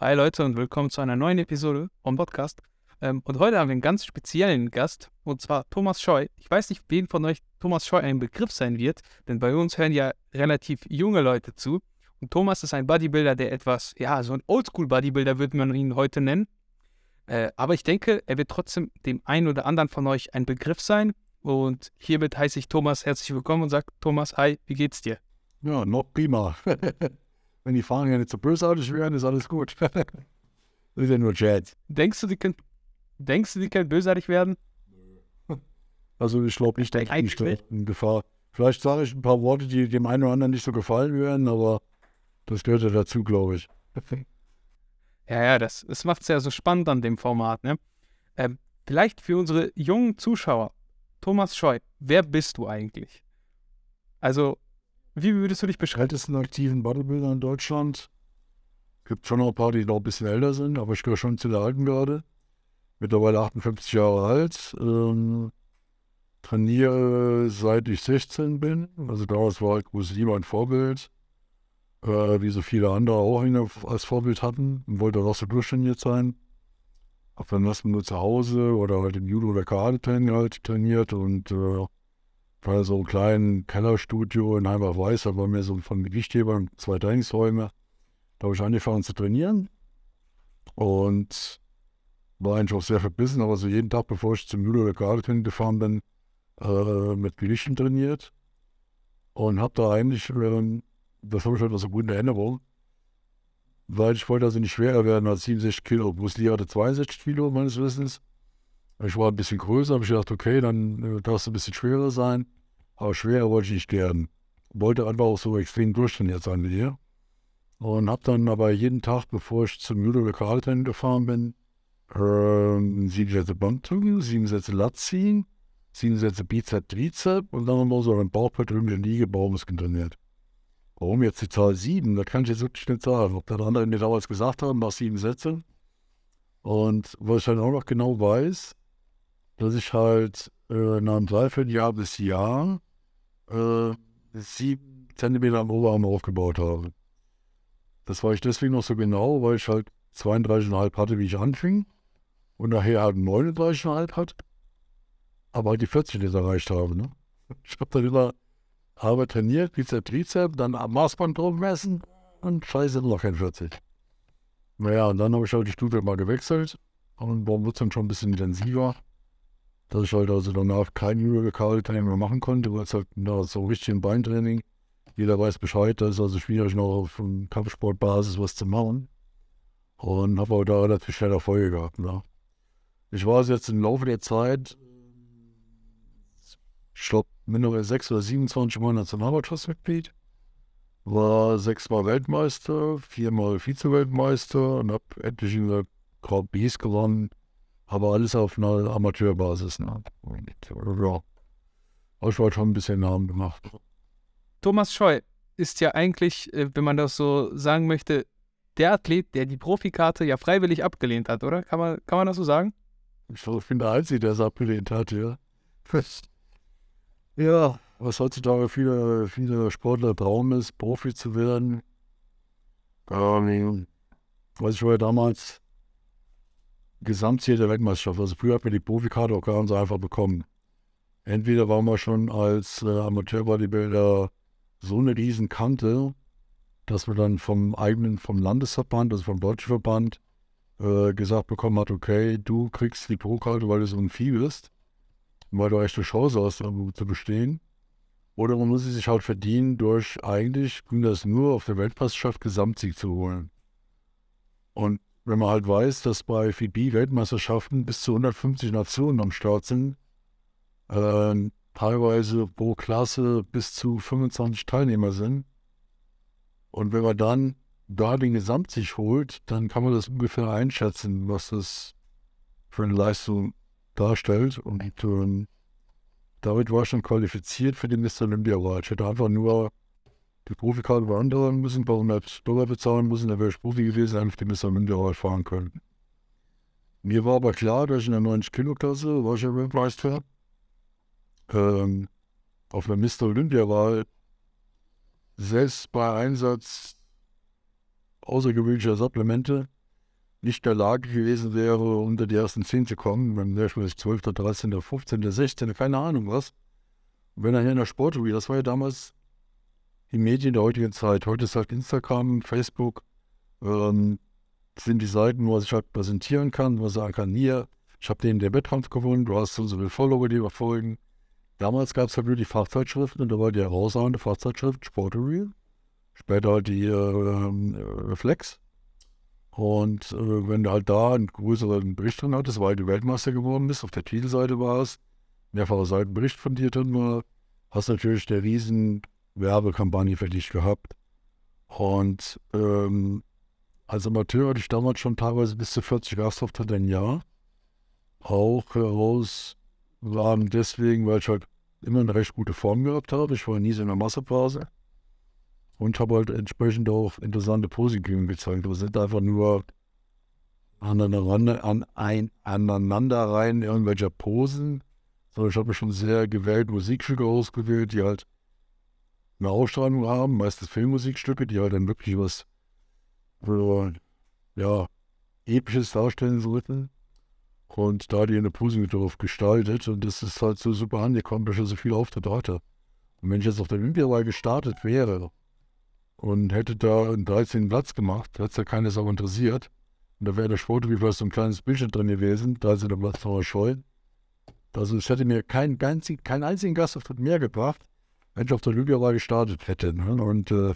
Hi Leute und willkommen zu einer neuen Episode vom Podcast. Ähm, und heute haben wir einen ganz speziellen Gast und zwar Thomas Scheu. Ich weiß nicht, wen von euch Thomas Scheu ein Begriff sein wird, denn bei uns hören ja relativ junge Leute zu. Und Thomas ist ein Bodybuilder, der etwas, ja, so ein Oldschool-Bodybuilder würde man ihn heute nennen. Äh, aber ich denke, er wird trotzdem dem einen oder anderen von euch ein Begriff sein. Und hiermit heiße ich Thomas herzlich willkommen und sage, Thomas, hi, wie geht's dir? Ja, noch prima. Wenn die Fragen ja nicht so bösartig werden, ist alles gut. das ist ja nur Chat. Denkst du, die können, denkst du, die können bösartig werden? Also ich glaube nicht, dass ich nicht in Gefahr. Vielleicht sage ich ein paar Worte, die dem einen oder anderen nicht so gefallen werden, aber das gehört ja dazu, glaube ich. Ja, ja, das, das macht es ja so spannend an dem Format. Ne? Ähm, vielleicht für unsere jungen Zuschauer, Thomas Scheu, wer bist du eigentlich? Also, wie würdest du dich beschreiben? Ältesten aktiven Bodybuilder in Deutschland. Gibt schon noch ein paar, die noch ein bisschen älter sind, aber ich gehöre schon zu der alten Garde. Mittlerweile 58 Jahre alt. Ähm, trainiere seit ich 16 bin. Also damals war ich Lee mein Vorbild. Äh, wie so viele andere auch ihn als Vorbild hatten und wollte auch so durchtrainiert sein. Hab dann erstmal nur zu Hause oder halt im Judo oder Karate halt trainiert und äh, war so ein kleines Kellerstudio in Heimbach Weiß, da war mir so von Gewichthebern zwei Trainingsräume. Da habe ich angefangen zu trainieren und war eigentlich auch sehr verbissen, aber so jeden Tag, bevor ich zum Judo oder Karate gefahren bin, äh, mit Gewichten trainiert und habe da eigentlich, äh, das habe ich halt so gut in Erinnerung, weil ich wollte also nicht schwerer werden als 67 Kilo. Lee hatte 62 Kilo meines Wissens. Ich war ein bisschen größer, habe ich gedacht, okay, dann äh, darfst du ein bisschen schwerer sein. Aber schwerer wollte ich nicht werden. Wollte einfach auch so extrem durchtrainiert sein wie ihr. Und habe dann aber jeden Tag, bevor ich zum Judo Lokaltraining gefahren bin, äh, sieben Sätze Bankdrücken, sieben Sätze Lat sieben Sätze Bizep, Trizep und dann nochmal so ein Bauchbeutel in Liege, Bauchmuskeln trainiert. Warum jetzt die Zahl sieben? Da kann ich jetzt wirklich nicht sagen. Ob der andere mir damals gesagt haben, nach sieben Sätzen. Und was ich dann auch noch genau weiß, dass ich halt äh, nach einem Dreivierteljahr bis Jahr äh, sieben Zentimeter am Oberarm aufgebaut habe. Das war ich deswegen noch so genau, weil ich halt 32,5 hatte, wie ich anfing. Und nachher halt 39,5 hatte. Aber halt die 40 nicht erreicht habe. Ne? Ich habe dann immer habe trainiert, Bizep, Trizep, dann am Maßband drauf messen und scheiße, noch kein 40. Naja, und dann habe ich halt die Stufe mal gewechselt und warum wird es dann schon ein bisschen intensiver dass ich halt also danach kein Training mehr machen konnte, weil es halt na, so richtig ein Beintraining. Jeder weiß Bescheid, da ist also schwierig noch auf Kampfsportbasis was zu machen. Und habe auch da relativ schnell Erfolge gehabt. Ne? Ich war jetzt im Laufe der Zeit, ich glaube, mindestens 6 oder 27 Mal Nationalmannschaftsmitglied, war sechsmal Weltmeister, viermal Vize-Weltmeister und habe etliche Grand Prix gewonnen aber alles auf einer Amateurbasis. Ne? Und, ja, habe ich schon ein bisschen Namen gemacht. Thomas Scheu ist ja eigentlich, äh, wenn man das so sagen möchte, der Athlet, der die Profikarte ja freiwillig abgelehnt hat, oder? Kann man, kann man das so sagen? Ich bin der Einzige, der es abgelehnt hat, ja. Ja, was heutzutage viele, viele Sportler Traum ist, Profi zu werden. Ähm, was ich war damals Gesamtziel der Weltmeisterschaft. Also früher hat man die Profikarte auch ganz einfach bekommen. Entweder waren wir schon als äh, Amateur-Bodybuilder so eine Riesenkante, dass wir dann vom eigenen, vom Landesverband, also vom deutschen Verband, äh, gesagt bekommen hat, okay, du kriegst die Pro-Karte, weil du so ein Vieh bist, weil du echt eine Chance hast, zu bestehen. Oder man muss sich halt verdienen, durch eigentlich ging das nur auf der Weltmeisterschaft Gesamtsieg zu holen. Und wenn man halt weiß, dass bei FIBI-Weltmeisterschaften bis zu 150 Nationen am Start sind, äh, teilweise pro Klasse bis zu 25 Teilnehmer sind. Und wenn man dann da den Gesamtsieg holt, dann kann man das ungefähr einschätzen, was das für eine Leistung darstellt. Und äh, damit war ich schon qualifiziert für den Mr. Olympia Award. Ich hätte einfach nur die Profikarte beantragen müssen, ein paar hundert Dollar bezahlen müssen, dann wäre ich Profi gewesen, dann auf dem Mr. Olympia fahren können. Mir war aber klar, dass ich in der 90-Kilo-Klasse, war ich ja Weltmeister, ähm, auf der Mr. Olympia-Wahl selbst bei Einsatz außergewöhnlicher Supplemente nicht in der Lage gewesen wäre, unter die ersten zehn zu kommen, wäre ich vielleicht 12., 13., 15., 16., keine Ahnung was. Und wenn er hier in der Sportruhe, das war ja damals die Medien der heutigen Zeit. Heute ist halt Instagram, Facebook, ähm, sind die Seiten, wo sich halt präsentieren kann, wo er sagen kann, hier, ich habe den der Wettkampf gewonnen, du hast so viele Follower, die wir folgen. Damals gab es halt nur die Fachzeitschriften und da war die herausragende Fachzeitschrift Sport Reel. Später halt die äh, Reflex. Und äh, wenn du halt da einen größeren Bericht drin hattest, weil du Weltmeister geworden bist, auf der Titelseite warst, mehrfache Seitenbericht von dir drin war, hast natürlich der riesen Werbekampagne für dich gehabt. Und ähm, als Amateur hatte ich damals schon teilweise bis zu 40 Gastauftritte im Jahr. Auch heraus waren deswegen, weil ich halt immer eine recht gute Form gehabt habe. Ich war nie so in der Massephase. Und habe halt entsprechend auch interessante Positionen gezeigt. Wir sind einfach nur aneinander, an ein, aneinander rein irgendwelcher Posen. Sondern ich habe mir schon sehr gewählt Musikstücke ausgewählt, die halt eine Ausstrahlung haben, meistens Filmmusikstücke, die halt dann wirklich was ja, Episches darstellen sollten. Und da die eine Posing drauf gestaltet und das ist halt so super angekommen, dass ich so viel Auftritte hatte. Und wenn ich jetzt auf der Olympiawahl gestartet wäre und hätte da einen 13. Platz gemacht, hätte es ja keines auch interessiert. Und da wäre der Sport wie vielleicht so ein kleines Bildschirm drin gewesen, 13. Platz von Scheu. Also es hätte mir keinen kein einzigen Gastauftritt mehr gebracht, wenn ich auf der Olympiawahl gestartet hätte. Ne? Und äh,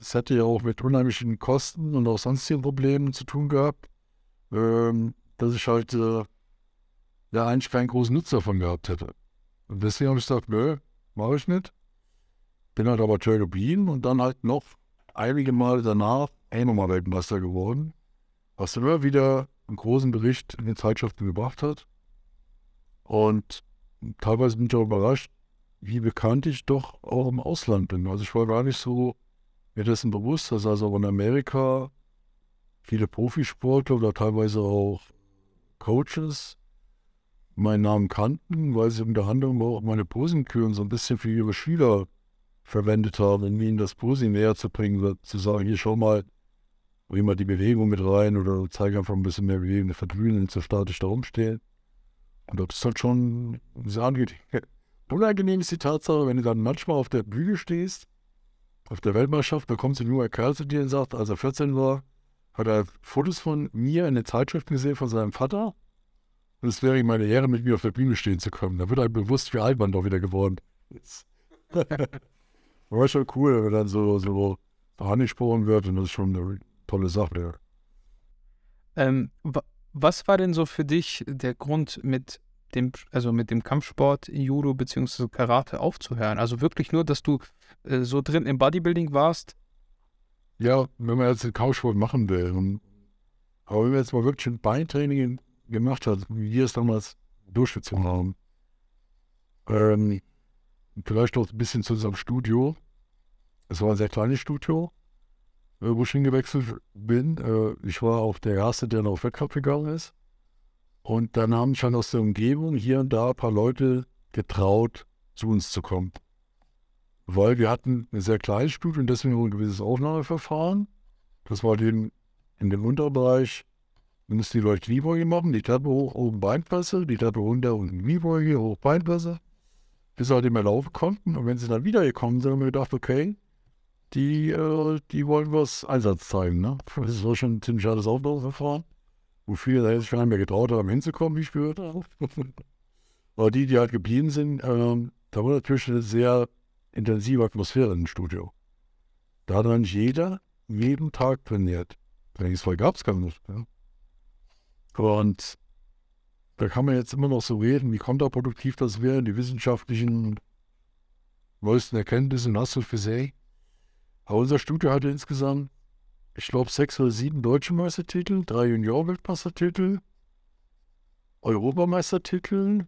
es hätte ja auch mit unheimlichen Kosten und auch sonstigen Problemen zu tun gehabt. Ähm, dass ich halt äh, ja eigentlich keinen großen Nutzer davon gehabt hätte. Und deswegen habe ich gesagt, nö, mache ich nicht. Bin halt aber geblieben und dann halt noch einige Male danach nochmal Weltmeister geworden. Was immer wieder einen großen Bericht in den Zeitschriften gebracht hat. Und teilweise bin ich auch überrascht, wie bekannt ich doch auch im Ausland bin. Also ich war gar nicht so mir dessen bewusst, dass also in Amerika viele Profisportler oder teilweise auch Coaches meinen Namen kannten, weil sie unter anderem auch meine Posenküren so ein bisschen für ihre Schüler verwendet haben, um ihnen das Posen näher zu bringen, zu sagen, hier schau mal, bring mal die Bewegung mit rein oder zeige einfach ein bisschen mehr Bewegung, eine Verdünen, so statisch da rumstehen. Und das ist halt schon sehr angenehm. Unangenehm ist die Tatsache, wenn du dann manchmal auf der Bühne stehst, auf der Weltmeisterschaft, da kommt ein junger Kerl zu dir und sagt, als er 14 war, hat er Fotos von mir in den Zeitschriften gesehen von seinem Vater. Und es wäre ihm meine Ehre, mit mir auf der Bühne stehen zu können. Da wird einem bewusst, wie alt man doch wieder geworden ist. War schon cool, wenn dann so, so angesprochen wird und das ist schon eine tolle Sache. Ähm, was war denn so für dich der Grund, mit dem, also mit dem Kampfsport, Judo bzw. Karate aufzuhören? Also wirklich nur, dass du äh, so drin im Bodybuilding warst, ja, wenn man jetzt den Kampfsport machen will. Und, aber wenn man jetzt mal wirklich ein Beintraining gemacht hat, wie wir es damals durchgezogen haben, ähm, vielleicht auch ein bisschen zu unserem Studio. Es war ein sehr kleines Studio, äh, wo ich hingewechselt bin. Äh, ich war auch der Erste, der noch auf Wettkampf gegangen ist. Und dann haben schon aus der Umgebung hier und da ein paar Leute getraut, zu uns zu kommen weil wir hatten eine sehr kleine Studie und deswegen ein gewisses Aufnahmeverfahren. Das war den, in dem Unterbereich, wenn es die Leute Kniebeuge machen, die Treppe hoch, oben Beinpresse, die Treppe runter und Kniebeuge, hoch Beinpresse, bis sie halt immer laufen konnten. Und wenn sie dann wiedergekommen sind, haben wir gedacht, okay, die, äh, die wollen was Einsatz zeigen. Ne? Das war schon ein ziemlich hartes Aufnahmeverfahren, wo viele da jetzt schon mehr getraut haben, hinzukommen, wie ich gehört habe. Aber die, die halt geblieben sind, äh, da war natürlich eine sehr intensive Atmosphäre im Studio. Da hat dann jeder jeden Tag trainiert. Trainingsfrei gab es gar nicht. Ja. Und da kann man jetzt immer noch so reden, wie kontraproduktiv das wäre, die wissenschaftlichen neuesten Erkenntnisse in Astrophysik. Aber unser Studio hatte insgesamt, ich glaube, sechs oder sieben deutsche Meistertitel, drei Junior-Weltmeistertitel, Europameistertitel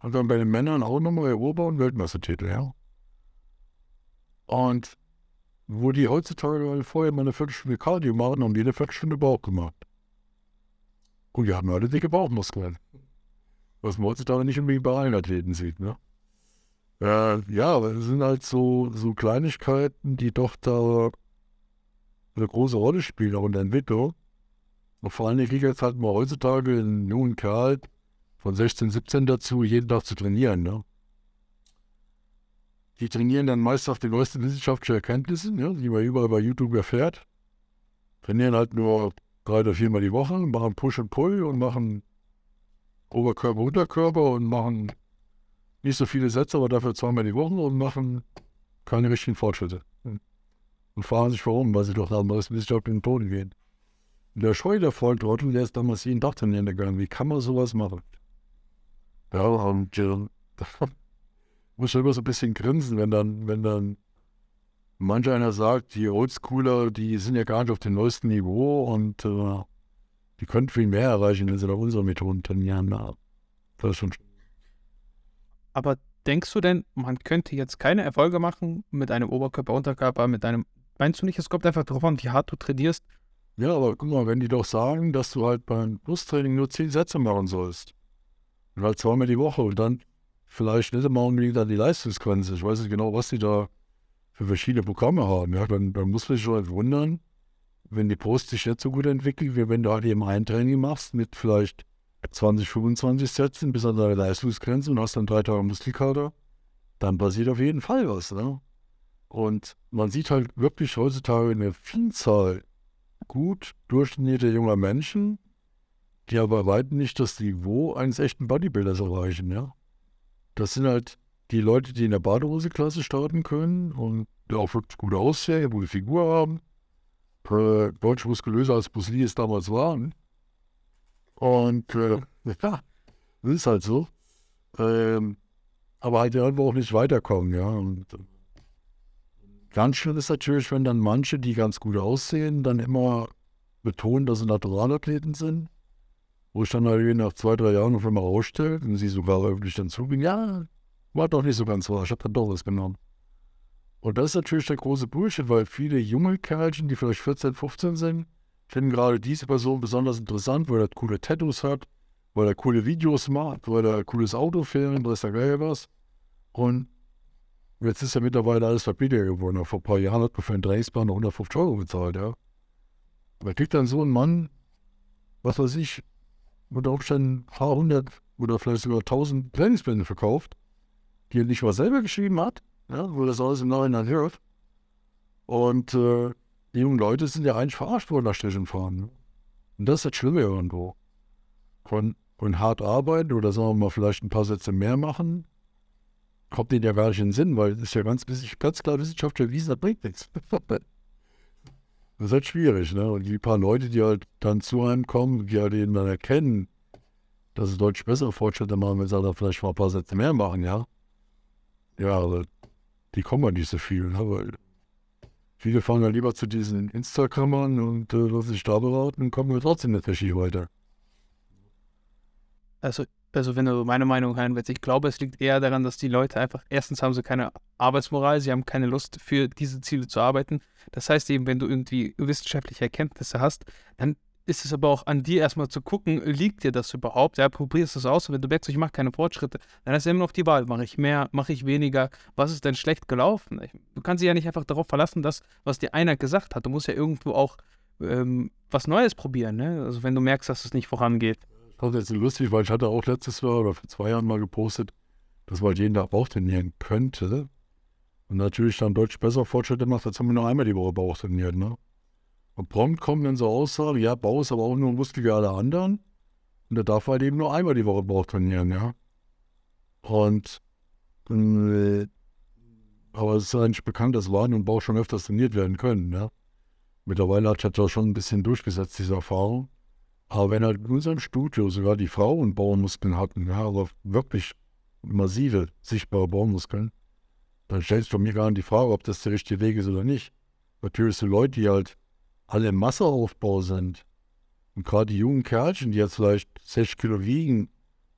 und dann bei den Männern auch nochmal Europa- und Weltmeistertitel, ja. Und wo die heutzutage vorher mal eine Viertelstunde Cardio machen, haben die eine Viertelstunde Bauch gemacht. Und die haben alle dicke Bauchmuskeln. Was man heutzutage nicht unbedingt bei allen Athleten sieht, ne? Äh, ja, aber es sind halt so, so Kleinigkeiten, die doch da eine große Rolle spielen, auch in der Entwicklung. Und vor allen Dingen kriege ich jetzt halt mal heutzutage einen jungen Kerl von 16, 17 dazu, jeden Tag zu trainieren. Ne? Die trainieren dann meist auf die neuesten wissenschaftlichen Erkenntnisse, ne, die man überall bei YouTube erfährt. Trainieren halt nur drei oder viermal die Woche, machen Push und Pull und machen Oberkörper, Unterkörper und machen nicht so viele Sätze, aber dafür zweimal die Woche und machen keine richtigen Fortschritte. Und fragen sich warum, weil sie doch nach dem wissenschaftlichen Boden gehen. Und der Scheu, der Volltrottel, der ist damals jeden Tag trainieren gegangen. Wie kann man sowas machen? Ja, und äh, muss immer so ein bisschen grinsen, wenn dann, wenn dann manch einer sagt, die Oldschooler, die sind ja gar nicht auf dem neuesten Niveau und äh, die könnten viel mehr erreichen, wenn sie nach unseren Methoden trainieren. Na, das ist schon Aber denkst du denn, man könnte jetzt keine Erfolge machen mit einem Oberkörper, Unterkörper, mit einem. Meinst du nicht, es kommt einfach darauf an, wie hart du trainierst? Ja, aber guck mal, wenn die doch sagen, dass du halt beim Brusttraining nur zehn Sätze machen sollst, und halt zweimal die Woche und dann vielleicht nicht immer unbedingt an die Leistungsgrenze. Ich weiß nicht genau, was die da für verschiedene Programme haben. Ja, dann, dann muss man sich schon wundern, wenn die Brust sich nicht so gut entwickelt, wie wenn du halt eben ein Training machst mit vielleicht 20, 25 Sätzen bis an deine Leistungsgrenze und hast dann drei Tage Muskelkater, dann passiert auf jeden Fall was. Ne? Und man sieht halt wirklich heutzutage eine Vielzahl gut durchtrainierter junger Menschen, die aber weitem nicht das Niveau eines echten Bodybuilders erreichen. Ja? Das sind halt die Leute, die in der Badehose-Klasse starten können und auch wirklich gut aussehen, gute Figur haben, äh, deutlich muskulöser als Bruce Lee es damals waren. Und äh, ja, das ist halt so. Ähm, aber halt irgendwo auch nicht weiterkommen, ja. Und, äh, ganz schön ist natürlich, wenn dann manche, die ganz gut aussehen, dann immer betonen, dass sie Naturalathleten sind. Wo ich dann halt nach zwei, drei Jahren auf einmal ausstellt und sie sogar öffentlich dann zugehen, ja, war doch nicht so ganz wahr, ich habe dann doch was genommen. Und das ist natürlich der große Bullshit, weil viele junge Kerlchen, die vielleicht 14, 15 sind, finden gerade diese Person besonders interessant, weil er coole Tattoos hat, weil er coole Videos macht, weil er cooles Auto fährt, weiß der Geil was. Und jetzt ist ja mittlerweile alles verbilliger geworden. Vor ein paar Jahren hat man für einen Drecksbahn noch 150 Euro bezahlt, ja. Man kriegt dann so einen Mann, was weiß ich, unter Umständen ein paar hundert oder vielleicht sogar tausend Trainingspläne verkauft, die er nicht mal selber geschrieben hat, ja, wo das alles im Nachhinein hört. Und äh, die jungen Leute sind ja eigentlich verarscht worden nach Strichen fahren. Ne? Und das ist das Schlimme irgendwo. Von, von hart arbeiten oder sagen wir mal vielleicht ein paar Sätze mehr machen, kommt denen ja gar nicht in den Sinn, weil es ist ja ganz, ganz klar wissenschaftlich erwiesen, das bringt nichts. Das ist halt schwierig, ne? Und die paar Leute, die halt dann zu einem kommen, die halt eben dann erkennen, dass sie deutlich bessere Fortschritte machen, wenn sie halt vielleicht mal ein paar Sätze mehr machen, ja. Ja, aber die kommen halt nicht so viel, ne? Weil viele fahren ja lieber zu diesen Instagrammern und äh, lassen sich da beraten und kommen wir trotzdem nicht richtig weiter. Also also wenn du meine Meinung hören willst, ich glaube, es liegt eher daran, dass die Leute einfach, erstens haben sie keine Arbeitsmoral, sie haben keine Lust für diese Ziele zu arbeiten. Das heißt eben, wenn du irgendwie wissenschaftliche Erkenntnisse hast, dann ist es aber auch an dir erstmal zu gucken, liegt dir das überhaupt? Ja, probierst es aus und wenn du merkst, ich mache keine Fortschritte, dann ist immer noch die Wahl, mache ich mehr, mache ich weniger, was ist denn schlecht gelaufen? Du kannst dich ja nicht einfach darauf verlassen, dass, was dir einer gesagt hat. Du musst ja irgendwo auch ähm, was Neues probieren, ne? Also wenn du merkst, dass es nicht vorangeht. Das ist jetzt lustig, weil ich hatte auch letztes Jahr oder vor zwei Jahren mal gepostet, dass man halt jeden Tag Bauch trainieren könnte. Und natürlich dann deutlich besser Fortschritte macht, als haben wir nur einmal die Woche Bauch trainiert. Ne? Und prompt kommen dann so Aussagen, ja, Bauch ist aber auch nur ein Muskel wie alle anderen. Und da darf halt eben nur einmal die Woche Bauch trainieren, ja. Und äh, aber es ist eigentlich bekannt, dass Waden und Bauch schon öfters trainiert werden können, ja. Mittlerweile hat sich das schon ein bisschen durchgesetzt, diese Erfahrung. Aber wenn halt in unserem Studio sogar die Frauen Baumuskeln hatten, ja, aber wirklich massive, sichtbare Baumuskeln, dann stellst du mir gar nicht die Frage, ob das der richtige Weg ist oder nicht. Natürlich sind Leute, die halt alle im Masseaufbau sind und gerade die jungen Kerlchen, die jetzt vielleicht 60 Kilo wiegen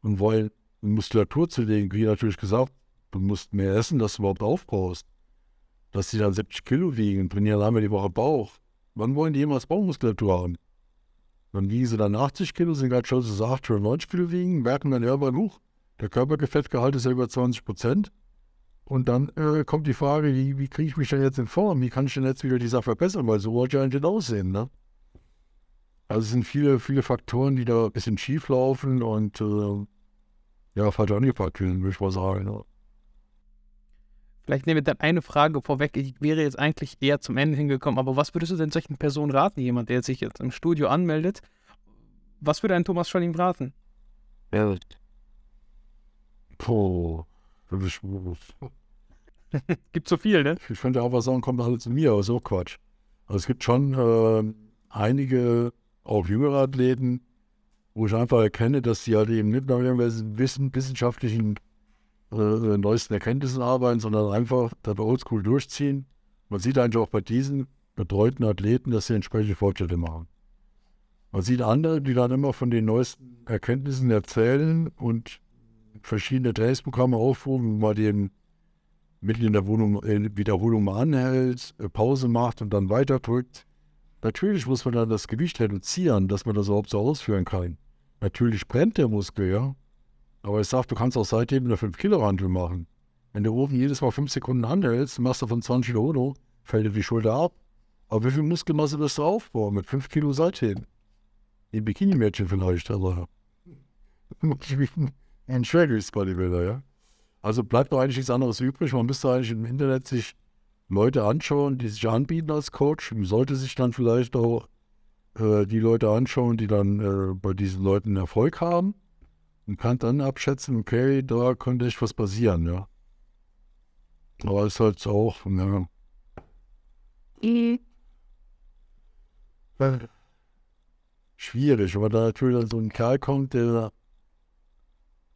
und wollen Muskulatur zu legen, wie natürlich gesagt, du musst mehr essen, dass du überhaupt aufbaust. Dass sie dann 70 Kilo wiegen, trainieren einmal die Woche Bauch. Wann wollen die jemals Baumuskulatur haben? Dann wiegen sie dann 80 Kilo, sind gerade schon so 80 oder 90 Kilo wiegen, merken dann irgendwann, huch, der Körperfettgehalt ist ja über 20 Prozent. Und dann äh, kommt die Frage, wie, wie kriege ich mich denn jetzt in Form? Wie kann ich denn jetzt wieder die Sache verbessern? Weil so wollte ich eigentlich aussehen, ne? Also es sind viele, viele Faktoren, die da ein bisschen schief laufen und äh, ja, falsch angepackt werden, würde ich mal sagen. Ja. Vielleicht nehmen wir dann eine Frage vorweg. Ich wäre jetzt eigentlich eher zum Ende hingekommen, aber was würdest du denn solchen Personen raten? Jemand, der sich jetzt im Studio anmeldet, was würde ein Thomas schon ihm raten? Ja. Puh. gibt so viel, ne? Ich könnte einfach sagen, kommt alle zu mir, aber so Quatsch. Also es gibt schon äh, einige, auch jüngere Athleten, wo ich einfach erkenne, dass die halt eben nicht nach irgendwelchen Wissen, wissenschaftlichen äh, neuesten Erkenntnissen arbeiten, sondern einfach das Oldschool durchziehen. Man sieht eigentlich auch bei diesen betreuten Athleten, dass sie entsprechende Fortschritte machen. Man sieht andere, die dann immer von den neuesten Erkenntnissen erzählen und verschiedene Trainingsprogramme aufrufen, wo man den mitten in der Wohnung, äh, Wiederholung mal anhält, äh, Pause macht und dann weiter drückt. Natürlich muss man dann das Gewicht reduzieren, dass man das überhaupt so ausführen kann. Natürlich brennt der Muskel, ja. Aber ich sage, du kannst auch seitdem eine 5 Kilo Handel machen. Wenn du oben jedes Mal 5 Sekunden anhältst, machst du von 20 Kilo Hodo, fällt dir die Schulter ab. Aber wie viel Muskelmasse wirst du aufbauen mit 5 Kilo seitdem? Ein Bikini-Mädchen vielleicht, aber ein Schwergewichtsbodybuilder, ja. Also bleibt doch eigentlich nichts anderes übrig. Man müsste eigentlich im Internet sich Leute anschauen, die sich anbieten als Coach. Man sollte sich dann vielleicht auch äh, die Leute anschauen, die dann äh, bei diesen Leuten Erfolg haben und kann dann abschätzen, okay, da könnte echt was passieren, ja. Aber es ist halt auch. Mhm. Schwierig, aber da natürlich dann so ein Kerl kommt, der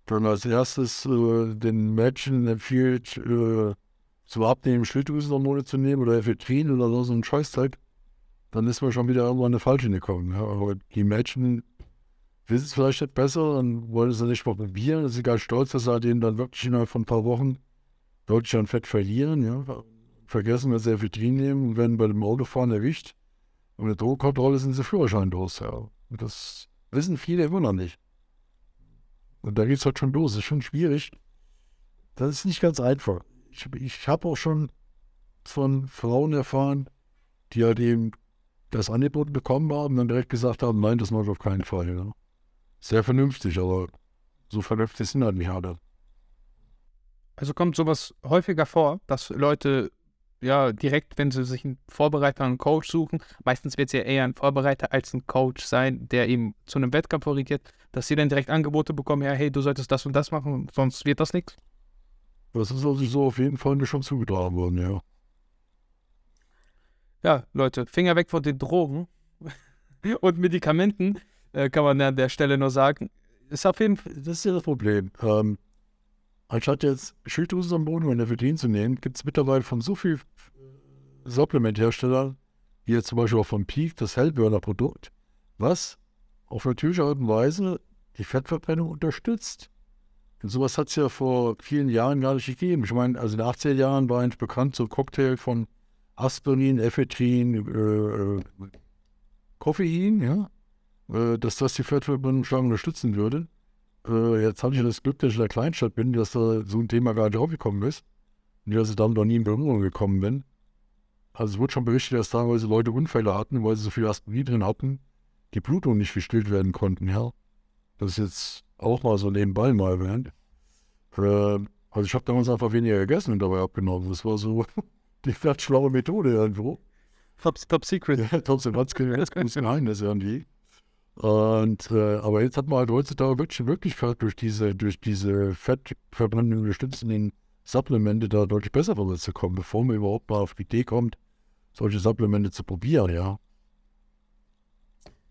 dann als erstes äh, den Menschen empfiehlt, äh, zum Abnehmen Schilddrüsenhormone zu nehmen oder Ephedrin oder so ein Scheißzeug, dann ist man schon wieder irgendwann eine falsche gekommen. Ja. Aber die Menschen wissen es vielleicht nicht besser und wollen es nicht probieren. Das ist egal stolz, dass sie denen dann wirklich innerhalb von ein paar Wochen deutlich an Fett verlieren. Ja. Vergessen, dass sie Ephedrin nehmen und werden bei dem Autofahren erwischt. Und mit der Drogenkontrolle sind sie Führerschein los. Ja. Und das wissen viele immer noch nicht. Und da geht es halt schon los. Das ist schon schwierig. Das ist nicht ganz einfach. Ich, ich habe auch schon von Frauen erfahren, die halt eben das Angebot bekommen haben und dann direkt gesagt haben, nein, das mache ich auf keinen Fall. Ja. Sehr vernünftig, aber so vernünftig sind halt nicht alle. Also kommt sowas häufiger vor, dass Leute ja direkt, wenn sie sich einen Vorbereiter, einen Coach suchen, meistens wird es ja eher ein Vorbereiter als ein Coach sein, der eben zu einem Wettkampf korrigiert, dass sie dann direkt Angebote bekommen, ja, hey, du solltest das und das machen, sonst wird das nichts. Das ist also so auf jeden Fall mir schon zugetragen worden, ja. Ja, Leute, Finger weg von den Drogen und Medikamenten äh, kann man an der Stelle nur sagen. Ist auf jeden Fall, das ist ja das Problem. Ähm, anstatt jetzt Schilddrüsen am Boden und Ephedrin zu nehmen, gibt es mittlerweile von so vielen Supplementherstellern, wie jetzt zum Beispiel auch von Peak, das Hellburner-Produkt, was auf natürliche Art und Weise die Fettverbrennung unterstützt. Und sowas hat es ja vor vielen Jahren gar nicht gegeben. Ich meine, also in den 80er Jahren war eigentlich bekannt so ein Cocktail von Aspirin, Ephedrin, äh, äh, Koffein, ja äh, dass das die stark unterstützen würde. Äh, jetzt hatte ich das Glück, dass ich in der Kleinstadt bin, dass da so ein Thema gar nicht aufgekommen ist. Und dass ich damit noch nie in Berührung gekommen bin. Also es wurde schon berichtet, dass teilweise Leute Unfälle hatten, weil sie so viel Aspirin drin hatten, die Blutung nicht gestillt werden konnten, ja. Das ist jetzt auch mal so nebenbei mal erwähnt. Äh, also ich habe damals einfach weniger gegessen und dabei abgenommen. Das war so die schlaue Methode irgendwo. Top, top Secret. Ja, top Secret, ganz Geheimnis irgendwie. Und, äh, aber jetzt hat man halt heutzutage wirklich die Möglichkeit, durch diese, durch diese Fettverbrennung unterstützenden Supplemente da deutlich besser zu kommen, bevor man überhaupt mal auf die Idee kommt, solche Supplemente zu probieren, ja.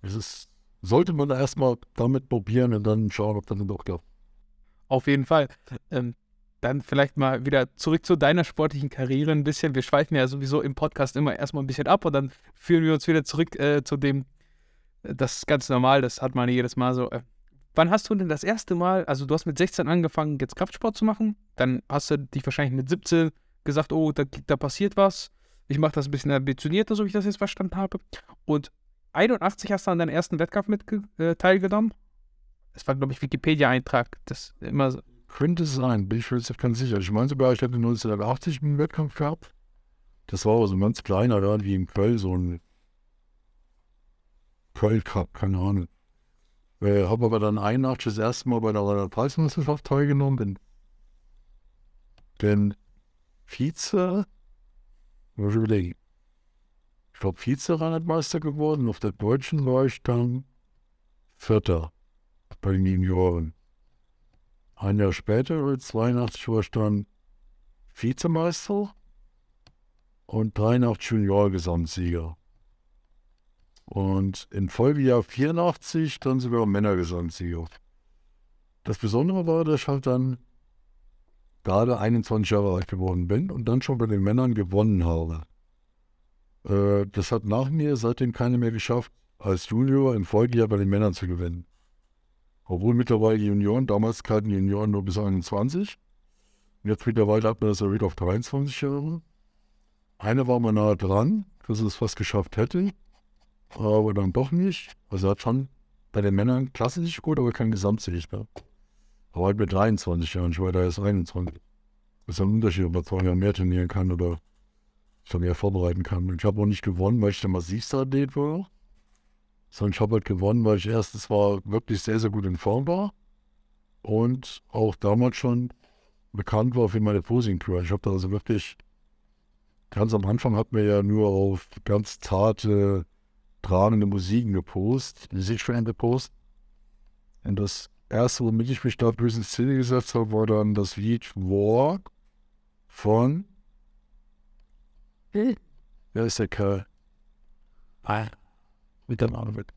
Es ist, sollte man erstmal damit probieren und dann schauen, ob das dann doch klappt. Auf jeden Fall. Ähm, dann vielleicht mal wieder zurück zu deiner sportlichen Karriere ein bisschen. Wir schweifen ja sowieso im Podcast immer erstmal ein bisschen ab und dann führen wir uns wieder zurück äh, zu dem das ist ganz normal, das hat man jedes Mal so. Äh, wann hast du denn das erste Mal, also du hast mit 16 angefangen, jetzt Kraftsport zu machen, dann hast du dich wahrscheinlich mit 17 gesagt, oh, da, da passiert was, ich mache das ein bisschen ambitionierter, so wie ich das jetzt verstanden habe. Und 81 hast du an deinem ersten Wettkampf mit äh, teilgenommen. Das war, glaube ich, Wikipedia-Eintrag. Das immer so. Könnte sein, bin ich mir jetzt ganz sicher. Ich meine sogar, ich hatte 1980 einen Wettkampf gehabt. Das war aber so ein ganz kleiner, wie im Köln, so ein Köln Cup, keine Ahnung. Äh, habe aber dann ein Nacht das erste Mal bei der Rheinland-Pfalz-Meisterschaft teilgenommen, bin, bin Vize, muss ich überlegen, ich glaube Vize-Rheinland-Meister geworden. Auf der Deutschen war ich dann Vierter bei den Junioren. Ein Jahr später, 82, war ich dann Vizemeister und 83 Junior-Gesamtsieger. Und im Folgejahr 84 dann sogar Männergesamtsieger. Das Besondere war, dass ich halt dann gerade 21 Jahre alt geworden bin und dann schon bei den Männern gewonnen habe. Äh, das hat nach mir seitdem keiner mehr geschafft, als Junior im Folgejahr bei den Männern zu gewinnen. Obwohl mittlerweile Junioren, damals die Junioren nur bis 21. Jetzt mittlerweile hat man das erhöht auf 23 Jahre. Einer war mal nahe dran, dass er es fast geschafft hätte, aber dann doch nicht. Also er hat schon bei den Männern klassisch gut, aber kein Gesamtsieg mehr. Aber halt mit 23 Jahren, ich war da erst 21. Das ist ein Unterschied, ob man zwei Jahre mehr trainieren kann oder sich mehr vorbereiten kann. Und ich habe auch nicht gewonnen, weil ich der massivste Athlet war, sondern ich habe halt gewonnen, weil ich erstens war wirklich sehr, sehr gut in Form war und auch damals schon bekannt war für meine Posing-Tour. Ich habe da also wirklich, ganz am Anfang hat mir ja nur auf ganz zarte, tragende Musiken gepostet, Musikstellen gepostet. Und das erste, womit ich mich da bis ins Szene gesetzt habe, war dann das Lied War von Wer ist der Kerl? Ah, mit der Name weg.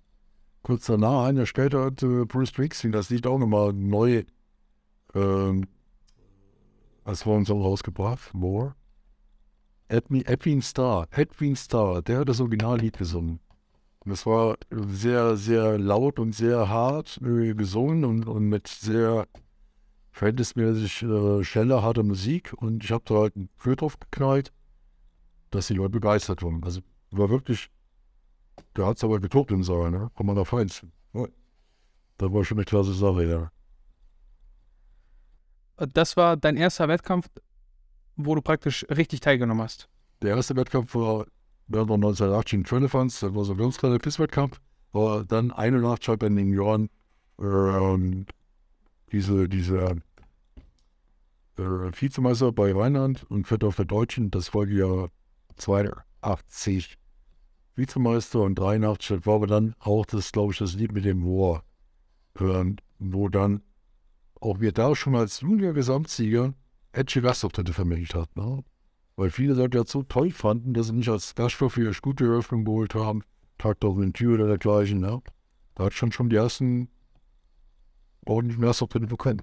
Kurz danach, ein Jahr später, hat äh, Bruce Springsteen das Lied auch nochmal neu ähm, als wir uns auch rausgebracht. More. Edwin Starr, Edwin Starr, der hat das Originallied gesungen. Und das war sehr, sehr laut und sehr hart äh, gesungen und, und mit sehr verhältnismäßig äh, schneller, harter Musik. Und ich habe da halt einen Föhr drauf geknallt dass die Leute begeistert waren. Also war wirklich, da hat es aber getobt im Saal, ne? Kann man da feinsten. Das war schon eine klasse Sache, ja. Das war dein erster Wettkampf, wo du praktisch richtig teilgenommen hast. Der erste Wettkampf war während der 1980 in Trönefans, das war so ein ganz kleiner Pisswettkampf. War dann 81 halt bei den Jahren äh, diese, diese äh, Vizemeister bei Rheinland und Vierter auf der Deutschen, das ja 82 Vizemeister und 83 war aber dann auch das, glaube ich, das Lied mit dem War, wo dann auch wir da schon als Junior-Gesamtsieger Edge Gastauftritte vermittelt hat. Ne? Weil viele das ja so toll fanden, dass sie nicht als Gaststoff für ihre gute Eröffnung geholt haben, Tag den Tür oder dergleichen. Ne? Da hat schon schon die ersten ordentlichen Gastauftritte bekommen.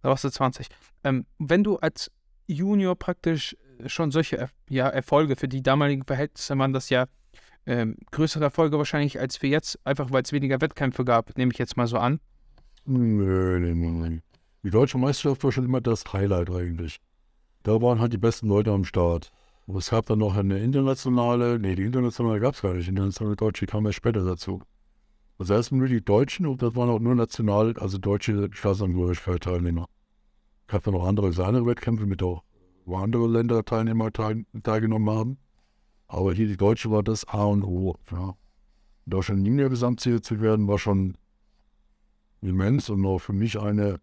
Da warst du 20. Ähm, wenn du als Junior praktisch schon solche ja, Erfolge für die damaligen Verhältnisse waren das ja ähm, größere Erfolge wahrscheinlich als für jetzt, einfach weil es weniger Wettkämpfe gab, nehme ich jetzt mal so an. Nö, nee, nee, nee. Die deutsche Meisterschaft war schon immer das Highlight eigentlich. Da waren halt die besten Leute am Start. Und es gab dann noch eine internationale, nee, die internationale gab es gar nicht. Die internationale Deutsche kam erst später dazu. Also erstmal nur die Deutschen und das waren auch nur national, also deutsche Staatsangehörigkeit-Teilnehmer. Es gab dann noch andere kleinere Wettkämpfe mit auch wo andere Länder Teilnehmer teil, teilgenommen haben. Aber hier die Deutsche war das A und O. Ja. Da schon Linie-Gesamtsieger zu werden, war schon immens und auch für mich eine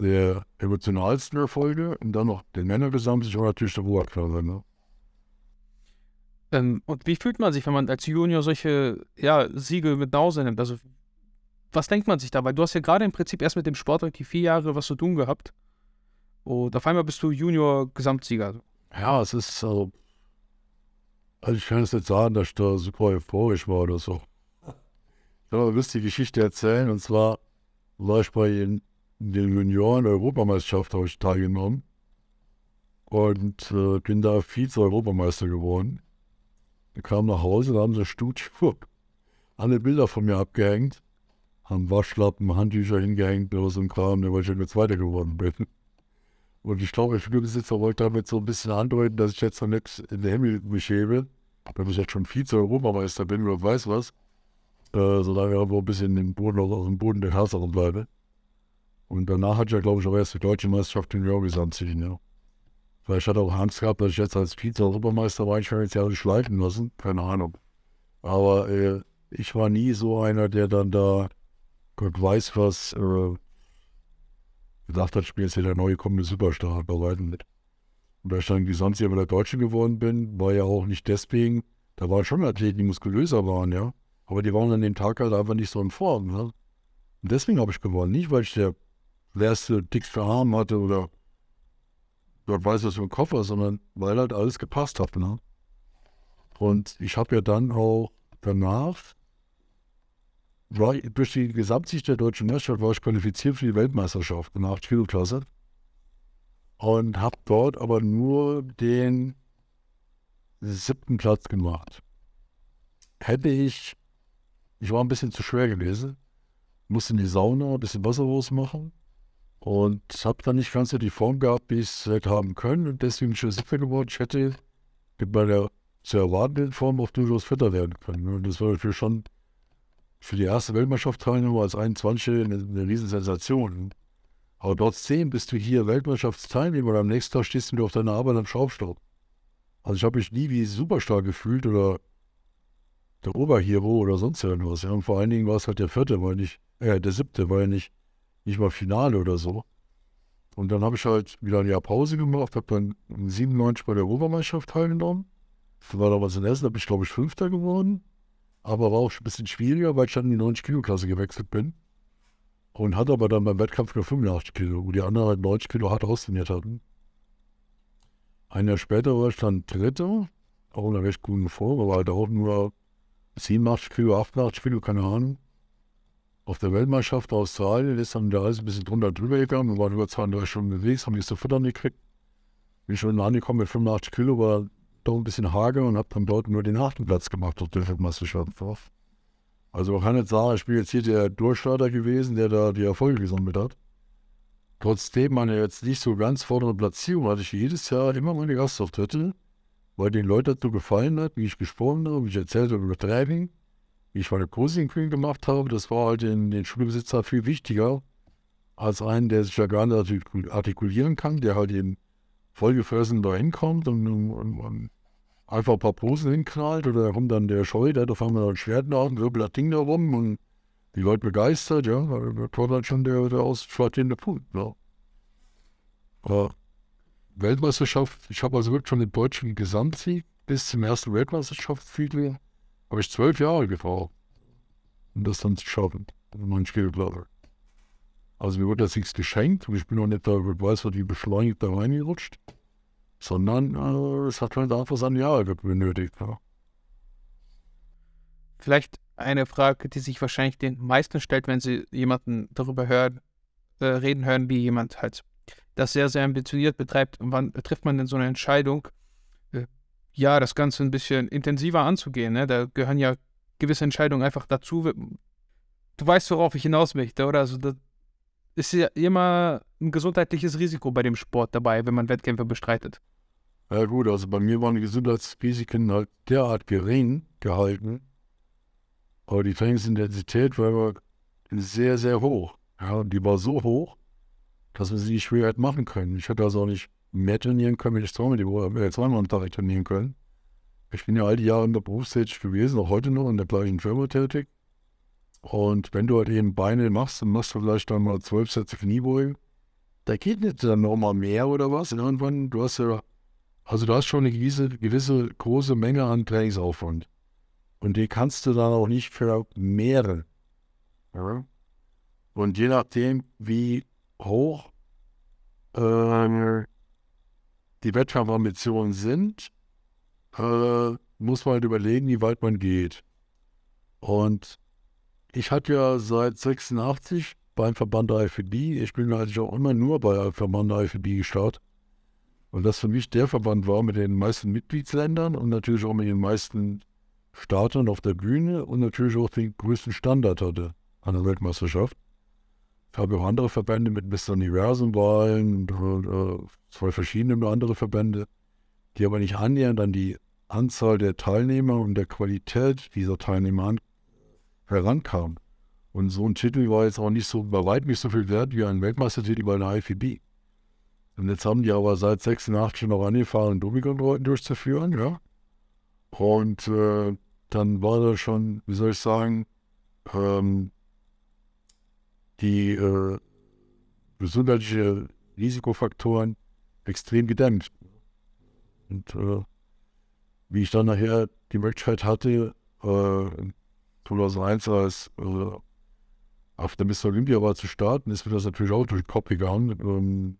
der emotionalsten Erfolge. Und dann noch den Männergesamtsieger war natürlich der Ruhrklasse. Ne? Ähm, und wie fühlt man sich, wenn man als Junior solche ja, Siege mit nach Hause nimmt? Also, was denkt man sich dabei? Du hast ja gerade im Prinzip erst mit dem Sport die vier Jahre was zu tun gehabt. Und auf einmal bist du Junior-Gesamtsieger. Ja, es ist so. Also ich kann es nicht sagen, dass ich da super euphorisch war oder so. Ich kann aber lustige Geschichte erzählen. Und zwar war ich bei den, den Junioren-Europameisterschaft habe ich teilgenommen. Und äh, bin da Vize-Europameister geworden. Wir kamen nach Hause, da haben sie Studio alle Bilder von mir abgehängt, haben Waschlappen, Handtücher hingehängt, oder so ein Kram, weil ich jetzt weiter geworden bin. Und ich glaube, der Studiobesitzer wollte damit so ein bisschen andeuten, dass ich jetzt noch nichts in den Himmel mich hebe, wenn ich jetzt schon Vize-Europameister bin oder weiß was, äh, solange ich aber ein bisschen im Boden, aus dem Boden der Tatsachen bleibe. Und danach ich ja, glaube ich, auch erst die deutsche Meisterschaft in New anziehen, ja. Vielleicht hat auch Hans gehabt, dass ich jetzt als Vize-Europameister war, ich jetzt ja schleifen lassen, keine Ahnung. Aber äh, ich war nie so einer, der dann da, Gott weiß was, äh, gesagt hat, spiel jetzt hier der neue kommende Superstar bei weitem mit. Und da ich dann Gesamtsieger bei der Deutschen geworden bin, war ja auch nicht deswegen, da waren schon Athleten, die muskulöser waren, ja. Aber die waren an dem Tag halt einfach nicht so in Form. Ne? Und deswegen habe ich gewonnen. Nicht, weil ich der letzte, dickste Arm hatte oder Gott weiß was ein Koffer, sondern weil halt alles gepasst hat. Ne? Und ich habe ja dann auch danach, war, durch die Gesamtsicht der deutschen Meisterschaft war ich qualifiziert für die Weltmeisterschaft in der 8 Kilo Klasse und habe dort aber nur den siebten Platz gemacht. Hätte ich, ich war ein bisschen zu schwer gewesen, musste in die Sauna ein bisschen Wasser rausmachen und habe dann nicht ganz so die Form gehabt, wie ich es hätte haben können und deswegen schon siebter geworden. Ich hätte mit meiner zu erwartenden Form auch durchaus fitter werden können. Und das war natürlich schon für die erste Weltmeisterschaft als 21 eine, eine Riesensensation. Aber trotzdem bist du hier Weltmeisterschaftsteilnehmer und am nächsten Tag stehst du auf deiner Arbeit am Schraubstock. Also ich habe mich nie wie Superstar gefühlt oder der Oberhero oder sonst irgendwas. Ja. Und vor allen Dingen war es halt der vierte, weil nicht, äh, der siebte, ja nicht, nicht mal Finale oder so. Und dann habe ich halt wieder ein Jahr Pause gemacht, habe dann 97 bei der Obermeisterschaft teilgenommen. Das war damals in Essen, da bin ich glaube ich Fünfter geworden. Aber war auch ein bisschen schwieriger, weil ich dann in die 90 Kilo Klasse gewechselt bin. Und hatte aber dann beim Wettkampf nur 85 Kilo, wo die anderen halt 90 Kilo hart austrainiert hatten. Ein Jahr später war ich dann Dritter, auch in einer recht guten Form, aber halt auch nur 87 Kilo, 88 Kilo, keine Ahnung. Auf der Weltmeisterschaft Australien ist dann der Reise ein bisschen drunter drüber gegangen. Wir waren über 32 Stunden unterwegs, haben nichts zu futtern gekriegt. Bin schon angekommen mit 85 Kilo, war doch ein bisschen hager und habe dann dort nur den achten Platz gemacht auf der Weltmeisterschaft. Also man kann nicht sagen, ich bin jetzt hier der Durchstarter gewesen, der da die Erfolge gesammelt hat. Trotzdem meine jetzt nicht so ganz vordere Platzierung hatte ich jedes Jahr immer meine Gastauftritte, weil den Leuten dazu gefallen hat, wie ich gesprochen habe, wie ich erzählt habe über Driving, wie ich meine Posing Queen gemacht habe. Das war halt den, den Schulbesitzer viel wichtiger als einen, der sich ja gar nicht artikulieren kann, der halt eben vollgefressen da hinkommt und, und, und, einfach ein paar Posen hinknallt oder da kommt dann der Scheu, der hat auf einmal ein Schwert nach und wirbelt das Ding da rum und die Leute begeistert, ja, da kommt dann schon der, der ausschlaggebende Punkt. Ja. Aber Weltmeisterschaft, ich habe also wirklich schon den deutschen Gesamtsieg bis zum ersten Weltmeisterschaftsfield habe ich zwölf Jahre gebraucht, um das dann zu schaffen. Mein Spielglaube. Also mir wurde das nichts geschenkt und ich bin auch nicht da, weiß wie beschleunigt da reingerutscht sondern äh, es hat halt einfach seine Jahre benötigt. Ja. Vielleicht eine Frage, die sich wahrscheinlich den meisten stellt, wenn sie jemanden darüber hören, äh, reden hören, wie jemand halt das sehr, sehr ambitioniert betreibt. Wann trifft man denn so eine Entscheidung, ja, das Ganze ein bisschen intensiver anzugehen? Ne? Da gehören ja gewisse Entscheidungen einfach dazu. Du weißt, worauf ich hinaus möchte, oder? Also, das ist ja immer ein gesundheitliches Risiko bei dem Sport dabei, wenn man Wettkämpfe bestreitet. Ja gut, also bei mir waren die Gesundheitsrisiken halt derart gering gehalten, aber die Trainingsintensität war sehr, sehr hoch. Ja, und die war so hoch, dass wir sie nicht schwer machen können. Ich hätte also auch nicht mehr trainieren können, wenn ich zweimal die Woche, äh, zweimal am Tag trainieren können. Ich bin ja all die Jahre in der Berufstätig gewesen, auch heute noch in der gleichen Firma tätig. Und wenn du halt eben Beine machst, dann machst du vielleicht dann mal zwölf Sätze Kniebeugen. Da geht nicht dann nochmal mehr oder was. Und irgendwann, du hast ja, also du hast schon eine gewisse, gewisse große Menge an Trainingsaufwand. Und die kannst du dann auch nicht vermehren. Ja? Und je nachdem, wie hoch äh, die Wettkampfambitionen sind, äh, muss man halt überlegen, wie weit man geht. Und ich hatte ja seit 86 beim Verband der IFB, ich bin eigentlich auch immer nur bei Verband der IFB gestartet. Und das für mich der Verband war mit den meisten Mitgliedsländern und natürlich auch mit den meisten Startern auf der Bühne und natürlich auch den größten Standard hatte an der Weltmeisterschaft. Ich habe auch andere Verbände mit Mr. Universum-Wahlen, äh, zwei verschiedene andere Verbände, die aber nicht annähernd an die Anzahl der Teilnehmer und der Qualität dieser Teilnehmer herankam. Und so ein Titel war jetzt auch nicht so, bei weitem nicht so viel wert wie ein Weltmeistertitel bei der IFBB. Und jetzt haben die aber seit 86 noch angefangen, Domikontrollen durchzuführen, ja. Und äh, dann war da schon, wie soll ich sagen, ähm, die äh, gesundheitliche Risikofaktoren extrem gedämpft. Und äh, wie ich dann nachher die Möglichkeit hatte, äh, 2001 als äh, auf der Mr. Olympia war zu starten, ist mir das natürlich auch durch den Kopf gegangen, ähm,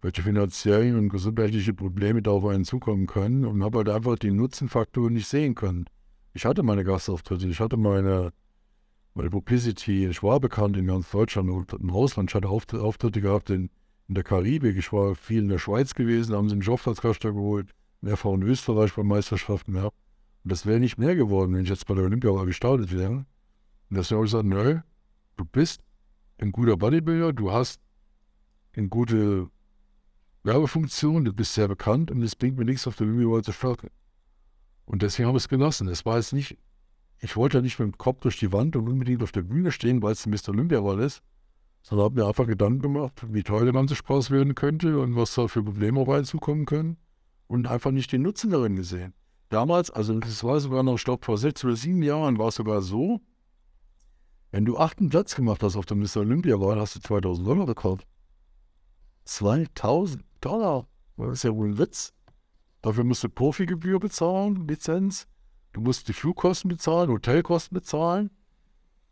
welche finanziellen und gesundheitliche Probleme da auf einen zukommen können und habe halt einfach die Nutzenfaktoren nicht sehen können. Ich hatte meine Gastauftritte, ich hatte meine, meine Publicity, ich war bekannt in ganz Deutschland und im Ausland, ich hatte Auftritte gehabt in, in der Karibik, ich war viel in der Schweiz gewesen, haben sie einen Jobplatzkaster geholt, mehrfach in Österreich bei Meisterschaften, ja. Und das wäre nicht mehr geworden, wenn ich jetzt bei der Olympia gestartet wäre. Und deswegen habe ich gesagt, nö, du bist ein guter Bodybuilder, du hast eine gute Werbefunktion, du bist sehr bekannt und es bringt mir nichts, auf der Olympia zu starten. Und deswegen habe ich es genossen. Es war jetzt nicht, ich wollte ja nicht mit dem Kopf durch die Wand und unbedingt auf der Bühne stehen, weil es ein Mr. Olympia-Wahl ist, sondern habe mir einfach Gedanken gemacht, wie toll der ganze Spaß werden könnte und was da für Probleme auf einen zukommen können und einfach nicht den Nutzen darin gesehen. Damals, also das war sogar noch, ich glaube, vor sechs oder sieben Jahren war es sogar so, wenn du achten Platz gemacht hast auf der Mr. Olympia-Wahl, hast du 2000 Dollar gekauft. 2000 Dollar? Das ist ja wohl ein Witz. Dafür musst du Profigebühr bezahlen, Lizenz. Du musst die Flugkosten bezahlen, Hotelkosten bezahlen.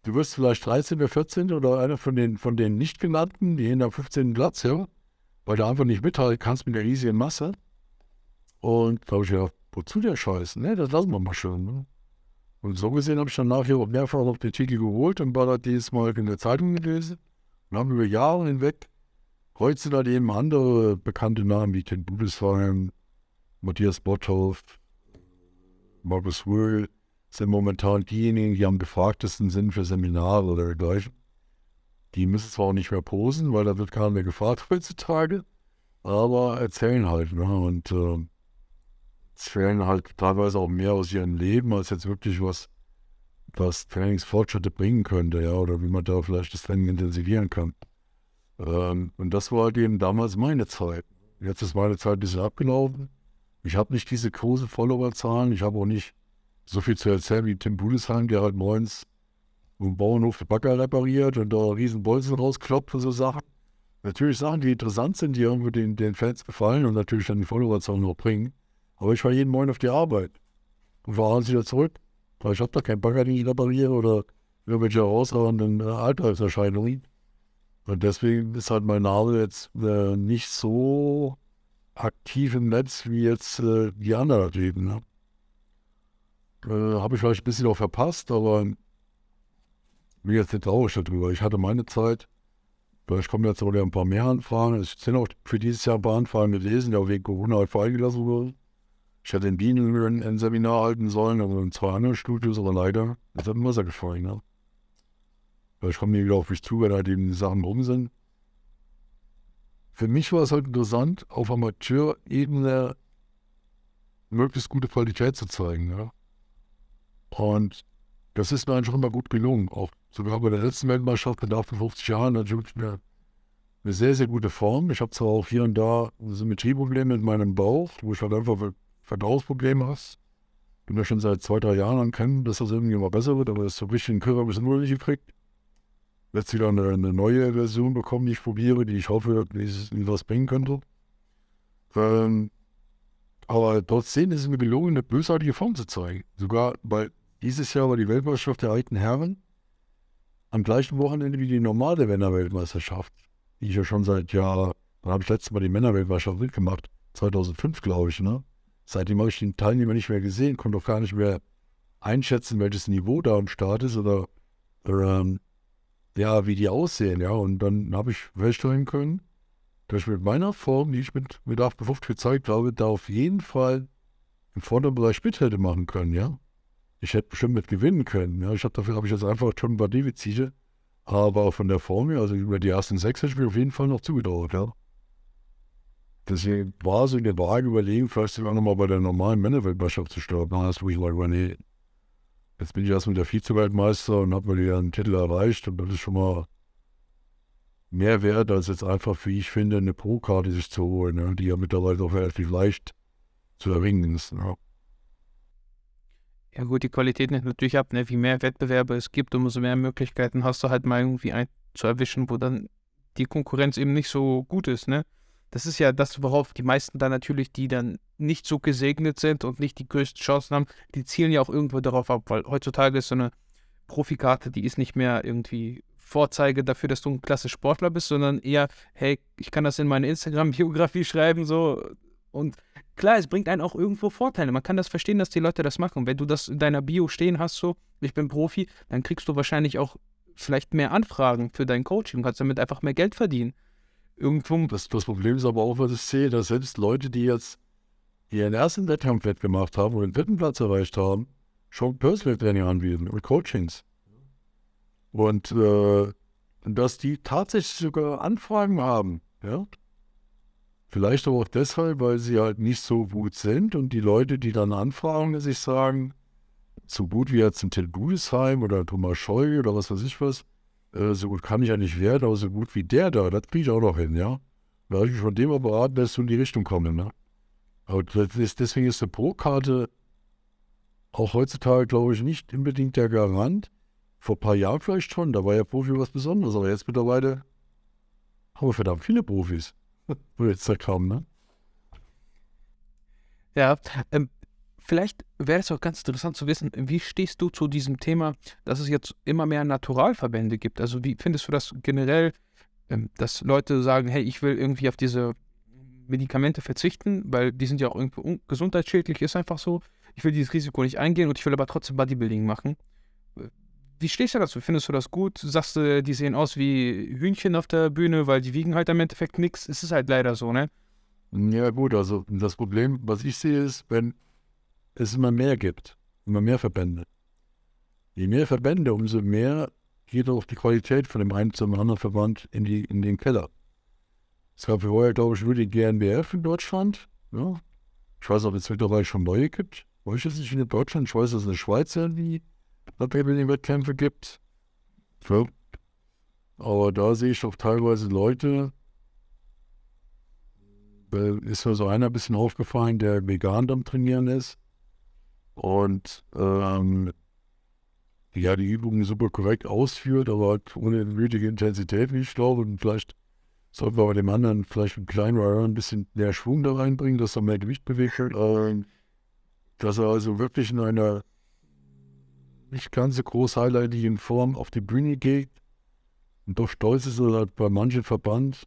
Du wirst vielleicht 13. oder 14. oder einer von den, von den nicht genannten, die hinter 15. Platz, ja, weil du einfach nicht mithalten kannst mit der riesigen Masse. Und da habe ich gedacht, wozu der Scheiß? Ne, das lassen wir mal schön. Ne? Und so gesehen habe ich dann nachher auch mehrfach auf den Titel geholt und war da dieses Mal in der Zeitung gelesen und haben über Jahre hinweg heute sind halt eben andere bekannte Namen wie Ken Budesheim, Matthias Botthoff, Markus Wöhl, sind momentan diejenigen, die am gefragtesten sind für Seminare oder dergleichen. Die müssen zwar auch nicht mehr posen, weil da wird keiner mehr gefragt heutzutage, aber erzählen halt. Ne? Und äh, erzählen halt teilweise auch mehr aus ihrem Leben, als jetzt wirklich was, was Trainingsfortschritte bringen könnte, ja, oder wie man da vielleicht das Training intensivieren kann. Ähm, und das war halt eben damals meine Zeit. Jetzt ist meine Zeit ein bisschen abgelaufen. Ich habe nicht diese großen Followerzahlen. Ich habe auch nicht so viel zu erzählen wie Tim Budesheim, der halt morgens im Bauernhof Bagger repariert und da riesen Bolzen rauskloppt und so Sachen. Natürlich Sachen, die interessant sind, die irgendwo den, den Fans gefallen und natürlich dann die Followerzahlen noch bringen. Aber ich war jeden Morgen auf die Arbeit und war abends wieder zurück. Weil ich habe da keinen Bagger, den ich repariere oder irgendwelche herausragenden äh, Alltagserscheinungen. Und deswegen ist halt mein Name jetzt äh, nicht so aktiv im Netz wie jetzt äh, die anderen Typen. Ne? Äh, Habe ich vielleicht ein bisschen auch verpasst, aber bin jetzt nicht traurig darüber. Ich hatte meine Zeit. Vielleicht kommen jetzt auch ein paar mehr Anfragen. Es sind auch für dieses Jahr ein paar Anfragen gewesen, auch wegen Corona halt freigelassen wurden. Ich hätte in Bienen ein, Seminar halten sollen, also in zwei anderen Studios, aber leider, das hat mir Wasser gefallen. Ne? Vielleicht kommen die wieder auf mich zu, wenn halt eben die Sachen rum sind. Für mich war es halt interessant, auf Amateurebene möglichst gute Qualität zu zeigen. Ja? Und das ist mir einfach immer gut gelungen. Auch sogar bei der letzten Weltmeisterschaft mit 58 Jahren natürlich eine, eine sehr, sehr gute Form. Ich habe zwar auch hier und da Symmetrieprobleme mit meinem Bauch, wo ich halt einfach Verdauungsprobleme habe. Bin ja schon seit zwei, drei Jahren kennen, dass das irgendwie immer besser wird, aber das ist so richtig ein Körper ein bisschen nicht gekriegt jetzt wieder eine, eine, neue Version bekommen, die ich probiere, die ich hoffe, die was bringen könnte. Ähm, aber trotzdem ist es mir gelungen, eine bösartige Form zu zeigen. Sogar, weil dieses Jahr war die Weltmeisterschaft der alten Herren am gleichen Wochenende wie die normale Männerweltmeisterschaft, die ich ja schon seit Jahr, dann habe ich letztes Mal die Männerweltmeisterschaft mitgemacht, 2005 glaube ich, ne? Seitdem habe ich den Teilnehmer nicht mehr gesehen, konnte auch gar nicht mehr einschätzen, welches Niveau da am Start ist oder, oder ähm, ja, wie die aussehen, ja. Und dann habe ich feststellen können, dass ich mit meiner Form, die ich mit, mit 58 gezeigt habe, da auf jeden Fall im vorderen Bereich mit hätte machen können, ja. Ich hätte bestimmt mit gewinnen können, ja. Ich hab, dafür habe ich jetzt einfach schon ein paar Defizite. Aber von der Form her, also über die ersten sechs hätte ich mir auf jeden Fall noch zugedauert, ja. Deswegen war so in der Waage überlegen, vielleicht sogar nochmal bei der normalen Männerweltmeisterschaft zu starten. Hast du ich mal nee, Jetzt bin ich erstmal der Vize-Weltmeister und habe mir einen Titel erreicht und das ist schon mal mehr wert, als jetzt einfach, wie ich finde, eine Pro-Karte sich zu holen, ne? die ja mittlerweile auch relativ leicht zu erringen ist. Ne? Ja gut, die Qualität nimmt natürlich ab, ne? Wie mehr Wettbewerbe es gibt, umso mehr Möglichkeiten hast du halt mal irgendwie einen zu erwischen, wo dann die Konkurrenz eben nicht so gut ist, ne? Das ist ja das, worauf die meisten dann natürlich, die dann nicht so gesegnet sind und nicht die größten Chancen haben, die zielen ja auch irgendwo darauf ab, weil heutzutage ist so eine Profikarte, die ist nicht mehr irgendwie Vorzeige dafür, dass du ein klasse Sportler bist, sondern eher, hey, ich kann das in meine Instagram-Biografie schreiben, so. Und klar, es bringt einen auch irgendwo Vorteile. Man kann das verstehen, dass die Leute das machen. Wenn du das in deiner Bio stehen hast, so, ich bin Profi, dann kriegst du wahrscheinlich auch vielleicht mehr Anfragen für dein Coaching und kannst damit einfach mehr Geld verdienen. Irgendwo. Das, das Problem ist aber auch, was ich sehe, dass selbst Leute, die jetzt ihren ersten Wettkampf wettgemacht haben und den dritten Platz erreicht haben, schon Personal Training anbieten und Coachings. Und äh, dass die tatsächlich sogar Anfragen haben, ja. Vielleicht aber auch deshalb, weil sie halt nicht so gut sind und die Leute, die dann anfragen, sich sagen, so gut wie jetzt ein Ted Gudesheim oder Thomas Scheu oder was weiß ich was, äh, so gut kann ich ja nicht werden, aber so gut wie der da, das kriege ich auch noch hin, ja. Da habe ich mich von dem mal beraten, dass du in die Richtung kommen, ne? Aber ist, deswegen ist eine Pro-Karte auch heutzutage, glaube ich, nicht unbedingt der Garant. Vor ein paar Jahren vielleicht schon, da war ja Profi was Besonderes, aber jetzt mittlerweile haben wir verdammt viele Profis, wo jetzt da kamen, ne? Ja, ähm, vielleicht wäre es auch ganz interessant zu wissen, wie stehst du zu diesem Thema, dass es jetzt immer mehr Naturalverbände gibt? Also wie findest du das generell, ähm, dass Leute sagen, hey, ich will irgendwie auf diese Medikamente verzichten, weil die sind ja auch irgendwie gesundheitsschädlich, ist einfach so. Ich will dieses Risiko nicht eingehen und ich will aber trotzdem Bodybuilding machen. Wie stehst du dazu? Findest du das gut? Sagst du, die sehen aus wie Hühnchen auf der Bühne, weil die wiegen halt im Endeffekt nichts? Es ist halt leider so, ne? Ja, gut, also das Problem, was ich sehe, ist, wenn es immer mehr gibt, immer mehr Verbände. Je mehr Verbände, umso mehr geht auch die Qualität von dem einen zum anderen Verband in, die, in den Keller. Es gab vorher, glaube ich, nur die GNBF in Deutschland. Ja. Ich weiß, ob es mittlerweile schon neue gibt. Weiß ich jetzt nicht in Deutschland. Ich weiß, dass es in der Schweiz irgendwie Wettkämpfe gibt. Ja. Aber da sehe ich auch teilweise Leute, ist mir so einer ein bisschen aufgefallen, der vegan am Trainieren ist. Und ähm, ja, die Übungen super korrekt ausführt, aber halt ohne nötige Intensität, wie ich glaube. Und vielleicht sollten wir bei dem anderen vielleicht mit kleinen Rider ein bisschen mehr Schwung da reinbringen, dass er mehr Gewicht bewegt. Ähm, dass er also wirklich in einer nicht ganz so groß highlightigen Form auf die Bühne geht und doch stolz ist, dass er bei manchen Verband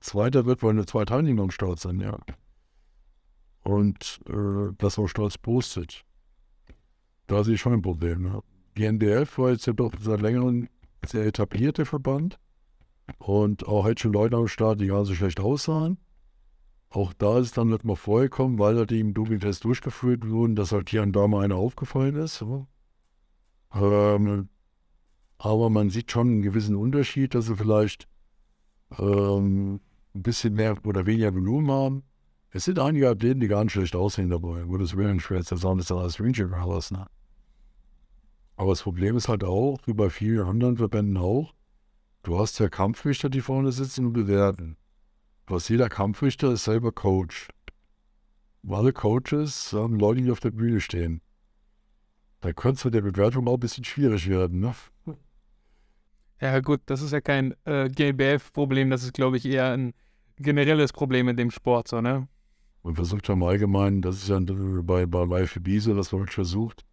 Zweiter wird, weil nur zwei Teilnehmer am Start sind, ja. Und äh, das auch stolz postet. Da sehe ich schon ein Problem. Ne? GNBF war jetzt ja doch seit längerem sehr etablierte Verband und auch heute schon Leute am Start, die gar nicht so schlecht aussahen. Auch da ist es dann nicht mal vorgekommen, weil halt im Dopingtest durchgeführt wurden, dass halt hier und da mal einer aufgefallen ist. Ähm, aber man sieht schon einen gewissen Unterschied, dass sie vielleicht ähm, ein bisschen mehr oder weniger Volumen haben. Es sind einige Athleten, die gar nicht schlecht aussehen dabei. Wo das Willen schwer zu sagen, das ist alles Ranger alles, ne? Aber das Problem ist halt auch, wie bei vielen anderen Verbänden auch, du hast ja Kampfrichter, die vorne sitzen und bewerten. Was jeder Kampfrichter ist selber Coach. Alle Coaches haben Leute, die auf der Bühne stehen. Da könnte es mit der Bewertung auch ein bisschen schwierig werden, ne? Ja, gut, das ist ja kein äh, GmbF-Problem, das ist, glaube ich, eher ein generelles Problem in dem Sport, so, ne? Man versucht im Allgemeinen, das ist ja bei, bei IFB so, dass man versucht,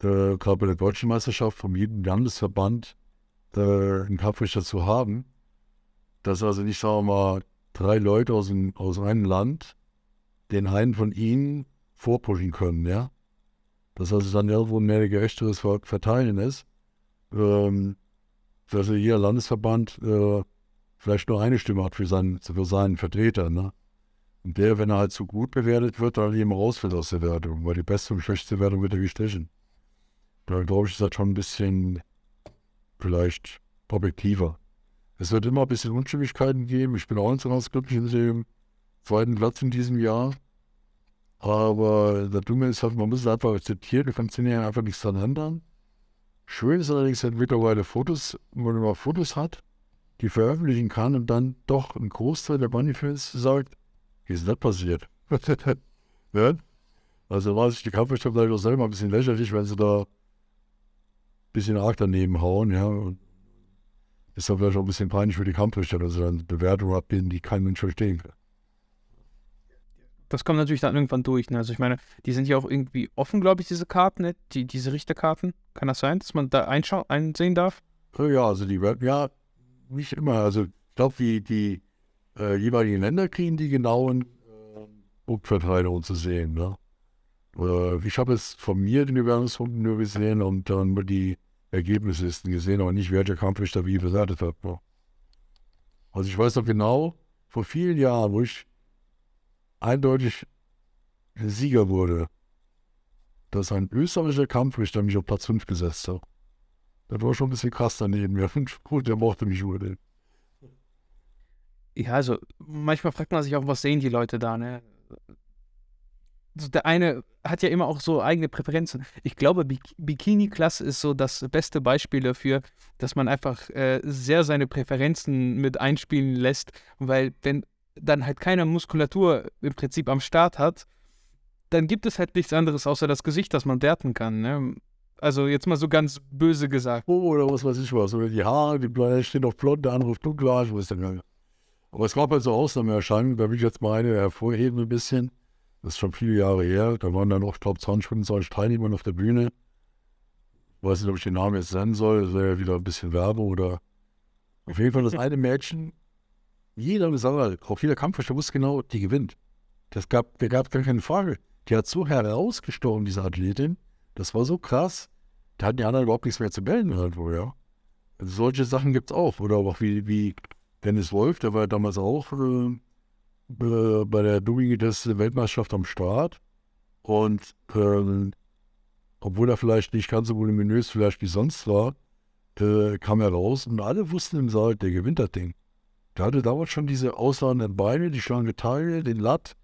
gerade bei der deutschen Meisterschaft von jedem Landesverband äh, einen Kampfrichter zu haben, dass also nicht, sagen wir mal, drei Leute aus, dem, aus einem Land den einen von ihnen vorpushen können, ja. Dass also dann irgendwo mehr ein gerechteres Verteilen ist. Ähm, dass also jeder Landesverband äh, vielleicht nur eine Stimme hat für seinen, für seinen Vertreter, ne? Und der, wenn er halt zu gut bewertet wird, dann eben rausfällt aus der Wertung, weil die beste und schlechteste Wertung wird er gestrichen. Da glaube ich, ist das schon ein bisschen vielleicht objektiver. Es wird immer ein bisschen Unstimmigkeiten geben. Ich bin auch nicht so ganz glücklich in dem zweiten Platz in diesem Jahr. Aber das Dumme ist halt, man muss es einfach akzeptieren. Du kannst ja einfach nichts daran ändern. Schön ist allerdings, dass mittlerweile Fotos, wenn man Fotos hat, die veröffentlichen kann und dann doch ein Großteil der Manifest sagt, wie ist das passiert? ja? Also war sich die Kampfrichter vielleicht auch selber ein bisschen lächerlich, wenn sie da ein bisschen arg daneben hauen, ja. Und ist dann vielleicht auch ein bisschen peinlich für die Kampfrichter, dass sie dann Bewertungen abgeben, die kein Mensch verstehen kann. Das kommt natürlich dann irgendwann durch. Ne? Also ich meine, die sind ja auch irgendwie offen, glaube ich, diese Karten, ne? die, diese Richterkarten. Kann das sein, dass man da einsehen darf? Ja, also die werden, ja, nicht immer. Also ich glaube, die, die äh, jeweiligen Länder kriegen die genauen äh, Punktverteilungen zu sehen. Ne? Äh, ich habe es von mir den Bewertungspunkten nur gesehen und dann die Ergebnislisten gesehen, aber nicht, welcher Kampfrichter wie bewertet hat. Ne? Also ich weiß noch genau, vor vielen Jahren, wo ich eindeutig Sieger wurde, dass ein österreichischer Kampfrichter mich auf Platz 5 gesetzt hat. Das war schon ein bisschen krass daneben. Ja, gut, der mochte mich unbedingt. Ja, also manchmal fragt man sich auch, was sehen die Leute da, ne? Der eine hat ja immer auch so eigene Präferenzen. Ich glaube, Bikini-Klasse ist so das beste Beispiel dafür, dass man einfach äh, sehr seine Präferenzen mit einspielen lässt, weil wenn dann halt keine Muskulatur im Prinzip am Start hat, dann gibt es halt nichts anderes außer das Gesicht, das man werten kann. Ne? Also jetzt mal so ganz böse gesagt. Oh, oder was weiß ich was. Oder die Haare, die stehen auf blond, der andere auf dunkel, ich weiß dann Aber es gab halt so Ausnahmeerscheinungen, da will ich jetzt mal eine hervorheben ein bisschen. Das ist schon viele Jahre her. Da waren dann noch, ich glaube, 20, 25 Teilnehmer auf der Bühne. Ich weiß nicht, ob ich den Namen jetzt nennen soll. Das wäre ja wieder ein bisschen Werbung oder. Auf jeden Fall das eine Mädchen, jeder Saal, auch jeder Kampfrichter wusste genau, die gewinnt. Das gab, da gab gar keine Frage. Die hat so herausgestochen, diese Athletin. Das war so krass. Da hatten die anderen überhaupt nichts mehr zu melden irgendwo, ja. Also solche Sachen gibt es auch. Oder auch wie, wie Dennis Wolf, der war damals auch äh, bei der Dumigites Weltmeisterschaft am Start. Und äh, obwohl er vielleicht nicht ganz so voluminös vielleicht wie sonst war, äh, kam er raus und alle wussten im Saal, der gewinnt das Ding. Der hatte damals schon diese ausladenden Beine, die schlanke Taille, den Latt,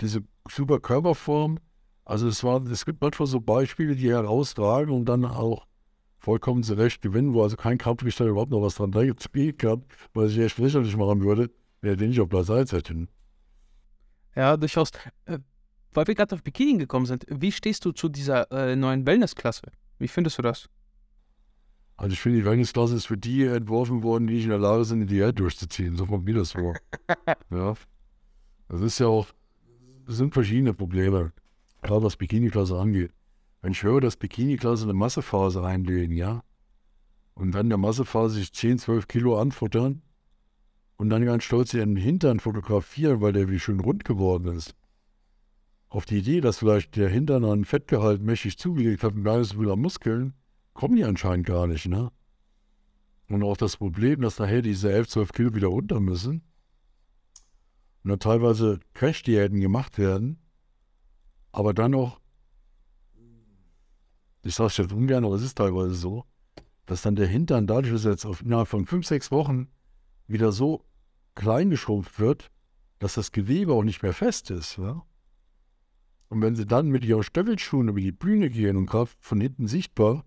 diese super Körperform. Also es, war, es gibt manchmal so Beispiele, die heraustragen und dann auch vollkommen zurecht gewinnen, wo also kein Kampfrichter überhaupt noch was dran gespielt kann, weil ich echt lächerlich machen würde, er den nicht auf Platz 1 hätte. Ja, durchaus. Äh, weil wir gerade auf Bikini gekommen sind, wie stehst du zu dieser äh, neuen Wellness-Klasse? Wie findest du das? Also ich finde, die Wellnessklasse ist für die entworfen worden, die nicht in der Lage sind, die Diät durchzuziehen. So kommt mir das vor. ja. Das ist ja auch, das sind verschiedene Probleme, gerade was Bikini-Klasse angeht. Wenn ich höre, dass Bikini-Klasse eine Massephase einlegen, ja, und dann der Massephase sich 10, 12 Kilo anfuttern und dann ganz stolz ihren Hintern fotografieren, weil der wie schön rund geworden ist. Auf die Idee, dass vielleicht der Hintern an Fettgehalt mächtig zugelegt hat und gar nicht so viel Muskeln, kommen die anscheinend gar nicht, ne? Und auch das Problem, dass nachher diese 11, 12 Kilo wieder runter müssen und dann teilweise Crash-Diäten gemacht werden, aber dann auch, ich sage es jetzt ungern, aber es ist teilweise so, dass dann der Hintern dadurch, dass jetzt auf, innerhalb von 5, 6 Wochen wieder so klein geschrumpft wird, dass das Gewebe auch nicht mehr fest ist. Ja? Und wenn sie dann mit ihren Stöckelschuhen über die Bühne gehen und gerade von hinten sichtbar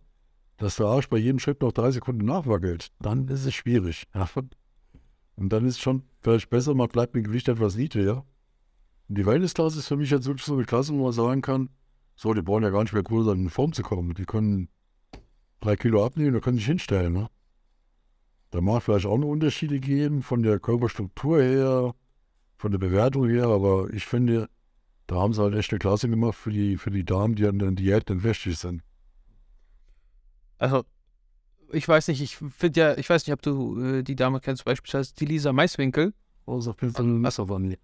dass der Arsch bei jedem Schritt noch drei Sekunden nachwackelt, dann ist es schwierig. Ja. Und dann ist es schon vielleicht besser, man bleibt mit dem Gewicht etwas niedriger. Und die Wellness-Klasse ist für mich jetzt wirklich so eine Klasse, wo man sagen kann, so, die brauchen ja gar nicht mehr cool sein, in Form zu kommen. Die können drei Kilo abnehmen und können sich hinstellen. Ne? Da mag vielleicht auch noch Unterschiede geben von der Körperstruktur her, von der Bewertung her, aber ich finde, da haben sie halt echt eine Klasse gemacht für die, für die Damen, die an der Diät entwächtig sind. Also, ich weiß nicht, ich finde ja, ich weiß nicht, ob du äh, die Dame kennst, beispielsweise die Lisa Maiswinkel. Oh, so viel von Messer von mir.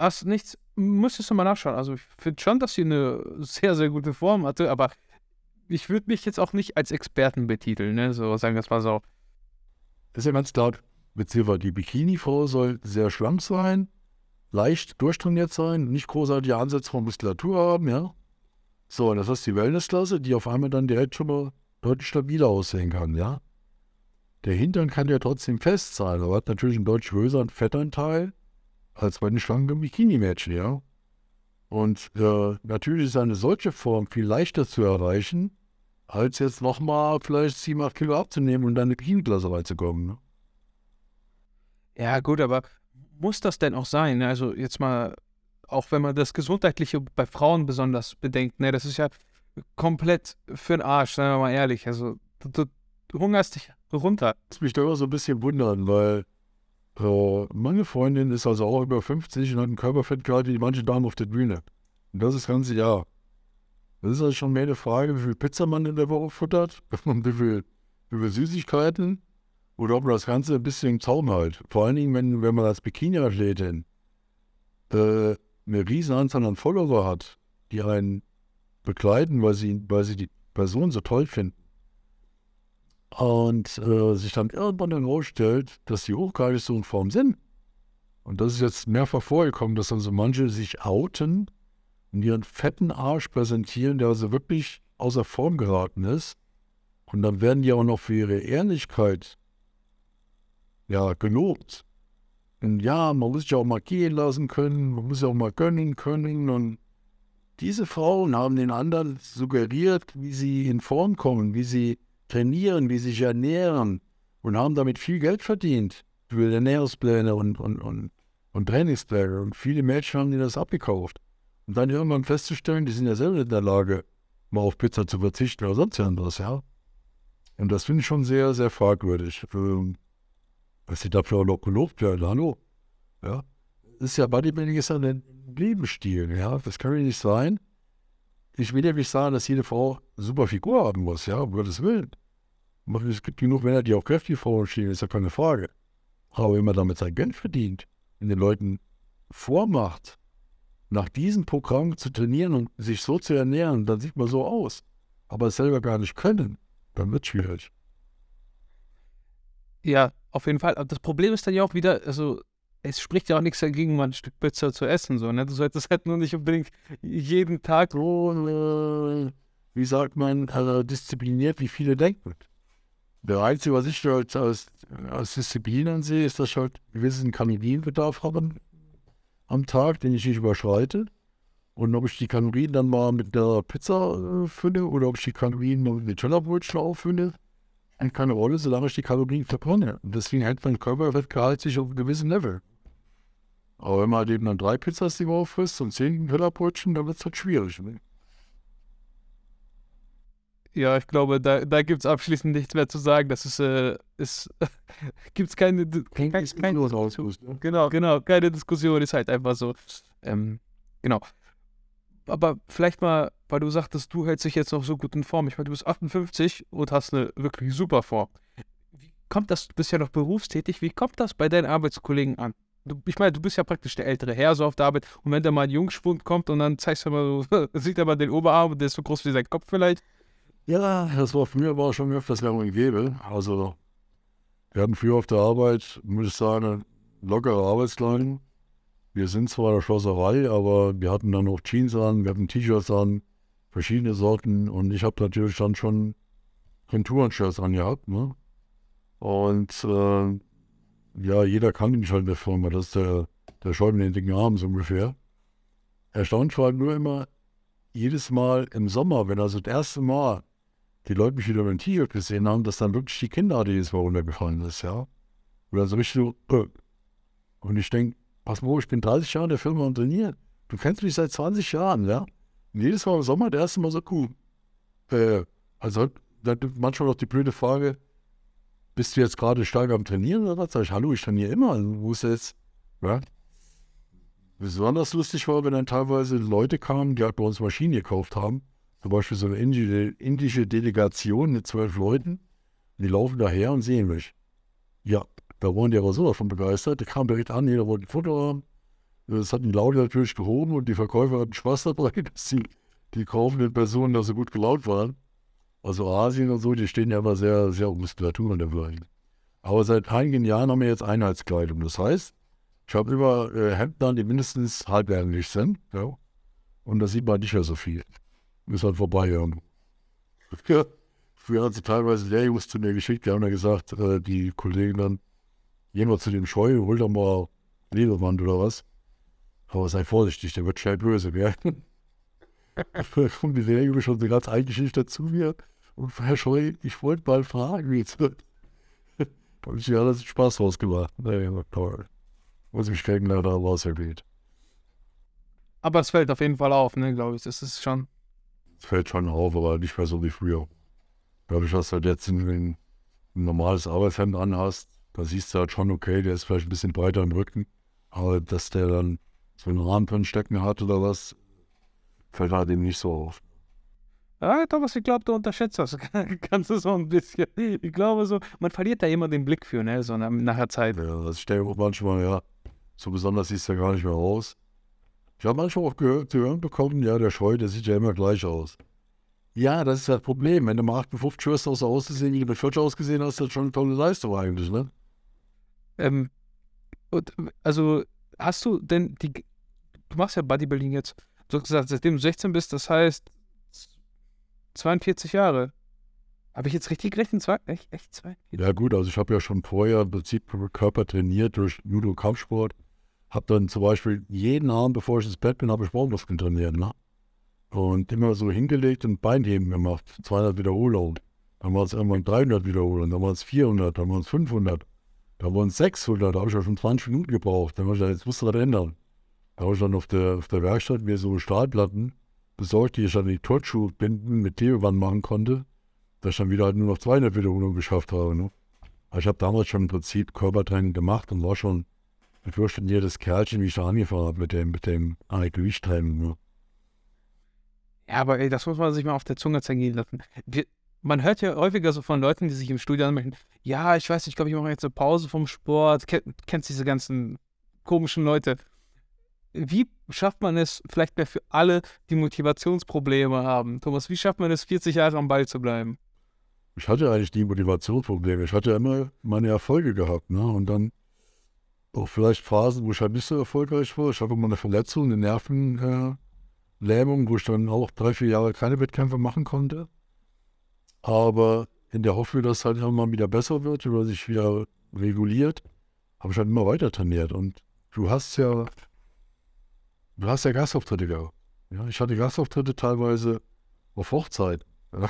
Hast nichts, müsstest du mal nachschauen. Also, ich finde schon, dass sie eine sehr, sehr gute Form hatte, aber ich würde mich jetzt auch nicht als Experten betiteln, ne? So, sagen wir es mal so. Das ist ja ganz klar, beziehungsweise die Bikini-Frau soll sehr schlank sein, leicht durchtrainiert sein, nicht großartige Ansätze von Muskulatur haben, ja. So, und das ist die Wellnessklasse, die auf einmal dann direkt schon mal deutlich stabiler aussehen kann, ja. Der Hintern kann ja trotzdem fest sein, aber hat natürlich einen deutlich größeren Fettanteil als bei den schlanken Bikini-Mädchen, ja. Und äh, natürlich ist eine solche Form viel leichter zu erreichen, als jetzt nochmal vielleicht 7, 8 Kilo abzunehmen und dann eine Bikini-Klasse reinzukommen. Ne? Ja, gut, aber muss das denn auch sein? Also jetzt mal auch wenn man das Gesundheitliche bei Frauen besonders bedenkt, ne, das ist ja komplett für den Arsch, seien wir mal ehrlich. Also du, du hungerst dich runter. Das mich da immer so ein bisschen wundern, weil äh, meine Freundin ist also auch über 50 und hat ein Körperfettgehalt wie manche Damen auf der Bühne. Und das ist das ganze Jahr. Das ist also schon mehr eine Frage, wie viel Pizza man in der Woche futtert, wie viel, wie viel Süßigkeiten oder ob man das Ganze ein bisschen im Zaum hält. Vor allen Dingen, wenn, wenn man als Bikini-Athletin äh, eine riesen Anzahl an Follower hat, die einen begleiten, weil sie, weil sie die Person so toll finden. Und äh, sich dann irgendwann herausstellt, dass die nicht so in Form sind. Und das ist jetzt mehrfach vorgekommen, dass dann so manche sich outen und ihren fetten Arsch präsentieren, der also wirklich außer Form geraten ist. Und dann werden die auch noch für ihre Ehrlichkeit ja, gelobt. Und ja, man muss sich auch mal gehen lassen können, man muss sich auch mal gönnen können. Und diese Frauen haben den anderen suggeriert, wie sie in Form kommen, wie sie trainieren, wie sie sich ernähren und haben damit viel Geld verdient für Ernährungspläne und, und, und, und Trainingspläne. Und viele Mädchen haben die das abgekauft. Und dann irgendwann festzustellen, die sind ja selber in der Lage, mal auf Pizza zu verzichten oder sonst irgendwas, ja. Und das finde ich schon sehr, sehr fragwürdig. Ähm, was sie dafür auch noch gelobt werden, hallo. Ja. Ist ja, Bodybuilding ist ja ein Lebensstil, ja. Das kann ja nicht sein. Ich will ja nicht sagen, dass jede Frau super Figur haben muss, ja, um Gottes Willen. Es gibt genug Männer, die auch kräftige Frauen stehen, ist ja keine Frage. Aber wenn man damit sein Geld verdient, und den Leuten vormacht, nach diesem Programm zu trainieren und sich so zu ernähren, dann sieht man so aus. Aber es selber gar nicht können, dann wird es schwierig. Ja, auf jeden Fall. Aber das Problem ist dann ja auch wieder, also es spricht ja auch nichts dagegen, mal ein Stück Pizza zu essen. So, ne? Du solltest halt nur nicht unbedingt jeden Tag. So, äh, wie sagt man, also diszipliniert, wie viele denken. Der Einzige, was ich als, als, als Disziplin ansehe, ist, dass ich halt einen gewissen Kalorienbedarf habe am Tag, den ich nicht überschreite. Und ob ich die Kalorien dann mal mit der Pizza äh, fülle oder ob ich die Kalorien mal mit der Tellerbrötchen auffülle, spielt keine Rolle, solange ich die Kalorien verbrenne. Und deswegen hält mein Körperfettgehalt sich auf einem gewissen Level. Aber wenn man halt eben dann drei Pizzas die Woche frisst und zehn Tellerbrötchen, dann wird es halt schwierig. Ne? Ja, ich glaube, da, da gibt es abschließend nichts mehr zu sagen. Das ist, äh, ist gibt es keine, kein, kein, kein Diskussion. Ne? Genau, genau, keine Diskussion, ist halt einfach so. Ähm, genau. Aber vielleicht mal, weil du sagtest, du hältst dich jetzt noch so gut in Form. Ich meine, du bist 58 und hast eine wirklich super Form. Wie kommt das, du bist ja noch berufstätig, wie kommt das bei deinen Arbeitskollegen an? Du, ich meine, du bist ja praktisch der ältere Herr so auf der Arbeit und wenn da mal ein Jungschwund kommt und dann zeigst du mal so, sieht er mal den Oberarm und der ist so groß wie sein Kopf vielleicht, ja, das war mich aber schon öfters gang und gäbe. Also, wir hatten früher auf der Arbeit, muss ich sagen, eine lockere Arbeitskleidung. Wir sind zwar in der Schlosserei, aber wir hatten dann noch Jeans an, wir hatten T-Shirts an, verschiedene Sorten und ich habe natürlich dann schon Konturenshirts angehabt. Ne? Und äh, ja, jeder kannte mich halt in der Firma. Das ist der, der Scheu mit den dicken Armen so ungefähr. Erstaunt war nur immer, jedes Mal im Sommer, wenn also das erste Mal die Leute mich wieder mit dem T-Shirt gesehen haben, dass dann wirklich die Kinder jedes Mal runtergefallen ist, ja. Dann so richtig so, äh. Und ich denke, pass mal, ich bin 30 Jahre in der Firma und trainiert. Du kennst mich seit 20 Jahren, ja. Und jedes Mal im Sommer, der erste Mal so cool. Äh, also dann manchmal noch die blöde Frage, bist du jetzt gerade stark am Trainieren oder was? Sag ich, hallo, ich trainiere immer. Also, wo ist jetzt, ja? Besonders lustig war, wenn dann teilweise Leute kamen, die halt bei uns Maschinen gekauft haben zum Beispiel so eine indische Delegation mit zwölf Leuten. Die laufen daher und sehen mich. Ja, da waren die aber sowas von begeistert. Der kam direkt an, jeder wollte ein Foto haben. Das hat die Laune natürlich gehoben und die Verkäufer hatten Spaß dabei, dass die, die kaufenden Personen da so gut gelaunt waren. Also Asien und so, die stehen ja immer sehr, sehr Muskulatur und dergleichen. Aber seit einigen Jahren haben wir jetzt Einheitskleidung. Das heißt, ich habe immer äh, Hemden die mindestens halbärmlich sind. Ja? Und da sieht man nicht mehr so viel ist halt vorbei irgendwo. Ja. Früher hat sie teilweise Lehrjungs zu mir geschickt, die haben ja gesagt, äh, die Kollegen dann, gehen wir zu dem Scheu, hol doch mal Lederwand oder was. Aber sei vorsichtig, der wird schnell böse werden. da kommt die Lehrjunge schon so ganz eingeschüchtert zu mir. Und Herr Scheu, ich wollte mal fragen, wie es wird. Und ich hat das Spaß rausgemacht. Naja, toll. Muss mich kriegen, leider erwähnt. Aber es fällt auf jeden Fall auf, ne, glaube ich. Das ist schon. Fällt schon auf, aber nicht mehr so wie früher. Dadurch, dass du halt jetzt ein, ein normales Arbeitshemd anhast, da siehst du halt schon, okay, der ist vielleicht ein bisschen breiter im Rücken. Aber dass der dann so einen Rahmen drin stecken hat oder was, fällt halt eben nicht so auf. Ja, Thomas, ich glaube, du unterschätzt das Ganze so ein bisschen. Ich glaube so, man verliert da immer den Blick für, ne, so nach, der Zeit. Ja, das stelle ich auch manchmal, ja, so besonders sieht es ja gar nicht mehr aus. Ich habe manchmal auch gehört, zu hören bekommen, ja, der Scheu, der sieht ja immer gleich aus. Ja, das ist das Problem. Wenn du mal 58 hörst, aus auszusehen, wie du mit 40 ausgesehen hast, ist das schon eine tolle Leistung eigentlich, ne? Ähm, und, also, hast du denn die, du machst ja Bodybuilding jetzt, du hast gesagt, seitdem du 16 bist, das heißt 42 Jahre. Habe ich jetzt richtig gerechnet? Zwei, echt, echt 42? Ja gut, also ich habe ja schon vorher im Prinzip Körper trainiert durch Judo Kampfsport. Habe dann zum Beispiel jeden Abend, bevor ich ins Bett bin, habe ich Bauchmuskeln trainiert. Ne? Und immer so hingelegt und Beinheben gemacht. 200 Wiederholungen. Dann waren es irgendwann 300 Wiederholungen, dann waren es 400, dann waren es 500, dann waren es 600. Da habe ich ja schon 20 Minuten gebraucht. Dann habe ich gesagt, jetzt musst du das ändern. Da habe ich dann auf der, auf der Werkstatt mir so Stahlplatten besorgt, die ich dann die Turnschuhbinden mit Klebeband machen konnte, dass ich dann wieder halt nur noch 200 Wiederholungen geschafft habe. Ne? Aber ich habe damals schon im Prinzip Körpertraining gemacht und war schon ein durchtrainiertes Kerlchen, wie ich da angefangen habe mit dem, mit dem Gewichttraining. Ne? Ja, aber ey, das muss man sich mal auf der Zunge zergehen lassen. Wir, man hört ja häufiger so von Leuten, die sich im Studio anmelden, ja, ich weiß nicht, ich glaube, ich mache jetzt eine Pause vom Sport. Ken, kennst diese ganzen komischen Leute. Wie schafft man es, vielleicht mehr für alle, die Motivationsprobleme haben? Thomas, wie schafft man es, 40 Jahre am Ball zu bleiben? Ich hatte eigentlich die Motivationsprobleme. Ich hatte immer meine Erfolge gehabt. Ne? Und dann auch vielleicht Phasen, wo ich halt nicht so erfolgreich war. Ich hatte immer eine Verletzung, eine Nervenlähmung, äh, wo ich dann auch drei, vier Jahre keine Wettkämpfe machen konnte. Aber in der Hoffnung, dass es halt immer wieder besser wird oder sich wieder reguliert, habe ich halt immer weiter trainiert. Und du hast ja Du hast ja Gastauftritte gehabt. Ja, ich hatte Gastauftritte teilweise auf Hochzeit.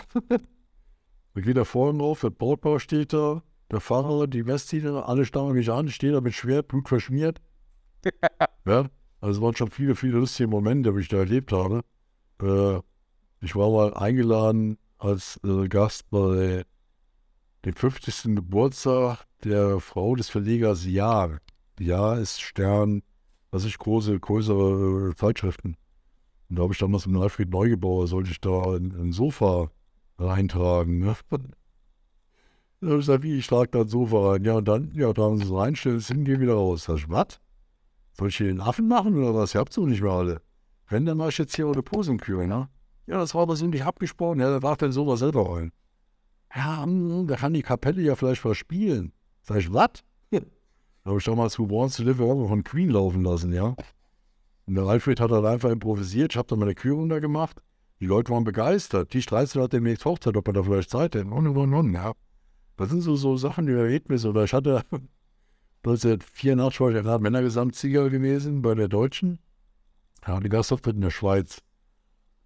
Da geht da vorne drauf, der Brautbau steht da, der Fahrer, die Messdiener, alle starren mich an, stehen da mit Schwert, Blut verschmiert. ja, also es waren schon viele, viele lustige Momente, die ich da erlebt habe. Äh, ich war mal eingeladen als äh, Gast bei dem 50. Geburtstag der Frau des Verlegers Jahr. Jahr ist Stern was ich große, größere äh, Zeitschriften. Und da habe ich damals mit Alfred Neugebauer, sollte ich da ein, ein Sofa reintragen. Ne? Da habe ich gesagt, wie, ich trage da ein Sofa rein. Ja, und dann, ja, da haben sie es reinstellen, es hingehen wieder raus. Sag ich, was? Soll ich hier den Affen machen oder was? Ihr habt so nicht mehr alle. Wenn, dann mache ich jetzt hier eure Posenkühe, ne? Ja, das war aber so nicht abgesprochen. Ja, da war dann sowas selber rein. Ja, hm, da kann die Kapelle ja vielleicht verspielen. Sag ich, was? Da habe ich damals Who Wants to Live Forever von Queen laufen lassen, ja. Und der Alfred hat dann einfach improvisiert. Ich habe dann meine Kühe da gemacht. Die Leute waren begeistert. Die 13 hat demnächst Hochzeit, ob er da vielleicht Zeit hätte. Und, und, und, ja. Das sind so, so Sachen, die Erlebnisse. Oder ich hatte 1984 war ich gerade Männergesamtsieger gewesen bei der Deutschen. Ja, die Gastauftritt in der Schweiz.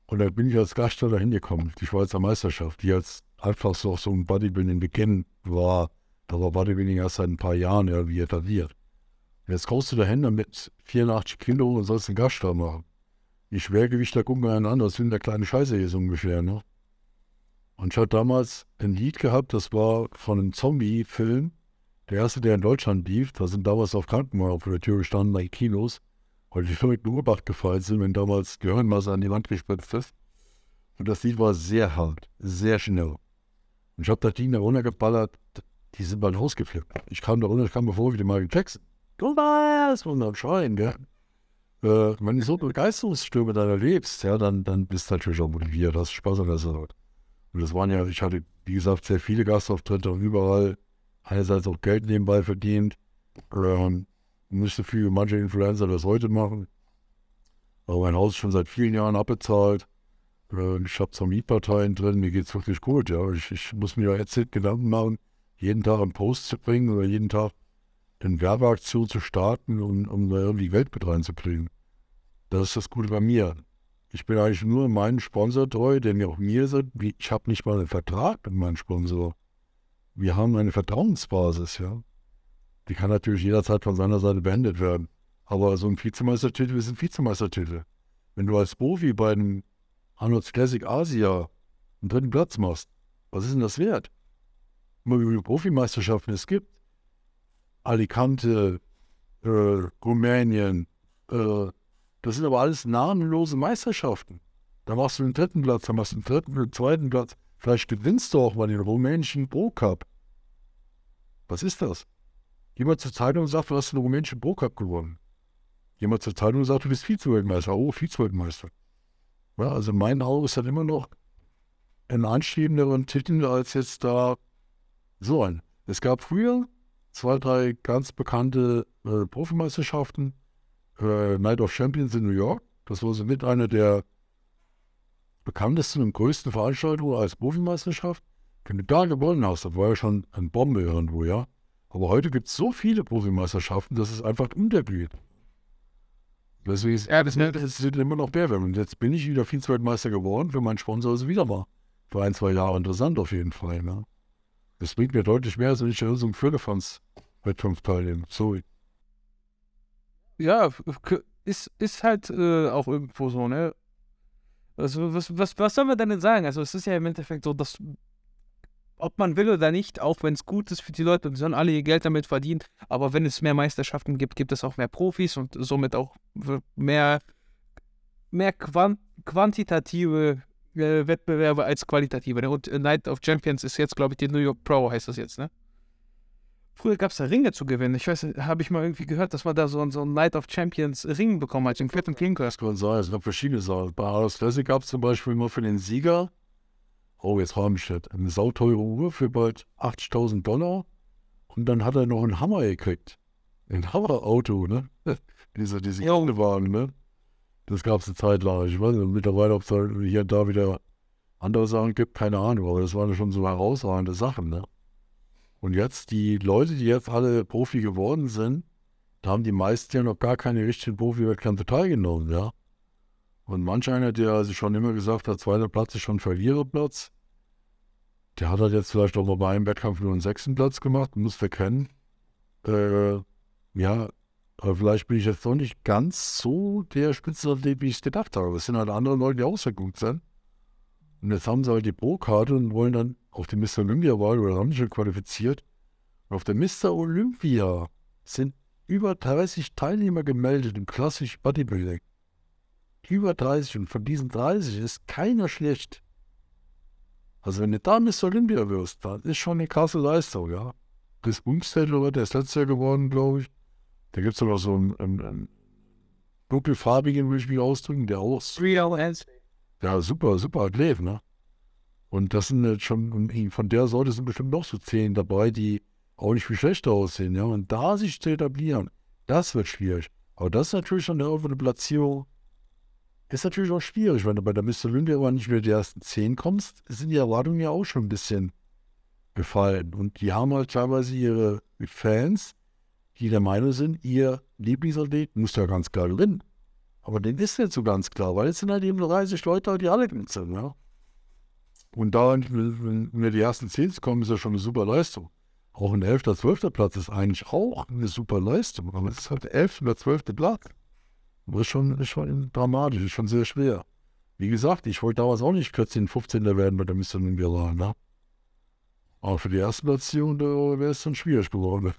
Und da bin ich als Gaststeller hingekommen, die Schweizer Meisterschaft, die als einfach so, so ein Bodybuilding-Beginn war. Da war Bodybuilding erst seit ein paar Jahren irgendwie etabliert. Jetzt kommst du dahin mit 84 Kilo und sollst einen Gaststab machen. Die Schwergewichter gucken einander, das sind der kleine Scheiße hier so ungefähr, ne? Und ich hatte damals ein Lied gehabt, das war von einem Zombie-Film. Der erste, der in Deutschland lief, da sind damals auf Krankenwagen vor der Tür gestanden, bei Kinos, weil die verrückten Obacht gefallen sind, wenn damals Gehirnmasse an die Wand gespritzt ist. Und das Lied war sehr hart, sehr schnell. Und ich habe das Ding da runtergeballert, die sind bald rausgeflippt. Ich kam da runter, ich kam mir vor wie die Michael Jackson. Du warst und dann schreien, gell? Äh, wenn du so Begeisterungsstürme dann erlebst, ja, dann, dann bist du natürlich auch motiviert, hast Spaß an der Sache. Und das waren ja, ich hatte, wie gesagt, sehr viele Gastauftritte und überall einerseits auch Geld nebenbei verdient. Ähm, nicht so viel wie manche Influencer das heute machen. Aber mein Haus ist schon seit vielen Jahren abbezahlt. Äh, ich habe zwar Mietparteien drin, mir geht es wirklich gut. Ja. Ich, ich muss mir ja jetzt Gedanken machen, jeden Tag einen Post zu bringen oder jeden Tag eine Werbeaktion zu starten, um, um da irgendwie Geld mit reinzukriegen. Das ist das Gute bei mir. Ich bin eigentlich nur meinem Sponsor treu, mir auch mir sagt, ich habe nicht mal einen Vertrag mit meinem Sponsor. Wir haben eine Vertrauensbasis, ja. Die kann natürlich jederzeit von seiner Seite beendet werden. Aber so ein Vizemeistertitel ist ein Vizemeistertitel. wenn du als Profi bei einem Arnold's Classic Asia einen dritten Platz machst, was ist denn das wert? Immer wie viele Profimeisterschaften es gibt. Alicante, äh, Rumänien, äh, das sind aber alles namenlose Meisterschaften. Da machst du den dritten Platz, da machst du den dritten, den zweiten Platz. Vielleicht gewinnst du auch mal den rumänischen Pro Cup. Was ist das? Jemand zur Zeitung und sagt, du hast den rumänischen Pro Cup gewonnen. Jemand zur Zeitung und sagt, du bist Vize-Weltmeister. Oh, Vize-Weltmeister. Ja, also in meinen Augen ist das immer noch ein anstrebenderen Titel als jetzt da so ein. Es gab früher zwei, drei ganz bekannte äh, Profimeisterschaften. Äh, Night of Champions in New York. Das war so mit einer der bekanntesten und größten Veranstaltungen als Profimeisterschaft. Wenn du da gewonnen hast, das war ja schon ein Bombe irgendwo, ja. Aber heute gibt es so viele Profimeisterschaften, dass es einfach untergeht. Deswegen ist, ja, das, ist immer noch mehr. Und jetzt bin ich wieder Vize-Weltmeister geworden, für meinen Sponsor ist wieder mal für ein, zwei Jahre interessant auf jeden Fall. Ne? Das bringt mir deutlich mehr, als wenn ich in so einem Firlefanz-Wettkampf teilnehme. Sorry. Ja, ist, ist halt äh, auch irgendwo so, ne? Also, was, was, was soll man denn sagen? Also, es ist ja im Endeffekt so, dass, ob man will oder nicht, auch wenn es gut ist für die Leute und sie sollen alle ihr Geld damit verdienen, aber wenn es mehr Meisterschaften gibt, gibt es auch mehr Profis und somit auch mehr, mehr quant quantitative äh, Wettbewerbe als qualitative. Ne? Und Night of Champions ist jetzt, glaube ich, die New York Pro, heißt das jetzt, ne? Früher gab es da Ringe zu gewinnen. Ich weiß, habe ich mal irgendwie gehört, dass man da so, so einen Night of Champions Ring bekommen hat, den vierten King Das kann sein, es gab verschiedene Sachen. Bei Aros Classic gab es zum Beispiel immer für den Sieger, oh, jetzt haben wir eine sauteure Uhr für bald 80.000 Dollar. Und dann hat er noch einen Hammer gekriegt. Ein Hammerauto, ne? diese diese Kinderwagen, ne? Das gab es eine Zeit lang. Ich weiß nicht, mittlerweile, ob es hier und da wieder andere Sachen gibt, keine Ahnung. Aber das waren schon so herausragende Sachen, ne? Und jetzt, die Leute, die jetzt alle Profi geworden sind, da haben die meisten ja noch gar keine richtigen Profi-Wettkämpfe teilgenommen, ja. Und manch einer, der also schon immer gesagt hat, zweiter Platz ist schon Verliererplatz, der hat halt jetzt vielleicht auch mal bei einem Wettkampf nur einen sechsten Platz gemacht, muss verkennen. Äh, ja, aber vielleicht bin ich jetzt doch nicht ganz so der Spitzenathlet, wie ich es gedacht habe. Es sind halt andere Leute, die auch sehr gut sind. Und jetzt haben sie halt die Pro-Karte und wollen dann auf die Mr. Olympia-Wahl oder haben sich schon qualifiziert. Und auf der Mr. Olympia sind über 30 Teilnehmer gemeldet im klassischen Bodybuilding. Über 30 und von diesen 30 ist keiner schlecht. Also wenn du da Mr. Olympia wirst, dann ist schon eine krasse Leistung, ja. Chris Bumstead, der ist letztes Jahr geworden, glaube ich. Da gibt es noch so einen, einen, einen dunkelfarbigen, will ich mich ausdrücken, der auch. Ja, super, super Athlet, ne? Und das sind jetzt schon, von der Sorte sind bestimmt noch so zehn dabei, die auch nicht viel schlechter aussehen. Ja? Und da sich zu etablieren, das wird schwierig. Aber das ist natürlich schon eine Platzierung, ist natürlich auch schwierig, wenn du bei der Mr. Olympia aber nicht mehr die ersten zehn kommst, sind die Erwartungen ja auch schon ein bisschen gefallen. Und die haben halt teilweise ihre Fans, die der Meinung sind, ihr Lieblingsathlet muss ja ganz klar gewinnen. Aber den ist nicht so ganz klar, weil es sind halt eben 30 Leute, die alle sind. Ja? Und da, wenn wir die ersten zehn kommen, ist ja schon eine super Leistung. Auch ein 11., 12. Platz ist eigentlich auch eine super Leistung, aber es ist halt der 11. oder 12. Platz. Das ist schon, ist schon dramatisch, ist schon sehr schwer. Wie gesagt, ich wollte damals auch nicht 14, 15. werden bei der Mission in Iran. Ne? Aber für die erste Platzierung wäre es dann schwierig geworden.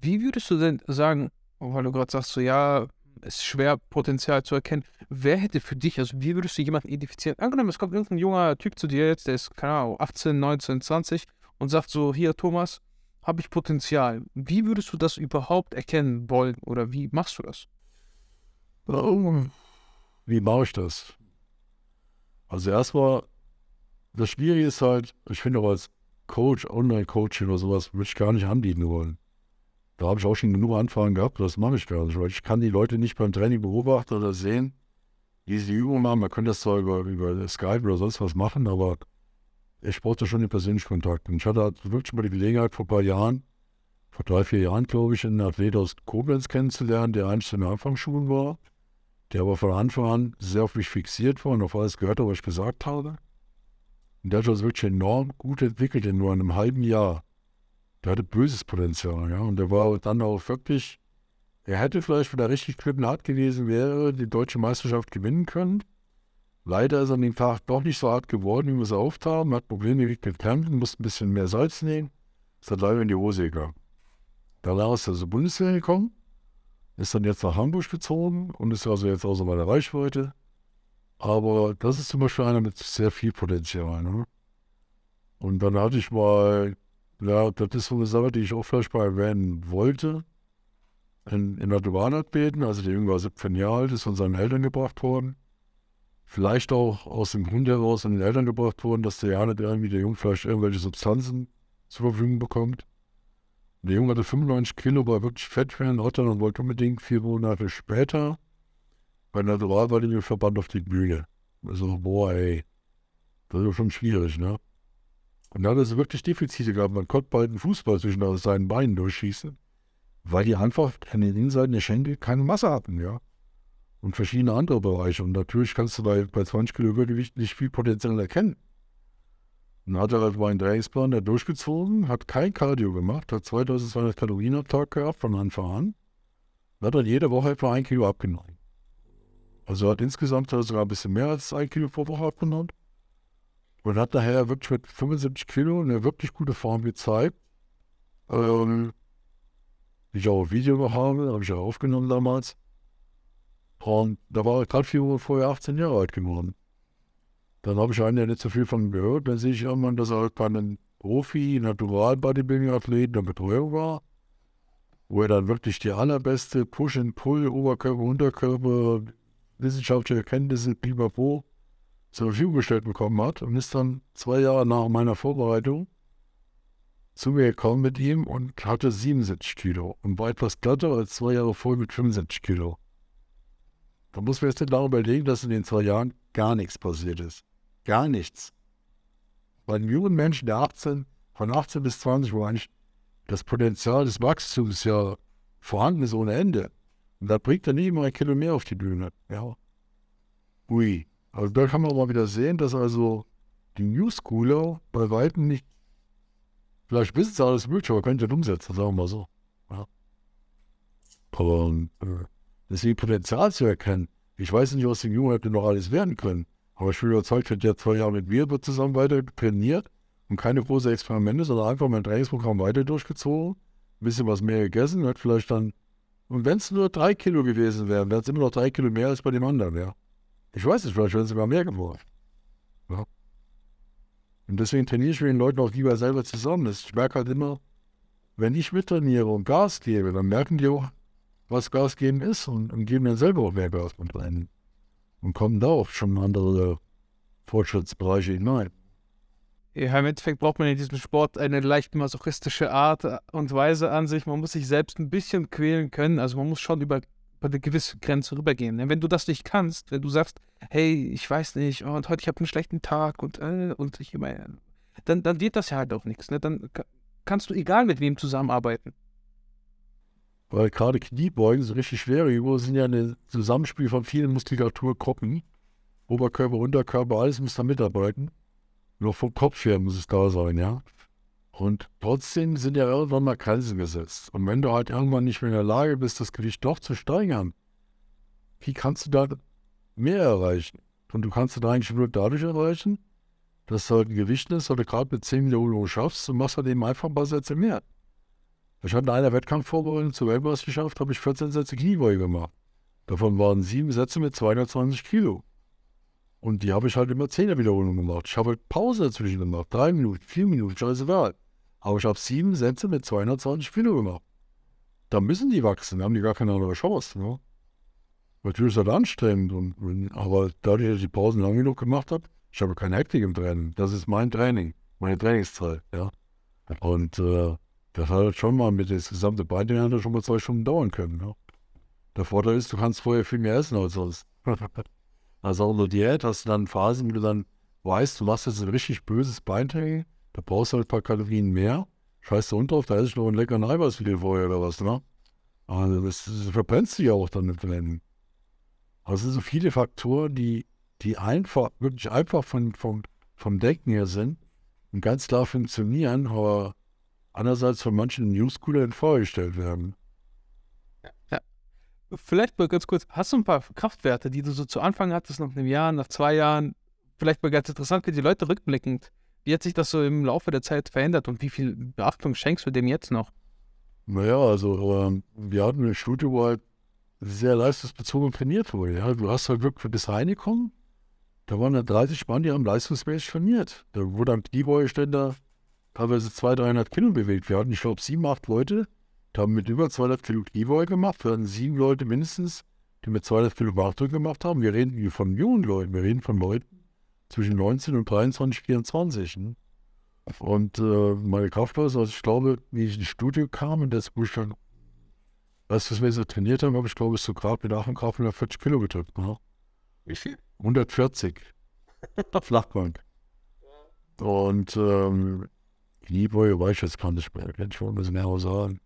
Wie würdest du denn sagen, weil du gerade sagst, so ja, ist schwer, Potenzial zu erkennen. Wer hätte für dich, also wie würdest du jemanden identifizieren? Angenommen, es kommt irgendein junger Typ zu dir jetzt, der ist, keine Ahnung, 18, 19, 20 und sagt so, hier Thomas, habe ich Potenzial. Wie würdest du das überhaupt erkennen wollen oder wie machst du das? Wie mache ich das? Also erstmal, das Schwierige ist halt, ich finde auch als Coach, Online-Coaching oder sowas, würde ich gar nicht anbieten wollen. Da habe ich auch schon genug Anfragen gehabt, das mache ich gar nicht, weil ich kann die Leute nicht beim Training beobachten oder sehen, wie sie die Übungen machen. Man könnte das zwar über, über Skype oder sonst was machen, aber ich brauchte schon den persönlichen Kontakt. Und ich hatte halt wirklich mal die Gelegenheit vor ein paar Jahren, vor drei, vier Jahren, glaube ich, einen Athlet aus Koblenz kennenzulernen, der eigentlich in Anfangsschulen war, der aber von Anfang an sehr auf mich fixiert war und auf alles gehört hat, was ich gesagt habe. Und der hat sich wirklich enorm gut entwickelt in nur einem halben Jahr der hatte böses Potenzial, ja. Und der war dann auch wirklich er hätte vielleicht, wenn er richtig knüppelhart gewesen wäre, die deutsche Meisterschaft gewinnen können. Leider ist er an dem Tag doch nicht so hart geworden, wie wir es erhofft haben. Hat Probleme mit Krämpfen, musste ein bisschen mehr Salz nehmen. Ist dann leider in die Hose gegangen. Danach ist er zur Bundeswehr gekommen, ist dann jetzt nach Hamburg gezogen und ist also jetzt außer meiner Reichweite. Aber das ist zum Beispiel einer mit sehr viel Potenzial. Ne? Und dann hatte ich mal, ja, das ist so eine Sache, die ich auch vielleicht mal erwähnen wollte. In, in der Duanatbeten, also der Junge war 17 Jahre alt, ist von seinen Eltern gebracht worden. Vielleicht auch aus dem Grund heraus an den Eltern gebracht worden, dass der ja nicht irgendwie der Junge vielleicht irgendwelche Substanzen zur Verfügung bekommt. Der Junge hatte 95 Kilo, war wirklich fett für einen Otter und wollte unbedingt vier Monate später bei der Naturalwahrnehmungsverband auf die Bühne. Also, boah, ey, das ist schon schwierig, ne? Und da hat er wirklich Defizite gehabt. Man konnte bald einen Fußball zwischen seinen Beinen durchschießen, weil die einfach an den Innenseiten der Schenkel keine Masse hatten, ja. Und verschiedene andere Bereiche. Und natürlich kannst du bei, bei 20 Kilo Übergewicht nicht viel Potenzial erkennen. Dann hat er halt meinen Trainingsplan da durchgezogen, hat kein Cardio gemacht, hat 2200 Kalorien am Tag gehabt von Anfang an. Und hat dann jede Woche etwa ein Kilo abgenommen. Also hat insgesamt sogar ein bisschen mehr als ein Kilo pro Woche abgenommen. Und hat daher wirklich mit 75 Kilo eine wirklich gute Form gezeigt. Ähm, ich auch ein Video noch habe, habe ich auch aufgenommen damals. Und da war er gerade vier Wochen vorher 18 Jahre alt geworden. Dann habe ich einen nicht so viel von gehört. Dann sehe ich irgendwann, dass er halt bei einem Profi, Natural-Bodybuilding-Athleten der Betreuung war, wo er dann wirklich die allerbeste Push-and-Pull, Oberkörper, Unterkörper, wissenschaftliche Kenntnisse, pipapo, zur Verfügung gestellt bekommen hat und ist dann zwei Jahre nach meiner Vorbereitung zu mir gekommen mit ihm und hatte 77 Kilo und war etwas glatter als zwei Jahre vorher mit 75 Kilo. Da muss man jetzt nicht darüber überlegen, dass in den zwei Jahren gar nichts passiert ist. Gar nichts. Bei einem jungen Menschen, der 18, von 18 bis 20, wo eigentlich das Potenzial des Wachstums ja vorhanden ist ohne Ende. Und da bringt er nicht immer ein Kilo mehr auf die Bühne. Ja. Ui. Also da kann man mal wieder sehen, dass also die New Schooler bei Weitem nicht, vielleicht wissen sie alles möglich, aber können nicht umsetzen, sagen wir mal so. Ja. Aber äh, deswegen Potenzial zu erkennen. Ich weiß nicht, was die Jungen hätte noch alles werden können. Aber ich bin überzeugt, wenn der zwei Jahre mit mir zusammen weiter trainiert und keine großen Experimente, sondern einfach mein Trainingsprogramm weiter durchgezogen, ein bisschen was mehr gegessen, hat vielleicht dann, und wenn es nur drei Kilo gewesen wären, wäre es immer noch drei Kilo mehr als bei dem anderen, ja. Ich weiß es, vielleicht es sogar mehr geworden. Ja. Und deswegen trainiere ich mit den Leuten auch lieber selber zusammen. Ich merke halt immer, wenn ich mittrainiere und Gas gebe, dann merken die auch, was Gas geben ist und, und geben dann selber auch mehr Gas mit rein und kommen da auch schon andere Fortschrittsbereiche hinein. Ja, im Endeffekt braucht man in diesem Sport eine leicht masochistische Art und Weise an sich. Man muss sich selbst ein bisschen quälen können. Also man muss schon über, eine gewisse Grenze rübergehen. Wenn du das nicht kannst, wenn du sagst, hey, ich weiß nicht, oh, und heute ich habe einen schlechten Tag und, äh, und ich immer, dann, dann wird das ja halt auch nichts. Ne? Dann kannst du egal mit wem zusammenarbeiten. Weil gerade Kniebeugen, so richtig schwere Übungen, sind ja ein Zusammenspiel von vielen Muskulaturgruppen. Oberkörper, Unterkörper, alles muss da mitarbeiten. Nur vom Kopf her muss es da sein, ja. Und trotzdem sind ja irgendwann mal Grenzen gesetzt. Und wenn du halt irgendwann nicht mehr in der Lage bist, das Gewicht doch zu steigern, wie kannst du da mehr erreichen? Und du kannst da eigentlich nur dadurch erreichen, dass du halt ein Gewicht ist, oder gerade mit 10 Wiederholungen schaffst und machst halt eben einfach ein paar Sätze mehr. Ich hatte in einer Wettkampfvorbereitung zur Weltmeisterschaft, habe ich 14 Sätze Kniebeuge gemacht. Davon waren sieben Sätze mit 220 Kilo. Und die habe ich halt immer 10er Wiederholungen gemacht. Ich habe halt Pause dazwischen gemacht. Drei Minuten, vier Minuten, scheißegal. Aber ich habe sieben Sätze mit 220 Kilo gemacht. Da müssen die wachsen, da haben die gar keine andere Chance. Ne? Natürlich ist das anstrengend, und, aber dadurch, dass ich die Pausen lang genug gemacht habe, ich habe keine Hektik im Training. Das ist mein Training, meine Trainingszeit. Ja? Und äh, das hat halt schon mal mit das gesamte Beintraining schon mal zwei Stunden dauern können. Ja. Der Vorteil ist, du kannst vorher viel mehr essen als sonst. also auch der Diät hast du dann Phasen, wo du dann weißt, du machst jetzt ein richtig böses Beintraining, da brauchst du halt ein paar Kalorien mehr. Scheiß du unten drauf, da ich noch einen leckeren Eiweiß wie vorher oder was, ne? Also das, das verbrennst du ja auch dann mit Rennen. Also es sind so viele Faktoren, die, die einfach, wirklich einfach von, vom, vom Denken her sind und ganz klar funktionieren, aber andererseits von manchen Newschooler in Frage gestellt werden. Ja, Vielleicht mal ganz kurz, hast du ein paar Kraftwerte, die du so zu Anfang hattest, nach einem Jahr, nach zwei Jahren? Vielleicht mal ganz interessant für die Leute rückblickend. Wie hat sich das so im Laufe der Zeit verändert und wie viel Beachtung schenkst du dem jetzt noch? Naja, also ähm, wir hatten eine Studie, wo halt sehr leistungsbezogen trainiert wurde. Ja. Du hast halt wirklich bis reingekommen, da waren dann 30 Mann, die haben leistungsmäßig trainiert. Da wurde am Kniebeugeständer teilweise 200, 300 Kilo bewegt. Wir hatten, ich glaube, sieben, acht Leute, die haben mit über 200 Kilo Kniebeuge gemacht. Wir hatten sieben Leute mindestens, die mit 200 Kilo Bachdrück gemacht haben. Wir reden hier von jungen Leuten, wir reden von Leuten zwischen 19 und 23, 24. Ne? Und äh, meine Kraftweise, also ich glaube, wie ich ins Studio kam und das, wo ich dann, als wir so trainiert haben, habe ich glaube ich so gerade mit Achenkraft 140 Kilo gedrückt. Ne? Wie viel? 140. Flachbank. Und ähm, Kniebeuge weiß ich jetzt gar nicht mehr, kann ich schon ein bisschen mehr sagen.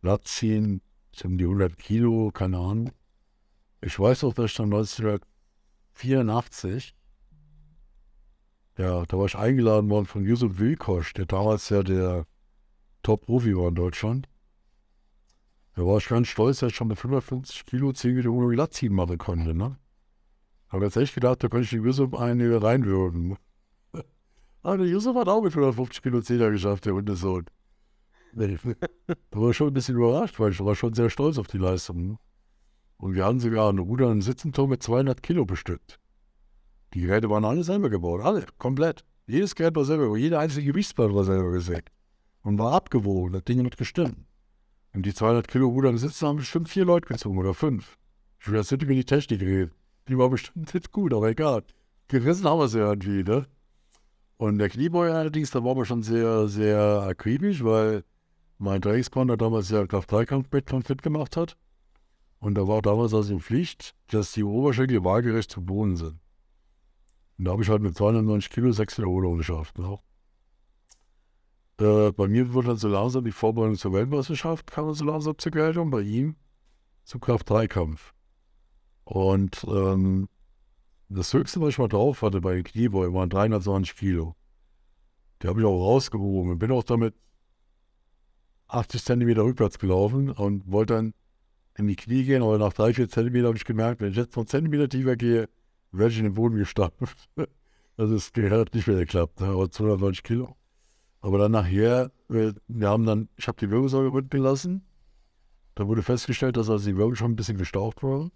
Latz ziehen, sind die 100 Kilo, keine Ahnung. Ich weiß auch, dass ich dann 1984 ja, da war ich eingeladen worden von Yusuf Wilkosch, der damals ja der Top-Profi war in Deutschland. Da war ich ganz stolz, dass ich schon mit 55 Kilo 10 Meter ohne Glattziehen machen konnte. Ne? Habe jetzt echt gedacht, da könnte ich den Yusuf eine reinwürgen. Aber der Yusuf hat auch mit 150 Kilo 10er geschafft, der Hundesohn. da war ich schon ein bisschen überrascht, weil ich war schon sehr stolz auf die Leistung. Ne? Und wir hatten sogar einen Ruder- und Sitzenturm mit 200 Kilo bestückt. Die Geräte waren alle selber gebaut, alle, komplett. Jedes Gerät war selber gebaut, jede einzelne Gewichtsblatt war selber gesägt. Und war abgewogen, das Ding hat gestimmt. Und die 200 Kilo Ruder sitzen haben bestimmt vier Leute gezogen oder fünf. Ich will jetzt nicht über die Technik reden. Die war bestimmt nicht gut, aber egal. Gerissen haben wir sie irgendwie, ne? Und der Kniebeuger allerdings, da waren wir schon sehr, sehr akribisch, weil mein Trainingspartner damals ja Kraft-3-Kampf-Wettkampf fit gemacht hat. Und da war damals also in Pflicht, dass die Oberschenkel waagerecht zu Boden sind. Und da habe ich halt mit 290 Kilo sechs Wiederholungen geschafft. Ne? Äh, bei mir wird dann so langsam die Vorbereitung zur Weltmeisterschaft, kam so langsam zur Geltung, bei ihm zum Kraft-3-Kampf. Und ähm, das Höchste, was ich mal drauf hatte bei den Kniebeugen, waren 320 Kilo. Die habe ich auch rausgehoben und bin auch damit 80 Zentimeter rückwärts gelaufen und wollte dann in die Knie gehen, aber nach 3, 4 Zentimeter habe ich gemerkt, wenn ich jetzt noch einen Zentimeter tiefer gehe, werde ich in den Boden gestampft. Also es hat nicht mehr geklappt, aber 290 Kilo. Aber dann nachher, wir, haben dann, ich habe die Wirbelsäule unten gelassen. Da wurde festgestellt, dass also die Wirbel schon ein bisschen gestaucht waren.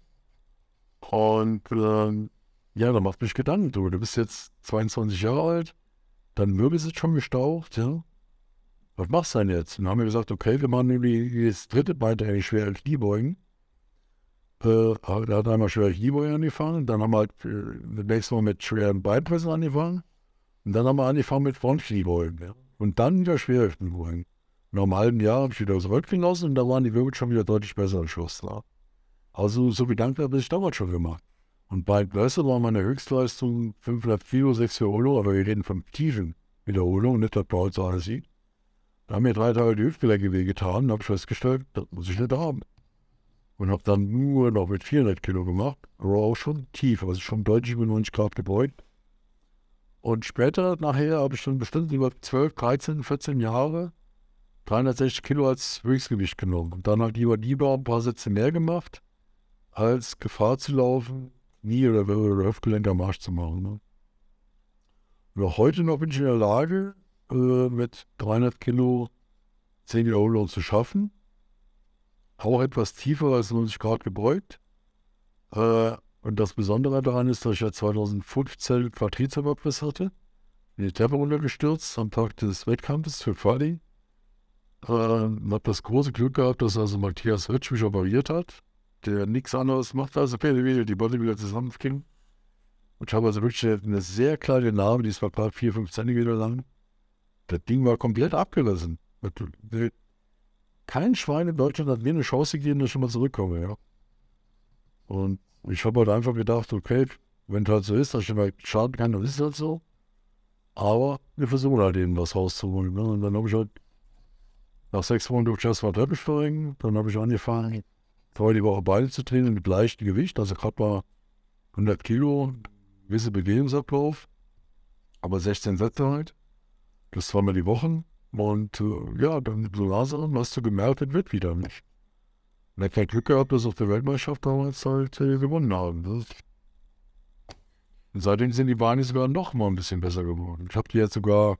Und ähm, ja, da macht mich Gedanken, du, du bist jetzt 22 Jahre alt, dein Wirbel ist jetzt schon gestaucht, ja. Was machst du denn jetzt? Und dann haben wir gesagt, okay, wir machen irgendwie das dritte Bein eigentlich schwer Kniebeugen. Äh, da hat einmal schwer Kniebeuge angefangen, dann haben wir halt äh, das nächste Mal mit schweren Beinpressen angefangen und dann haben wir angefangen mit Frontkniebeugen. Ja. Und dann wieder schwere Kniebeugen. Nach einem halben Jahr habe ich wieder zurückgelassen und da waren die Wirbel schon wieder deutlich besser am Schluss. Ja. Also so wie dankbar habe ich damals schon gemacht. Und bei Blässe war meine Höchstleistung 500 Kilo, 6 Wiederholungen, aber wir reden von tiefen Wiederholungen, nicht das Paul alles sieht. Da haben mir drei Tage die Hüftgelenke wehgetan und habe festgestellt, das muss ich nicht haben und habe dann nur noch mit 400 Kilo gemacht, aber auch schon tief, also schon deutlich über 90 Grad gebeugt. Und später, nachher, habe ich dann bestimmt über 12, 13, 14 Jahre 360 Kilo als Höchstgewicht genommen. Und dann halt lieber lieber ein paar Sätze mehr gemacht, als Gefahr zu laufen, nie oder, oder Hüftgelenk am Arsch zu machen. Ne? Und auch heute noch bin ich in der Lage, äh, mit 300 Kilo 10 Wiederholungen zu schaffen auch etwas tiefer als 90 Grad gebeugt. Äh, und das Besondere daran ist, dass ich ja 2015 Quadrizepsabriss hatte. Bin die Treppe runtergestürzt am Tag des Wettkampfes für Quali. Äh, habe das große Glück gehabt, dass also Matthias Ritsch mich operiert hat, der nichts anderes macht als Pferdewedel, die Bodybuilder zusammenfingen. Und ich habe also wirklich eine sehr kleine Narbe, die ist gerade 4, 5 Zentimeter lang. Das Ding war komplett abgerissen kein Schwein in Deutschland hat mir eine Chance gegeben, dass ich mal zurückkomme, ja. Und ich habe halt einfach gedacht, okay, wenn es halt so ist, dass ich mal schaden kann, dann ist es halt so. Aber wir versuchen halt eben was rauszuholen. Ne? Und dann habe ich halt nach sechs Wochen durch das mal Treppe steigen. Dann habe ich angefangen, zwei die Woche Beine zu trainieren mit leichtem Gewicht. Also gerade mal 100 Kilo, gewisse Bewegungsablauf, aber 16 Sätze halt. Das zweimal die Woche. Und äh, ja, dann so langsam hast du gemerkt, es wird wieder nicht. Und er hat Glück gehabt, dass auf der Weltmeisterschaft damals halt äh, gewonnen haben. Das und seitdem sind die Beine sogar noch mal ein bisschen besser geworden. Ich habe die jetzt sogar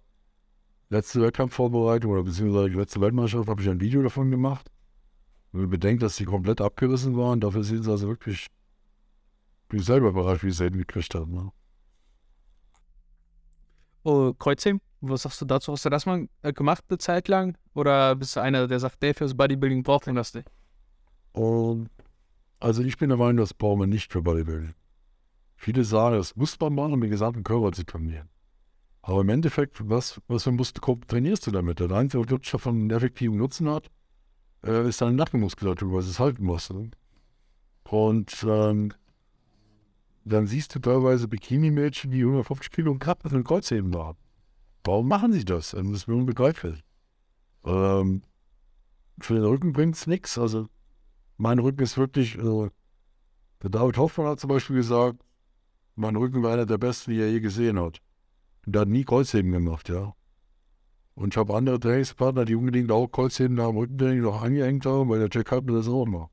letzte Wettkampfvorbereitung oder beziehungsweise die letzte Weltmeisterschaft habe ich ein Video davon gemacht. Wenn man bedenkt, dass die komplett abgerissen waren, dafür sehen sie also wirklich, bin ich selber überrascht, wie ich es hingekriegt habe. Ne? Oh, Kreuzheben, was sagst du dazu? Hast du das mal äh, gemacht eine Zeit lang? Oder bist du einer, der sagt, der fürs Bodybuilding braucht man das nicht? Und also ich bin der Meinung, das brauchen wir nicht für Bodybuilding. Viele sagen, das muss man machen, um den gesamten Körper zu trainieren. Aber im Endeffekt, was, was für einen Muskelgruppe trainierst du damit? Der einzige, der davon einen effektiven Nutzen hat, äh, ist deine Nackenmuskulatur, weil du es halten musst. Ne? Und ähm, dann siehst du teilweise Bikini-Mädchen, die 150 Kilo und Kraft und Kreuzheben haben. Warum machen sie das? Das ist mir unbegreiflich. Ähm, für den Rücken bringt es nichts. Also, mein Rücken ist wirklich. Also, der David Hoffmann hat zum Beispiel gesagt, mein Rücken war einer der besten, die er je gesehen hat. Und der hat nie Kreuzheben gemacht, ja. Und ich habe andere Trainingspartner, die unbedingt auch Kreuzheben nach dem Rückentraining noch angehängt haben, weil der Jack mir das auch immer.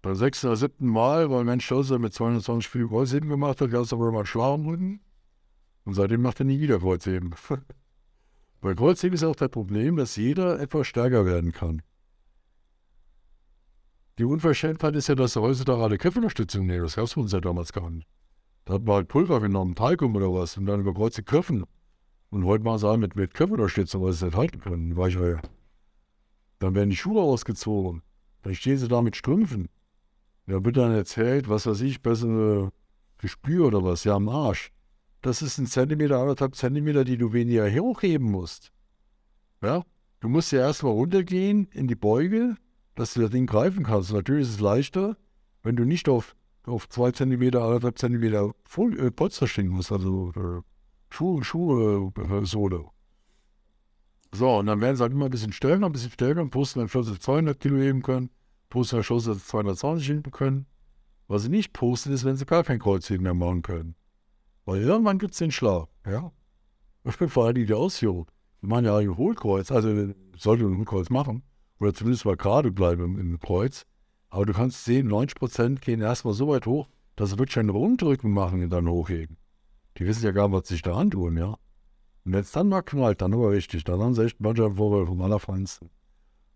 Beim sechsten oder siebten Mal, weil Mensch Stolzer mit 220 Spielen Kreuzheben gemacht hat, gab es aber mal schwachen Rücken. Und seitdem macht er nie wieder Kreuzheben. Bei Kreuzheben ist auch das Problem, dass jeder etwas stärker werden kann. Die Unverschämtheit ist ja, dass er heutzutage alle Köpfunterstützung nehmen. Das gab es uns ja damals gar nicht. Da hat man halt Pulver genommen, Talkum oder was, und dann überkreuzte Köpfen. Und heute sie halt mit, mit Köpfunterstützung, weil sie es nicht halten können, Weicheier. Dann werden die Schuhe ausgezogen. Dann stehen sie da mit Strümpfen. Da wird dann erzählt, was weiß ich, bessere Gespür oder was, ja am Arsch. Das ist ein Zentimeter, anderthalb Zentimeter, die du weniger hochheben musst. Ja, du musst ja erstmal runtergehen in die Beuge, dass du das Ding greifen kannst. Natürlich ist es leichter, wenn du nicht auf auf zwei Zentimeter, anderthalb Zentimeter Fol äh, Polster stehen muss, also äh, Schuhe, Schuhe, äh, Sohle. So, und dann werden sie halt immer ein bisschen stärker, ein bisschen stärker und posten dann Schloss 200 Kilo heben können, posten dann Schloss 220 heben können. Was sie nicht posten, ist, wenn sie gar kein Kreuzheben mehr machen können. Weil irgendwann gibt es den Schlag, ja. Ich bin vor allem die Ausführung. Wir machen ja ein Hohlkreuz, also sollte ein Hohlkreuz machen, oder zumindest mal gerade bleiben im, im Kreuz. Aber du kannst sehen, 90% gehen erstmal so weit hoch, dass sie wirklich ein Rundrücken machen und dann hochheben. Die wissen ja gar nicht, was sich da antun, ja. Und wenn es dann mal knallt, dann aber richtig. Dann haben sie echt manchmal Vorwürfe vom Allerfeinsten.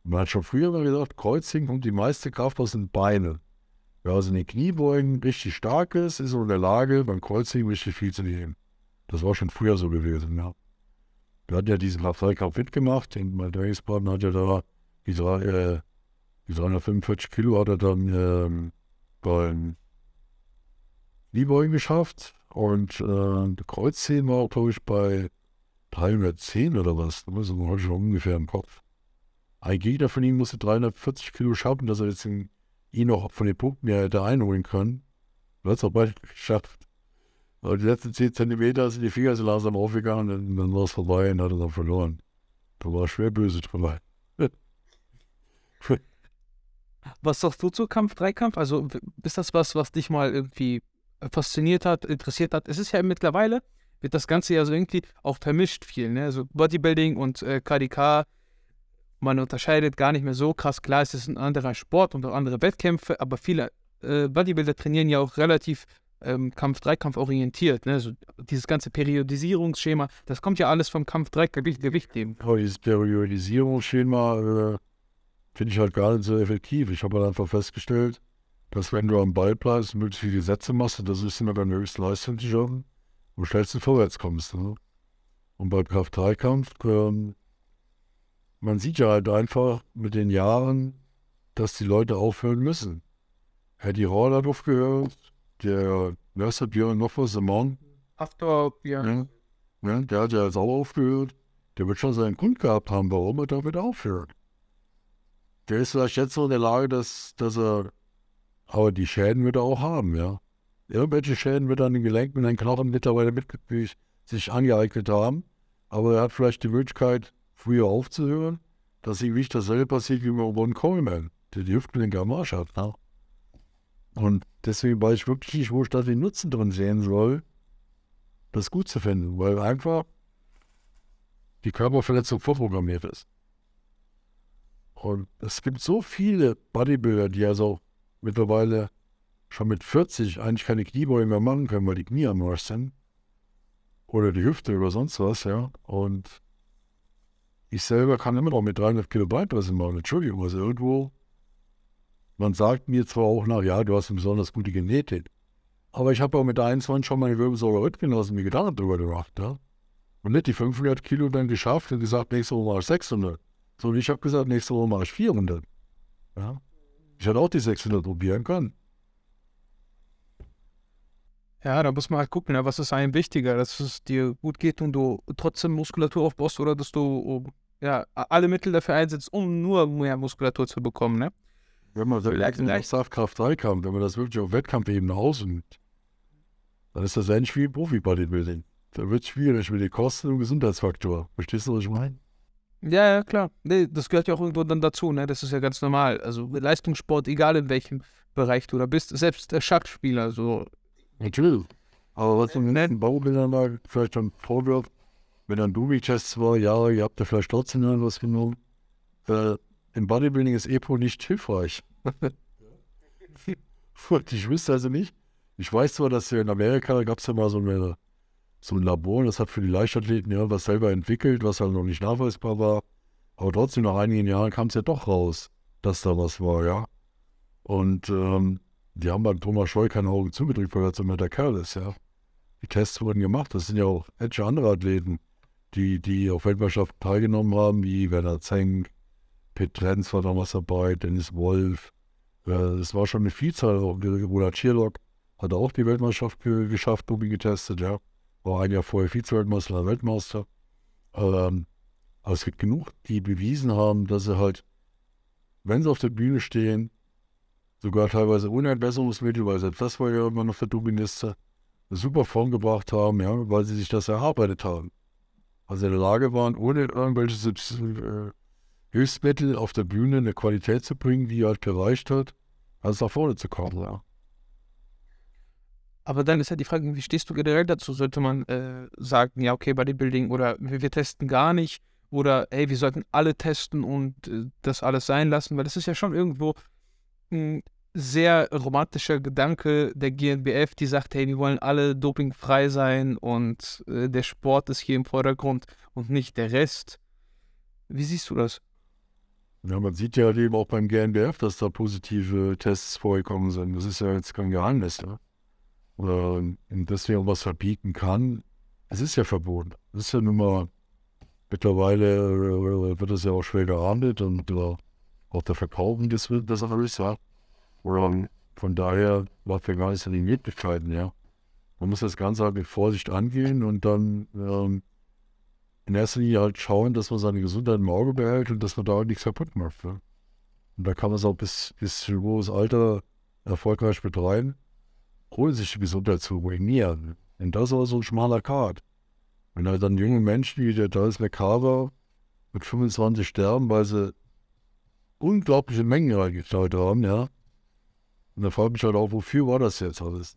Man hat schon früher mal gesagt, Kreuzing kommt die meiste Kraft aus den Beinen. Wer also in den Kniebeugen richtig stark ist, ist in der Lage, beim Kreuzing richtig viel zu nehmen. Das war schon früher so gewesen, ja. Wir hatten ja diesen Kraft-Dreikampf mitgemacht, den mein Trainingspartner hat ja da die drei, äh, die 345 Kilo hat er dann ähm, beim Kniebeugen geschafft und äh, Kreuzheben war, glaube ich, bei 310 oder was. Da muss man heute schon ungefähr im Kopf. Ein Gegner von ihm musste 340 Kilo schaffen, dass er jetzt ihn, ihn noch von den Punkten her hätte einholen können. Er hat auch bald geschafft. Aber die letzten 10 Zentimeter sind die Finger so langsam aufgegangen und dann war es vorbei und hat er dann verloren. Da war schwer böse drüber. Was sagst du zu Kampf-Dreikampf? Also ist das was, was dich mal irgendwie fasziniert hat, interessiert hat? Es ist ja mittlerweile, wird das Ganze ja so irgendwie auch vermischt viel, ne? Also Bodybuilding und äh, KDK, man unterscheidet gar nicht mehr so krass. Klar, es ist ein anderer Sport und auch andere Wettkämpfe, aber viele äh, Bodybuilder trainieren ja auch relativ ähm, Kampf-Dreikampf orientiert. Ne? Also dieses ganze Periodisierungsschema, das kommt ja alles vom Kampf-Dreikampf Gewicht nehmen. Oh, dieses Periodisierungsschema äh, finde ich halt gar nicht so effektiv. Ich habe halt einfach festgestellt, dass wenn du am Ball bleibst, möglichst viele Sätze machst, und das ist immer deine höchste Leistung, die schon, am schnellsten vorwärts kommst. Ne? Und beim Kraft-3-Kampf, ähm, man sieht ja halt einfach mit den Jahren, dass die Leute aufhören müssen. Eddie Hall hat aufgehört, der, der Björn noch was, der Mount? After Björn. Ja, ja, der hat ja jetzt auch aufgehört. Der wird schon seinen Grund gehabt haben, warum er damit aufhört. Der ist vielleicht jetzt so in der Lage, dass, dass er, aber die Schäden wird er auch haben, ja. Irgendwelche Schäden wird er an den Gelenken und den Knochen mittlerweile mit sich angeeignet haben. Aber er hat vielleicht die Möglichkeit, früher aufzuhören, dass ihm nicht dasselbe passiert wie mit Ron Coleman, der die Hüftgelenke am Arsch hat. Ne? Und deswegen weiß ich wirklich nicht, wo ich da den Nutzen drin sehen soll, das gut zu finden, weil einfach die Körperverletzung vorprogrammiert ist. Und es gibt so viele Bodybuilder, die also mittlerweile schon mit 40 eigentlich keine Kniebeuge mehr machen können, weil die Knie am Arsch sind. Oder die Hüfte oder sonst was, ja. Und ich selber kann immer noch mit 300 Kilo Beinpressen machen. Entschuldigung, also irgendwo. Man sagt mir zwar auch nach, ja, du hast eine besonders gute Genetik. Aber ich habe auch mit 21 schon meine Wirbelsäule mitgenossen, mir Gedanken darüber gemacht, ja. Und nicht die 500 Kilo dann geschafft und gesagt, nächste Woche mache ich 600. Sondern ich habe gesagt, nächste Woche mache ich 400. Ja. Ich hätte auch die 600 probieren können. Ja, da muss man halt gucken, ja, was ist einem wichtiger, dass es dir gut geht und du trotzdem Muskulatur aufbaust oder dass du ja, alle Mittel dafür einsetzt, um nur mehr Muskulatur zu bekommen, ne? Wenn man vielleicht in Saftkraft 3 kam, wenn man das wirklich auf Wettkampfebene ausübt, dann ist das ähnlich wie Profi-Bodybuilding. Da wird es schwierig mit den Kosten und Gesundheitsfaktor. Verstehst du, was ich meine? Ja, ja, klar. Nee, das gehört ja auch irgendwo dann dazu, ne? Das ist ja ganz normal. Also Leistungssport, egal in welchem Bereich du da bist, selbst der Schachspieler, so Natürlich. Aber was in den Baubildern da vielleicht dann vorwirft, wenn dann Dubik-Tests war, ja, ihr habt da vielleicht trotzdem was genommen. Äh, Im Bodybuilding ist EPO nicht hilfreich. ich wüsste also nicht. Ich weiß zwar, dass in Amerika gab es ja mal so, eine, so ein Labor, das hat für die Leichtathleten ja was selber entwickelt, was halt noch nicht nachweisbar war. Aber trotzdem, nach einigen Jahren kam es ja doch raus, dass da was war, ja. Und ähm, die haben beim Thomas Scheu keine Augen zugedrückt, weil er so der Kerl ist, ja. Die Tests wurden gemacht. Das sind ja auch etliche andere Athleten, die, die auf Weltmeisterschaften teilgenommen haben, wie Werner Zenk, Pitt Trenz war damals dabei, Dennis Wolf. Es war schon eine Vielzahl. Roland Schierlock hat auch die Weltmeisterschaft geschafft, Doping getestet, ja. War ein Jahr vorher Vize-Weltmeister, Weltmeister. Ähm, aber es gibt genug, die bewiesen haben, dass sie halt, wenn sie auf der Bühne stehen, sogar teilweise ohne Entwässerungsmittel, weil selbst das war ja immer noch der Doministe, eine super Form gebracht haben, ja, weil sie sich das erarbeitet haben. Also in der Lage waren, ohne irgendwelche äh, Hilfsmittel auf der Bühne eine Qualität zu bringen, die halt gereicht hat, also nach vorne zu kommen, ja. Aber dann ist ja die Frage, wie stehst du generell dazu? Sollte man äh, sagen, ja, okay, Bodybuilding oder wir, wir, testen gar nicht oder hey, wir sollten alle testen und äh, das alles sein lassen, weil das ist ja schon irgendwo ein sehr romantischer Gedanke der GNBF, die sagt, hey, wir wollen alle dopingfrei sein und äh, der Sport ist hier im Vordergrund und nicht der Rest. Wie siehst du das? Ja, man sieht ja eben auch beim GNBF, dass da positive Tests vorgekommen sind. Das ist ja jetzt kein Geheimnis. Ne? Oder deswegen was verbieten kann, es ist ja verboten. Es ist ja nun mal, mittlerweile äh, wird es ja auch schwer geahndet und äh, auch der Verkaufen des, des alles, ja. Und von daher war wir gar nicht die Möglichkeiten, ja. Man muss das Ganze halt mit Vorsicht angehen und dann ähm, in erster Linie halt schauen, dass man seine Gesundheit im Auge behält und dass man da halt nichts kaputt macht. Ja. Und da kann man es auch bis, bis in hohes Alter erfolgreich betreiben, ohne sich die Gesundheit zu ruinieren. Und das ist so ein schmaler Kart. Wenn halt dann junge Menschen wie der Dallas McCarver mit 25 sterben, weil sie unglaubliche Mengen reingeklaut haben, ja. Und da fragt mich halt auch, wofür war das jetzt alles?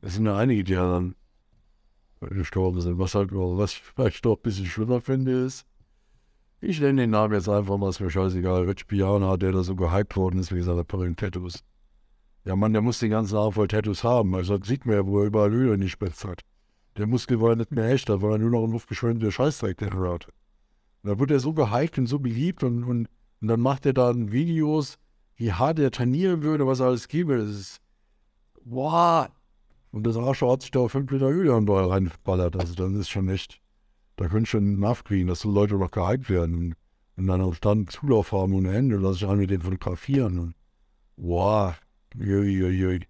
Es sind ja einige, die ja dann gestorben sind. Was halt, was ich vielleicht doch ein bisschen schlimmer finde, ist, ich nenne den Namen jetzt einfach mal, ist mir scheißegal, Rich Piana, der da so gehypt worden ist wegen seiner perlen Tattoos. Ja, Mann, der muss den ganzen Arm voll Tattoos haben. Also das sieht man ja, wo er überall Öl in die Spitze hat. Der Muskel war nicht mehr echt, da war nur noch ein luftbeschwemmender Scheißdreck, der hat. Und da wird er so gehypt und so beliebt und, und und dann macht er dann Videos, wie hart er trainieren würde, was er alles gebe. Das ist, wow. Und das Arschloch hat sich da 5 Liter Öl reinballert. Also dann ist schon echt, da könnte schon nachkriegen, dass so Leute noch gehypt werden und, dann auch dann Zulauf haben ohne Ende, lass ich an mit den fotografieren. Und, wow. Uiuiui.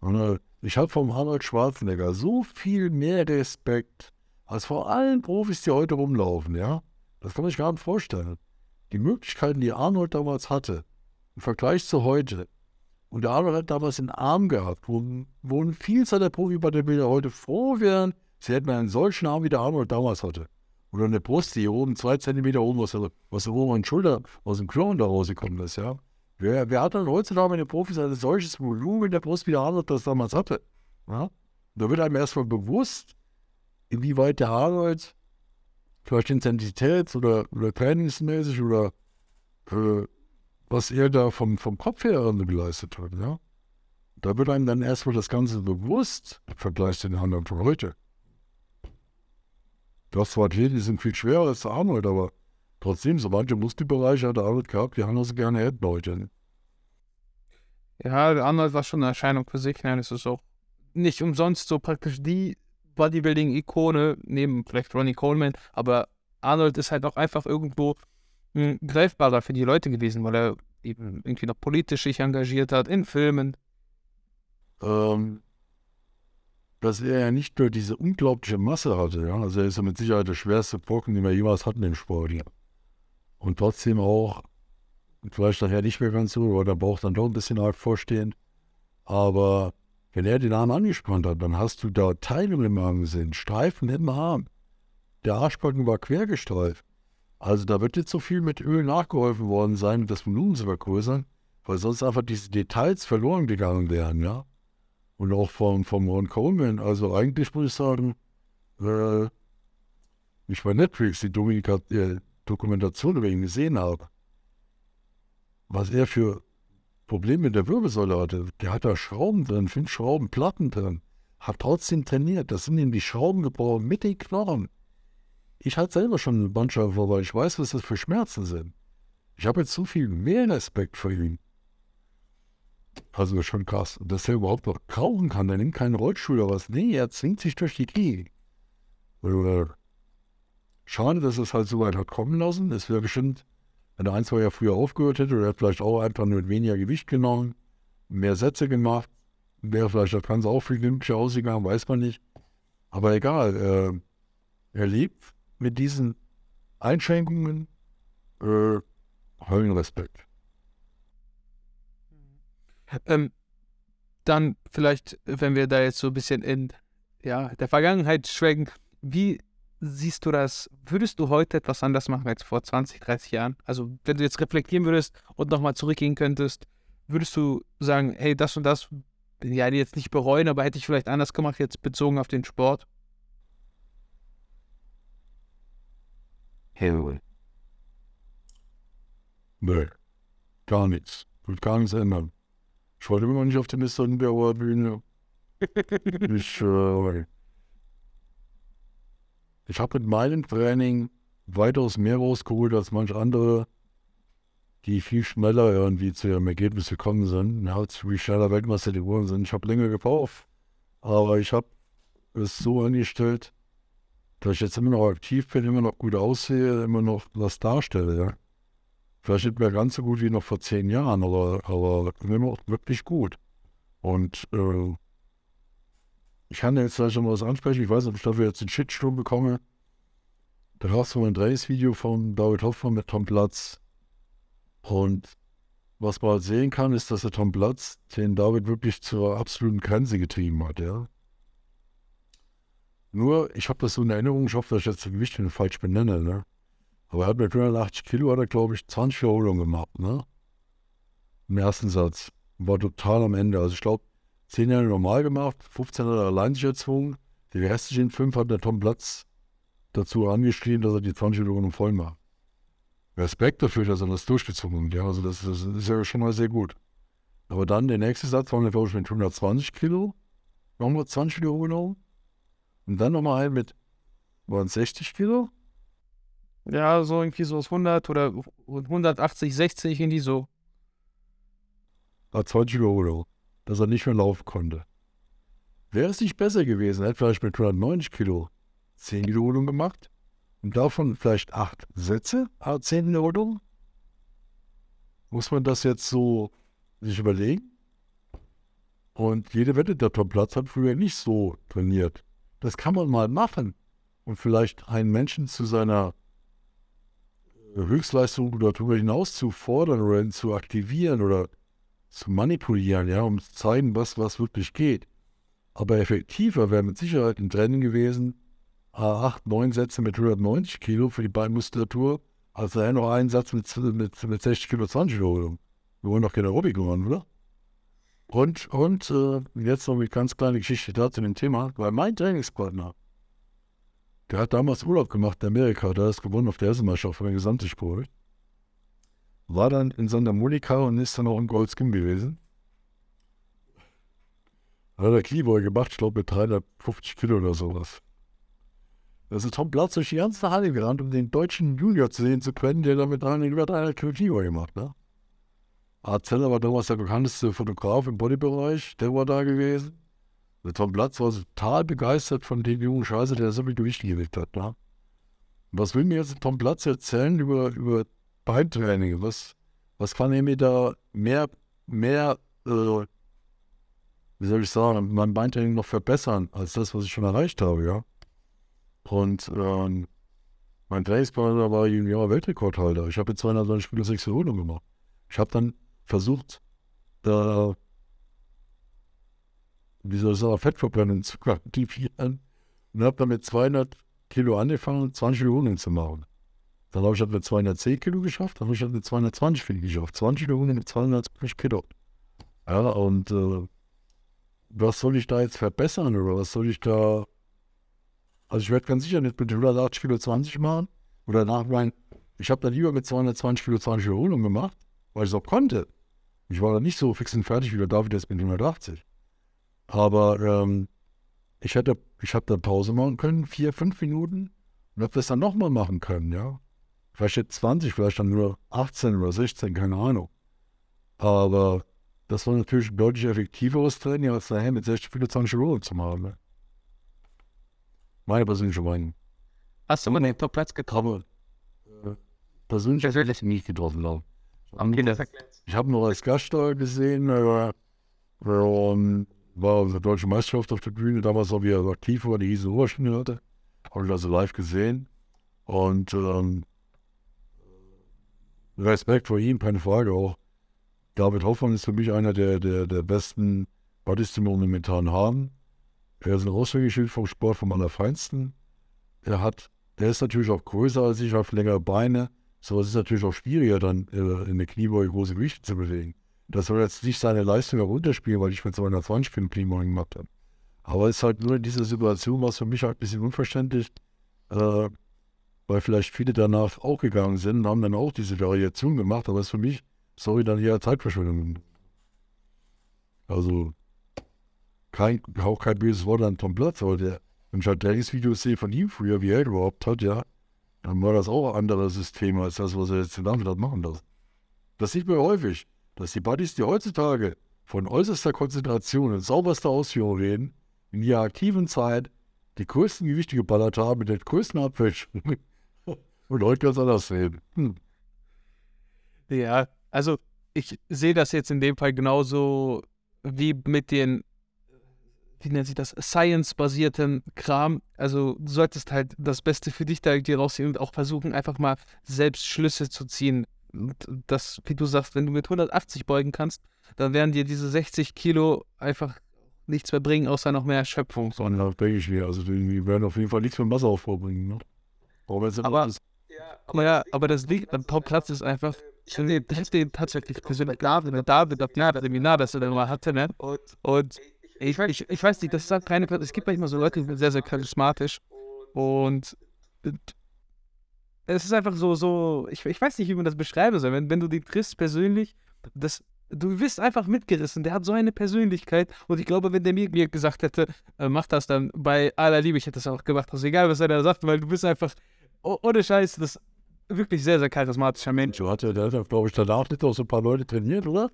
Und, äh, ich habe vom Arnold Schwarzenegger so viel mehr Respekt als vor allen Profis, die heute rumlaufen, ja. Das kann man sich gar nicht vorstellen die Möglichkeiten, die Arnold damals hatte, im Vergleich zu heute, und der Arnold hat damals einen Arm gehabt, wo, wo ein Vielzahl der Profi-Bodybuilder heute froh wären, sie hätten einen solchen Arm, wie der Arnold damals hatte. Oder eine Brust, die hier oben zwei Zentimeter oben, was, was oben an Schulter aus dem Knochen da rausgekommen ist, ja. Wer, wer hat dann heutzutage eine Profis ein solches Volumen in der Brust, wie der Arnold das damals hatte? Ja? Da wird einem erstmal bewusst, inwieweit der Arnold vielleicht intensitäts- oder, oder trainingsmäßig oder äh, was er da vom, vom Kopf her geleistet hat, ja. Da wird einem dann erstmal das Ganze bewusst im Vergleich zu den anderen von heute. Das zwar Athleten, die sind viel schwerer als Arnold, aber trotzdem, so manche Muskelbereiche hat Arnold gehabt, die haben so gerne hätten heute. Ja, Arnold war schon eine Erscheinung für sich. Nein, es ist auch nicht umsonst so praktisch die Bodybuilding-Ikone, neben vielleicht Ronnie Coleman, aber Arnold ist halt auch einfach irgendwo hm, greifbarer für die Leute gewesen, weil er eben irgendwie noch politisch sich engagiert hat, in Filmen, ähm, dass er ja nicht nur diese unglaubliche Masse hatte, ja, also er ist ja mit Sicherheit der schwerste Brocken, den wir jemals hatten im Sport. Ja. Und trotzdem auch, vielleicht nachher nicht mehr ganz so, oder der Bauch dann doch ein bisschen arg vorstehen. Aber wenn er den Arm angespannt hat, dann hast du da Teilungen im Arm gesehen, Streifen im Arm. Der Arschbacken war quergestreift. Also da wird jetzt so viel mit Öl nachgeholfen worden sein, das Volumen zu vergrößern, weil sonst einfach diese Details verloren gegangen wären, ja und auch vom, vom Ron Coleman. Also eigentlich muss ich sagen, äh, ich bei Netflix die Dominika, äh, Dokumentation über ihn gesehen habe, was er für Probleme mit der Wirbelsäule hatte. Der hat da Schrauben drin, fünf Schrauben, Platten drin, hat trotzdem trainiert. Das sind ihm die Schrauben gebrochen mit den Knochen. Ich hatte selber schon einen Bandscheibe weil ich weiß, was das für Schmerzen sind. Ich habe jetzt so viel mehr Respekt vor ihm. Also schon krass. Dass er überhaupt noch krauchen kann, der nimmt keinen Rollstuhl oder was. Nee, er zwingt sich durch die Gegend. Schade, dass es halt so weit hat kommen lassen. Es wäre bestimmt, wenn er ein, zwei Jahre früher aufgehört hätte, oder er hat vielleicht auch einfach nur weniger Gewicht genommen, mehr Sätze gemacht, wäre vielleicht das Ganze auch viel glücklicher ausgegangen, weiß man nicht. Aber egal, äh, er lebt mit diesen Einschränkungen äh, Höllenrespekt. Ähm, dann vielleicht, wenn wir da jetzt so ein bisschen in ja, der Vergangenheit schwenken, wie siehst du das? Würdest du heute etwas anders machen als vor 20, 30 Jahren? Also, wenn du jetzt reflektieren würdest und nochmal zurückgehen könntest, würdest du sagen, hey, das und das bin ja jetzt nicht bereuen, aber hätte ich vielleicht anders gemacht, jetzt bezogen auf den Sport? Hey, Nee, gar nichts. Wird gar nichts ändern. Ich wollte immer noch nicht auf der Mr. Sonnenberger Bühne. ich äh, ich habe mit meinem Training weitaus mehr rausgeholt als manche andere, die viel schneller irgendwie zu ihrem Ergebnis gekommen sind. Ja, wie schneller Weltmeister geworden sind. Ich habe länger gebraucht, aber ich habe es so angestellt, dass ich jetzt immer noch aktiv bin, immer noch gut aussehe, immer noch was darstelle. Ja. Vielleicht nicht mehr ganz so gut wie noch vor zehn Jahren, aber, aber immer noch wirklich gut. Und äh, ich kann jetzt gleich schon mal was ansprechen. Ich weiß nicht, ob ich dafür jetzt einen Shitsturm bekomme. Da gab es mal ein Drehs-Video von David Hoffmann mit Tom Platz. Und was man halt sehen kann, ist, dass der Tom Platz den David wirklich zur absoluten Grenze getrieben hat, ja. Nur, ich habe das so in Erinnerung, ich hoffe, dass ich jetzt das Gewicht falsch benenne, ne? Aber er hat mit 180 Kilo, hat er, glaube ich, 20 Wiederholungen gemacht, ne? Im ersten Satz. War total am Ende. Also ich glaube, 10 Jahre normal gemacht, 15 hat er allein sich erzwungen. Die restlichen 5 hat der Tom Platz dazu angeschrien, dass er die 20 Wiederholungen voll macht. Respekt dafür, dass er das durchgezogen hat. Ja, also das, das ist ja schon mal sehr gut. Aber dann der nächste Satz war, glaube ich, mit 120 Kilo. Nochmal 20 Wiederholungen. Und dann nochmal ein mit waren 60 Kilo. Ja, so irgendwie so 100 oder 180, 60, irgendwie so. Hat 20 Euro, dass er nicht mehr laufen konnte. Wäre es nicht besser gewesen, hätte vielleicht mit 190 Kilo 10 Wiederholungen gemacht und davon vielleicht 8 Sätze, 10 Wiederholungen? Muss man das jetzt so sich überlegen? Und jede Wette, der Tom Platz hat früher nicht so trainiert. Das kann man mal machen und vielleicht einen Menschen zu seiner Höchstleistung darüber hinaus zu fordern oder zu aktivieren oder zu manipulieren, ja, um zu zeigen, was, was wirklich geht. Aber effektiver wäre mit Sicherheit ein Training gewesen, acht, neun Sätze mit 190 Kilo für die Beinmuskulatur, als er noch einen Satz mit, mit, mit 60 Kilo 20 Kilo. Wir wollen doch keine Aerobik machen, oder? Und, und äh, jetzt noch eine ganz kleine Geschichte dazu dem Thema, weil mein Trainingspartner der hat damals Urlaub gemacht in Amerika, der ist gewonnen auf der Essenmeisterschaft für den gesamten Sport. War dann in Santa Monica und ist dann auch im Goldskin gewesen. Hat er Kniebeuge gemacht, ich glaube mit 350 Kilo oder sowas. Ist Tom Platz durch die ganze Halle gerannt, um den deutschen Junior zu sehen zu können, der damit über 300 Kilo Kniebeuge gemacht ne? Art Zeller war damals der bekannteste Fotograf im Bodybereich, der war da gewesen. Der Tom Platz war total begeistert von dem jungen Scheiße, der so viel Gewicht gewickt hat. Ne? Was will mir jetzt Tom Platz erzählen über, über Beintraining? Was, was kann er mir da mehr, mehr äh, wie soll ich sagen, mein Beintraining noch verbessern als das, was ich schon erreicht habe, ja? Und ähm, mein Trainingspartner war Junior Weltrekordhalter. Ich habe in 220 Spiele sechs Wiederholungen gemacht. Ich habe dann versucht, da, wie soll ich sagen, Fettverbrennung zu quantifizieren und habe dann mit 200 Kilo angefangen, 20 Wiederholungen zu machen. Dann habe ich halt mit 210 Kilo geschafft, dann habe ich halt mit 220 Kilo geschafft. 20 Wiederholungen mit 220 Kilo. Ja, und äh, was soll ich da jetzt verbessern oder was soll ich da. Also ich werde ganz sicher nicht mit 180 Kilo 20 machen oder nach meinen. Ich habe da lieber mit 220 Kilo 20 Wiederholungen gemacht, weil ich es auch konnte. Ich war da nicht so fix und fertig wie der David jetzt mit 180. Aber ähm, ich hätte, ich habe da Pause machen können, vier, fünf Minuten und habe das dann nochmal machen können, ja. Vielleicht jetzt 20, vielleicht dann nur 18 oder 16, keine Ahnung. Aber das war natürlich ein deutlich effektiveres Training, als daher mit 60, 25 Euro zu machen. Ne? Meine persönliche Meinung. Hast du mal den Top-Platz getroffen? Äh, persönlich persönlich nicht getroffen, glaube ich. habe noch als Gast da gesehen, äh, ähm, war unsere deutsche Meisterschaft auf der Bühne, damals auch wieder aktiv war, die hieß Oberschule hatte. Habe ich also live gesehen. Und ähm, Respekt vor ihm, keine Frage auch. David Hoffmann ist für mich einer der, der, der besten Buddies, die wir momentan haben. Er ist ein Aushängeschild vom Sport vom Allerfeinsten. Er hat, er ist natürlich auch größer als ich, hat längere Beine. So es ist natürlich auch schwieriger, dann äh, in der Kniebeuge große Gewichte zu bewegen. Das soll jetzt nicht seine Leistung herunterspielen, weil ich mit 220 Kilo Kniebeugen gemacht habe. Aber es ist halt nur in dieser Situation, was für mich halt ein bisschen unverständlich, äh, weil vielleicht viele danach auch gegangen sind und haben dann auch diese Variation gemacht, aber es ist für mich sorry, dann eher Zeitverschwendung. Also, kein, auch kein böses Wort an Tom Platz, aber der, wenn ich halt Trainingsvideos sehe von ihm früher, wie er überhaupt hat, ja, dann war das auch ein anderes System als das, was er jetzt in Landwirt machen lässt. Das sieht man häufig, dass die Buddies, die heutzutage von äußerster Konzentration und sauberster Ausführung reden, in ihrer aktiven Zeit die größten Gewichte geballert haben mit den größten Abwäschen und heute ganz anders reden. Hm. Ja, also ich sehe das jetzt in dem Fall genauso wie mit den, wie nennt sich das, Science-basierten Kram. Also du solltest halt das Beste für dich da irgendwie rausziehen und auch versuchen, einfach mal selbst Schlüsse zu ziehen. Und das, wie du sagst, wenn du mit 180 beugen kannst, dann werden dir diese 60 Kilo einfach nichts mehr bringen, außer noch mehr Erschöpfung. So, denke ich mir. Also die werden auf jeden Fall nichts mehr Masseraufbau bringen. Ne? Aber, aber, aber ja, aber das Lied beim Top-Platz ist einfach, ich finde den tatsächlich persönlich David, David auf das Seminar, das er dann mal hatte, ne? Und ich, ich, ich weiß nicht, das ist halt keine, es gibt manchmal so Leute, die sind sehr, sehr charismatisch und es ist einfach so, so, ich, ich weiß nicht, wie man das beschreiben soll. Wenn, wenn du die triffst persönlich, das, du wirst einfach mitgerissen. Der hat so eine Persönlichkeit. Und ich glaube, wenn der mir, mir gesagt hätte, äh, mach das dann bei aller Liebe, ich hätte das auch gemacht. Also egal, was er da sagt, weil du bist einfach, oh, ohne Scheiß, das wirklich sehr, sehr charismatischer Mensch. So hatte der, glaube ich, danach nicht auch so ein paar Leute trainiert, oder?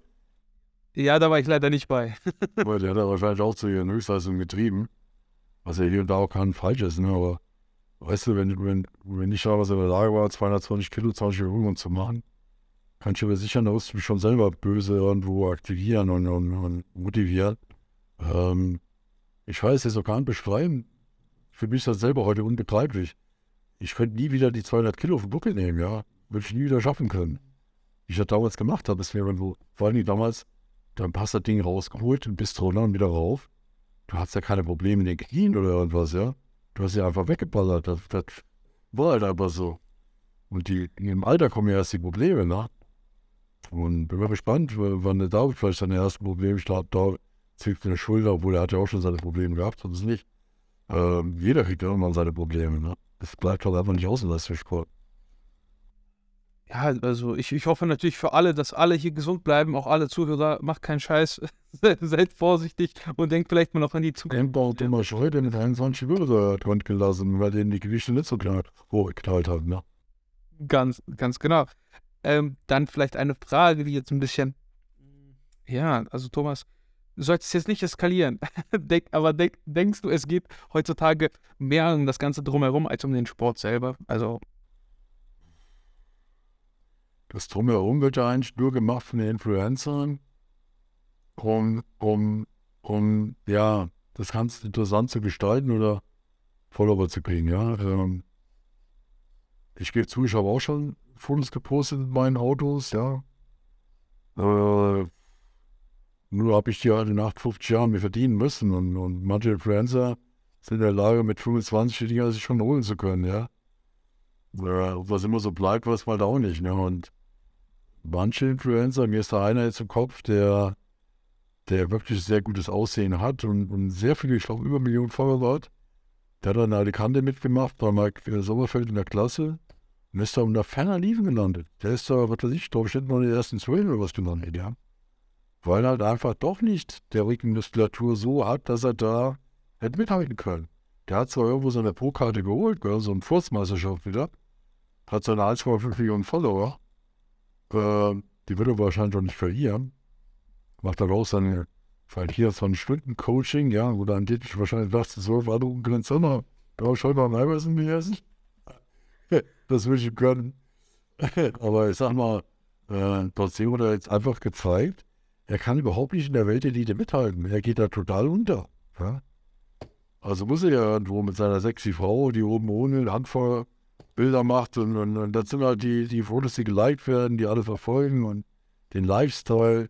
Ja, da war ich leider nicht bei. Weil der hat wahrscheinlich auch zu ihren Höchstleistungen getrieben. Was ja hier und da auch kein falsch ist, ne? Aber weißt du, wenn, wenn, wenn ich da was in der Lage war, 220 Kilo, 20 Übungen zu machen, kann ich aber sicher da mich schon selber böse irgendwo aktivieren und, und, und motivieren. Ähm, ich weiß es auch gar nicht beschreiben. Für mich ist das selber heute unbetreiblich ich könnte nie wieder die 200 Kilo auf den Buckel nehmen, ja. Würde ich nie wieder schaffen können. Wie ich das damals gemacht habe, es wäre so, vor allem damals, dann passt das Ding rausgeholt und bist drunter und wieder rauf. Du hast ja keine Probleme in den Knien oder irgendwas, ja. Du hast ja einfach weggeballert. Das, das war halt einfach so. Und die, im Alter kommen ja erst die Probleme, ne? Und bin mal gespannt, wann der David vielleicht seine ersten Probleme startet. Da zieht eine Schulter, obwohl er hat ja auch schon seine Probleme gehabt, sonst nicht. Ähm, jeder kriegt irgendwann seine Probleme, ne? Das bleibt doch einfach nicht aus in Leistungssport. Ja, also ich, ich hoffe natürlich für alle, dass alle hier gesund bleiben, auch alle Zuhörer, macht keinen Scheiß, seid vorsichtig und denkt vielleicht mal noch an die Zukunft. Endbau Thomas Scheu, der mit 21 Würde dran gelassen, weil denen die Gewichte nicht so hochgeknallt hat, ne? Ganz, ganz genau. Ähm, dann vielleicht eine Frage, die jetzt ein bisschen, ja, also Thomas, du solltest jetzt nicht eskalieren, denk, aber denk, denkst du, es geht heutzutage mehr um das Ganze drumherum als um den Sport selber? Also das Drumherum wird ja eigentlich nur gemacht von den Influencern, um, um, um ja, das Ganze interessant zu gestalten oder Follower zu kriegen, ja. Ähm, ich gebe zu, ich habe auch schon Fotos gepostet mit meinen Autos, ja. Äh, nur habe ich die halt nach 50 Jahren mir verdienen müssen und, und manche Influencer sind in der Lage, mit 25 die Dinger sich schon holen zu können, ja. Was immer so bleibt, weiß man da auch nicht, ne. Und manche Influencer, mir ist da einer jetzt im Kopf, der, der wirklich sehr gutes Aussehen hat und, und sehr viele, ich glaube über Millionen Follower hat. Der hat dann Alicante mitgemacht bei Mike Sommerfeld in der Klasse und ist da unter ferner Liefen gelandet. Der ist da, was weiß ich, glaube ich, nicht mal in den ersten zwölf oder was gelandet, ja. Weil er halt einfach doch nicht der Rückenmuskulatur so hat, dass er da hätte mithalten können. Der hat zwar irgendwo so eine Pro-Karte geholt, so eine Forstmeisterschaft wieder, hat seine 1,5 Millionen Follower, äh, die würde er wahrscheinlich auch nicht verlieren. Macht daraus dann vielleicht hier so ein Stunden-Coaching, ja, wo dann geht wahrscheinlich nachts so, war du ein Sommer, da schon mal ein Eiweiß gegessen. Das würde ich ihm gönnen. Aber ich sag mal, äh, trotzdem wurde er jetzt einfach gezeigt, er kann überhaupt nicht in der Weltelite mithalten. Er geht da total unter. Ja? Also muss er ja irgendwo mit seiner sexy Frau, die oben ohne Handvoll Bilder macht und, und, und das sind halt die, die Fotos, die geliked werden, die alle verfolgen und den Lifestyle.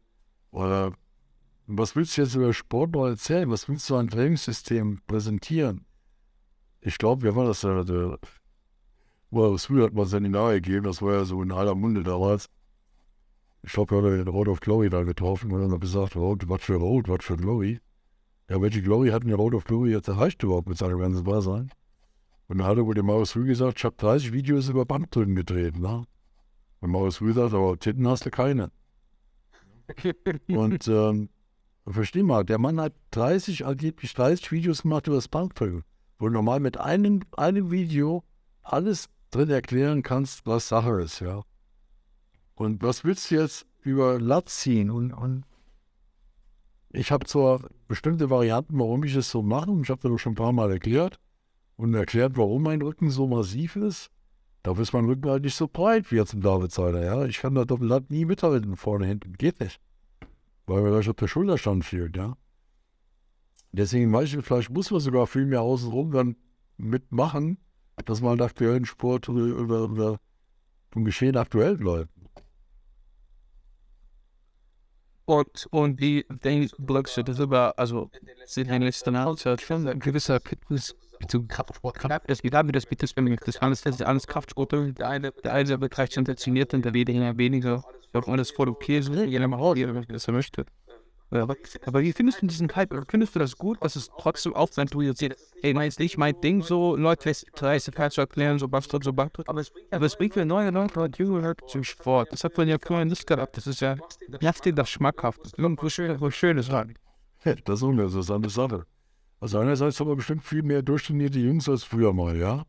Oder was willst du jetzt über Sport noch erzählen? Was willst du an Trainingssystem präsentieren? Ich glaube, wir waren das ja, der, well, früher hat man Seminar gegeben, das war ja so in aller Munde damals. Ich haben den Road of Glory da getroffen und dann hat gesagt, Road, was für Road, was für Glory. Ja, welche Glory hatten der Road of Glory jetzt erreicht überhaupt mit seinem ganzen Wahrsein? Und dann hat er wohl dem Maurice Rühl gesagt, ich habe 30 Videos über Bankdrücken gedreht. Ne? Und Maurice Rühl sagt, aber Titten hast du keine. und ähm, versteh mal, der Mann hat 30, angeblich 30 Videos gemacht über das Bankdrücken, wo du normal mit einem, einem Video alles drin erklären kannst, was Sache ist, ja. Und was willst du jetzt über Latz ziehen? Und, und ich habe zwar bestimmte Varianten, warum ich es so mache, und ich habe das schon ein paar Mal erklärt, und erklärt, warum mein Rücken so massiv ist. Dafür ist mein Rücken halt nicht so breit wie jetzt im Davidseiler. Ja? Ich kann da Doppelland nie mithalten, vorne, hinten. Geht nicht. Weil mir gleich auf der Schulterstand fehlt. Ja? Deswegen weiß ich, vielleicht muss man sogar viel mehr außenrum dann mitmachen, dass man halt aktuellen Sport oder, oder vom Geschehen aktuell bleibt. Und, und die Blöcke darüber, also sind eigentlich dann halt schon ein gewisser Fitness zu Kraftsport. Es geht damit, das bitte das alles, das ist alles Kraftsport. Der eine, der eine betreibt schon dezimiert und der weniger, weniger. Ich glaube, alles voll okay ist. Jeder macht, er möchte. Aber, aber wie findest du diesen Hype? Findest du das gut, dass es trotzdem auch, wenn du jetzt, ey, ist nicht mein Ding, so Leute, Fall zu erklären, so Backtritt, so Backtritt. Aber es bringt für neue Leute und junge Leute zum Sport. Das hat man ja vorher nicht gehabt. Das ist ja, macht dir das schmackhaft. Ist irgendwo schön, wo schönes rein. Das ist eine interessante Sache. Also einerseits haben wir bestimmt viel mehr durchtrainierte Jungs als früher mal, ja.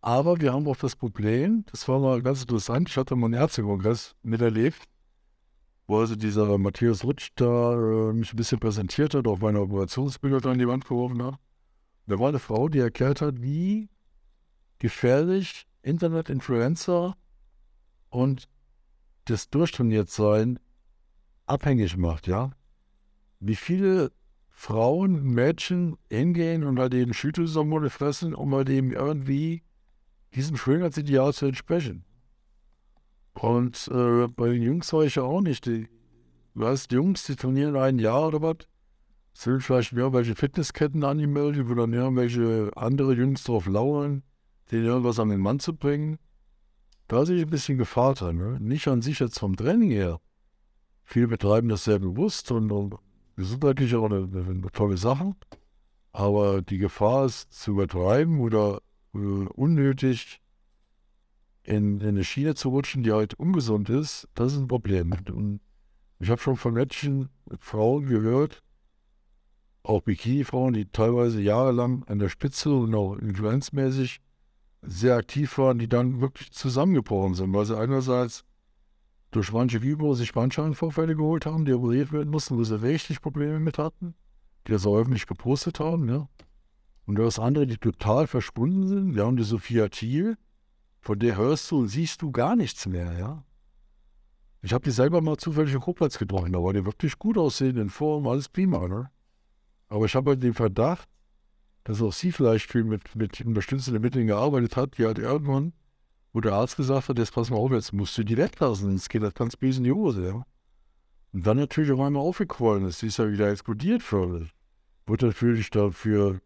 Aber wir haben auch das Problem, das war mal ganz interessant, ich hatte mal einen Ärztekongress miterlebt, wo also dieser Matthias Rutsch da äh, mich ein bisschen präsentiert hat, auch meine Operationsbilder an die Wand geworfen hat. Da war eine Frau, die erklärt hat, wie gefährlich Internet-Influencer und das Durchtrainiertsein abhängig macht, ja. Wie viele Frauen, Mädchen hingehen und halt eben Schüttelsormone fressen, um halt eben irgendwie diesem Schönheitsideal zu entsprechen. Und äh, bei den Jungs war ich ja auch nicht. Die, du weißt, Jungs, die trainieren ein Jahr oder was, sind vielleicht mehr welche Fitnessketten angemeldet, wo dann irgendwelche andere Jungs drauf lauern, denen irgendwas an den Mann zu bringen. Da sehe ich ein bisschen Gefahr drin. Ne? Nicht an sich jetzt vom Training her. Viele betreiben das sehr bewusst und, und gesundheitlich auch eine, eine, tolle Sache. Aber die Gefahr ist zu übertreiben oder äh, unnötig in, in eine Schiene zu rutschen, die halt ungesund ist, das ist ein Problem. Und ich habe schon von Mädchen, Frauen gehört, auch Bikini-Frauen, die teilweise jahrelang an der Spitze und auch influenzmäßig sehr aktiv waren, die dann wirklich zusammengebrochen sind, weil sie einerseits durch manche Übungen sich Bandscheibenvorfälle geholt haben, die operiert werden mussten, wo sie richtig Probleme mit hatten, die das auch öffentlich gepostet haben, ja. Und du hast andere, die total verschwunden sind. Wir haben die Sophia Thiel, von der hörst du und siehst du gar nichts mehr, ja. Ich habe die selber mal zufällig in Koblenz getroffen, da war die wirklich gut aussehen, in Form, alles prima, ne? Aber ich habe halt den Verdacht, dass auch sie vielleicht viel mit, mit unterstützenden Mitteln gearbeitet hat, die halt irgendwann, wo der Arzt gesagt hat, jetzt pass mal auf, jetzt musst du die weglassen, es geht das ganz böse in die Hose, ja. Und dann natürlich auf einmal aufgequollen ist, sie ist ja wieder explodiert förmlich. Wurde natürlich dafür,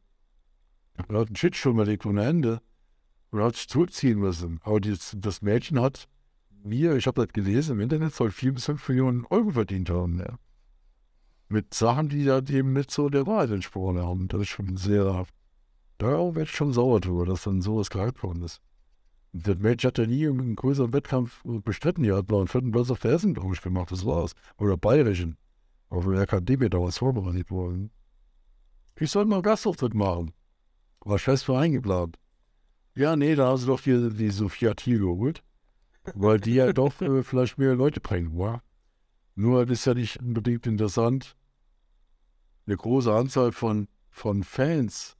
hat einen Shitschuh überlegt ohne Ende und hat sich zurückziehen müssen. Aber die, das Mädchen hat mir, ich habe das gelesen im Internet, soll 4 bis 5 Millionen Euro verdient haben, ja. Mit Sachen, die da eben nicht so der Wahrheit entsprochen haben. Das ist schon sehr, da werde ich schon sauer drüber, dass dann sowas gehypt worden ist. Das Mädchen hat ja nie einen größeren Wettkampf bestritten. Die hat noch einen vierten Platz auf der Essen, glaube ich, gemacht. Das war's. Oder Bayerischen. Auf dem RKD damals vorbereitet worden. Ich soll mal einen Gastauftritt machen. War fest für eingeplant. Ja, nee, da hast du doch die, die Sophia Thiel geholt. Weil die ja doch äh, vielleicht mehr Leute bringen, wa? Nur das ist ja nicht unbedingt interessant, eine große Anzahl von, von Fans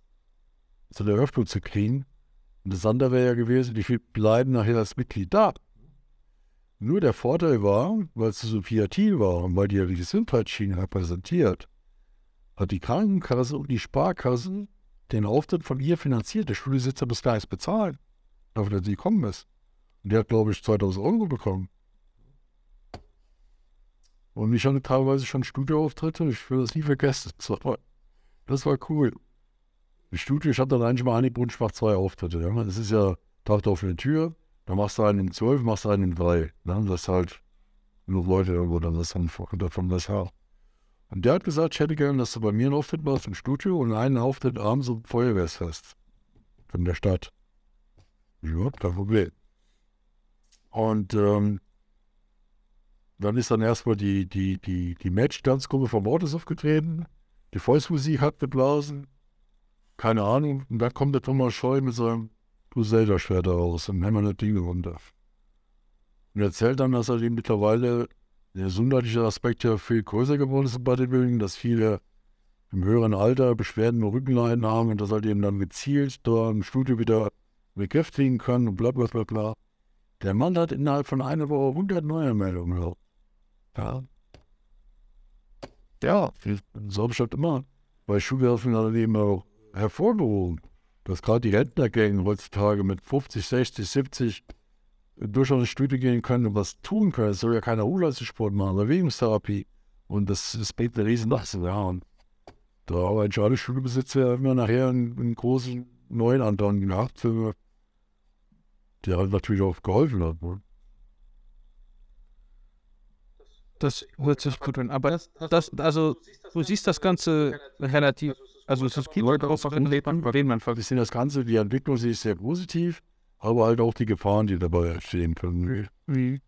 zu der Eröffnung zu kriegen. Und das andere wäre ja gewesen, viel bleiben nachher als Mitglied da. Nur der Vorteil war, weil es so Thiel war und weil die ja die Gesundheitsschiene repräsentiert, hat die Krankenkasse und die Sparkassen den Auftritt von ihr finanziert. Der Studiositzer bis da ist bezahlt, dafür, dass sie gekommen ist. Und der hat, glaube ich, 2000 Euro bekommen. Und ich hatte teilweise schon Studioauftritte ich will das nie vergessen. Das war, das war cool. Im Studio, ich hatte dann eigentlich mal ich mache zwei Auftritte. Ja. Das ist ja Tag auf eine Tür, dann machst du einen in zwölf, machst du einen in drei. Ja. Das ist halt nur Leute irgendwo dann das dann von das her. Und der hat gesagt, ich hätte gerne, dass du bei mir einen Auftritt machst im Studio und einen Auftritt abends um Feuerwehrsfest von der Stadt. Ja, kein Problem. Und ähm, dann ist dann erstmal die, die, die, die Match-Tanzgruppe vom Autos aufgetreten. Die Volksmusik hat geblasen. Keine Ahnung. Und dann kommt der Thomas Scheu mit seinem Crusader-Schwert raus und hämmert das Ding runter. Und erzählt dann, dass er eben mittlerweile der gesundheitliche Aspekt ja viel größer geworden ist im Bodybuilding, dass viele im höheren Alter Beschwerden im Rückenleiden haben und dass halt eben dann gezielt da im Studio wieder bekräftigen können und bla bla bla bla. Der Mann hat innerhalb von einer Woche 100 neue Meldungen gehabt. Ja. Ja, so habe ich das immer bei Schulwerfen eben auch hervorgehoben, dass gerade die Rentnergänge heutzutage mit 50, 60, 70 durchaus ins Studio gehen können und was tun können. Es soll ja keiner Urlaubssport machen, Bewegungstherapie. Und das, das bringt eine riesen Last. Ja. Und da aber ein alle Schulbesitzer immer nachher einen, einen großen neuen Anton gehabt, der halt natürlich auch geholfen hat. Ne? Das hört sich gut an. Aber das, also, du siehst das Ganze relativ, also es gibt Leute auch in denen man Ich sehe das Ganze, die Entwicklung sehe ich sehr positiv, aber halt auch die Gefahren, die dabei entstehen können. Wie?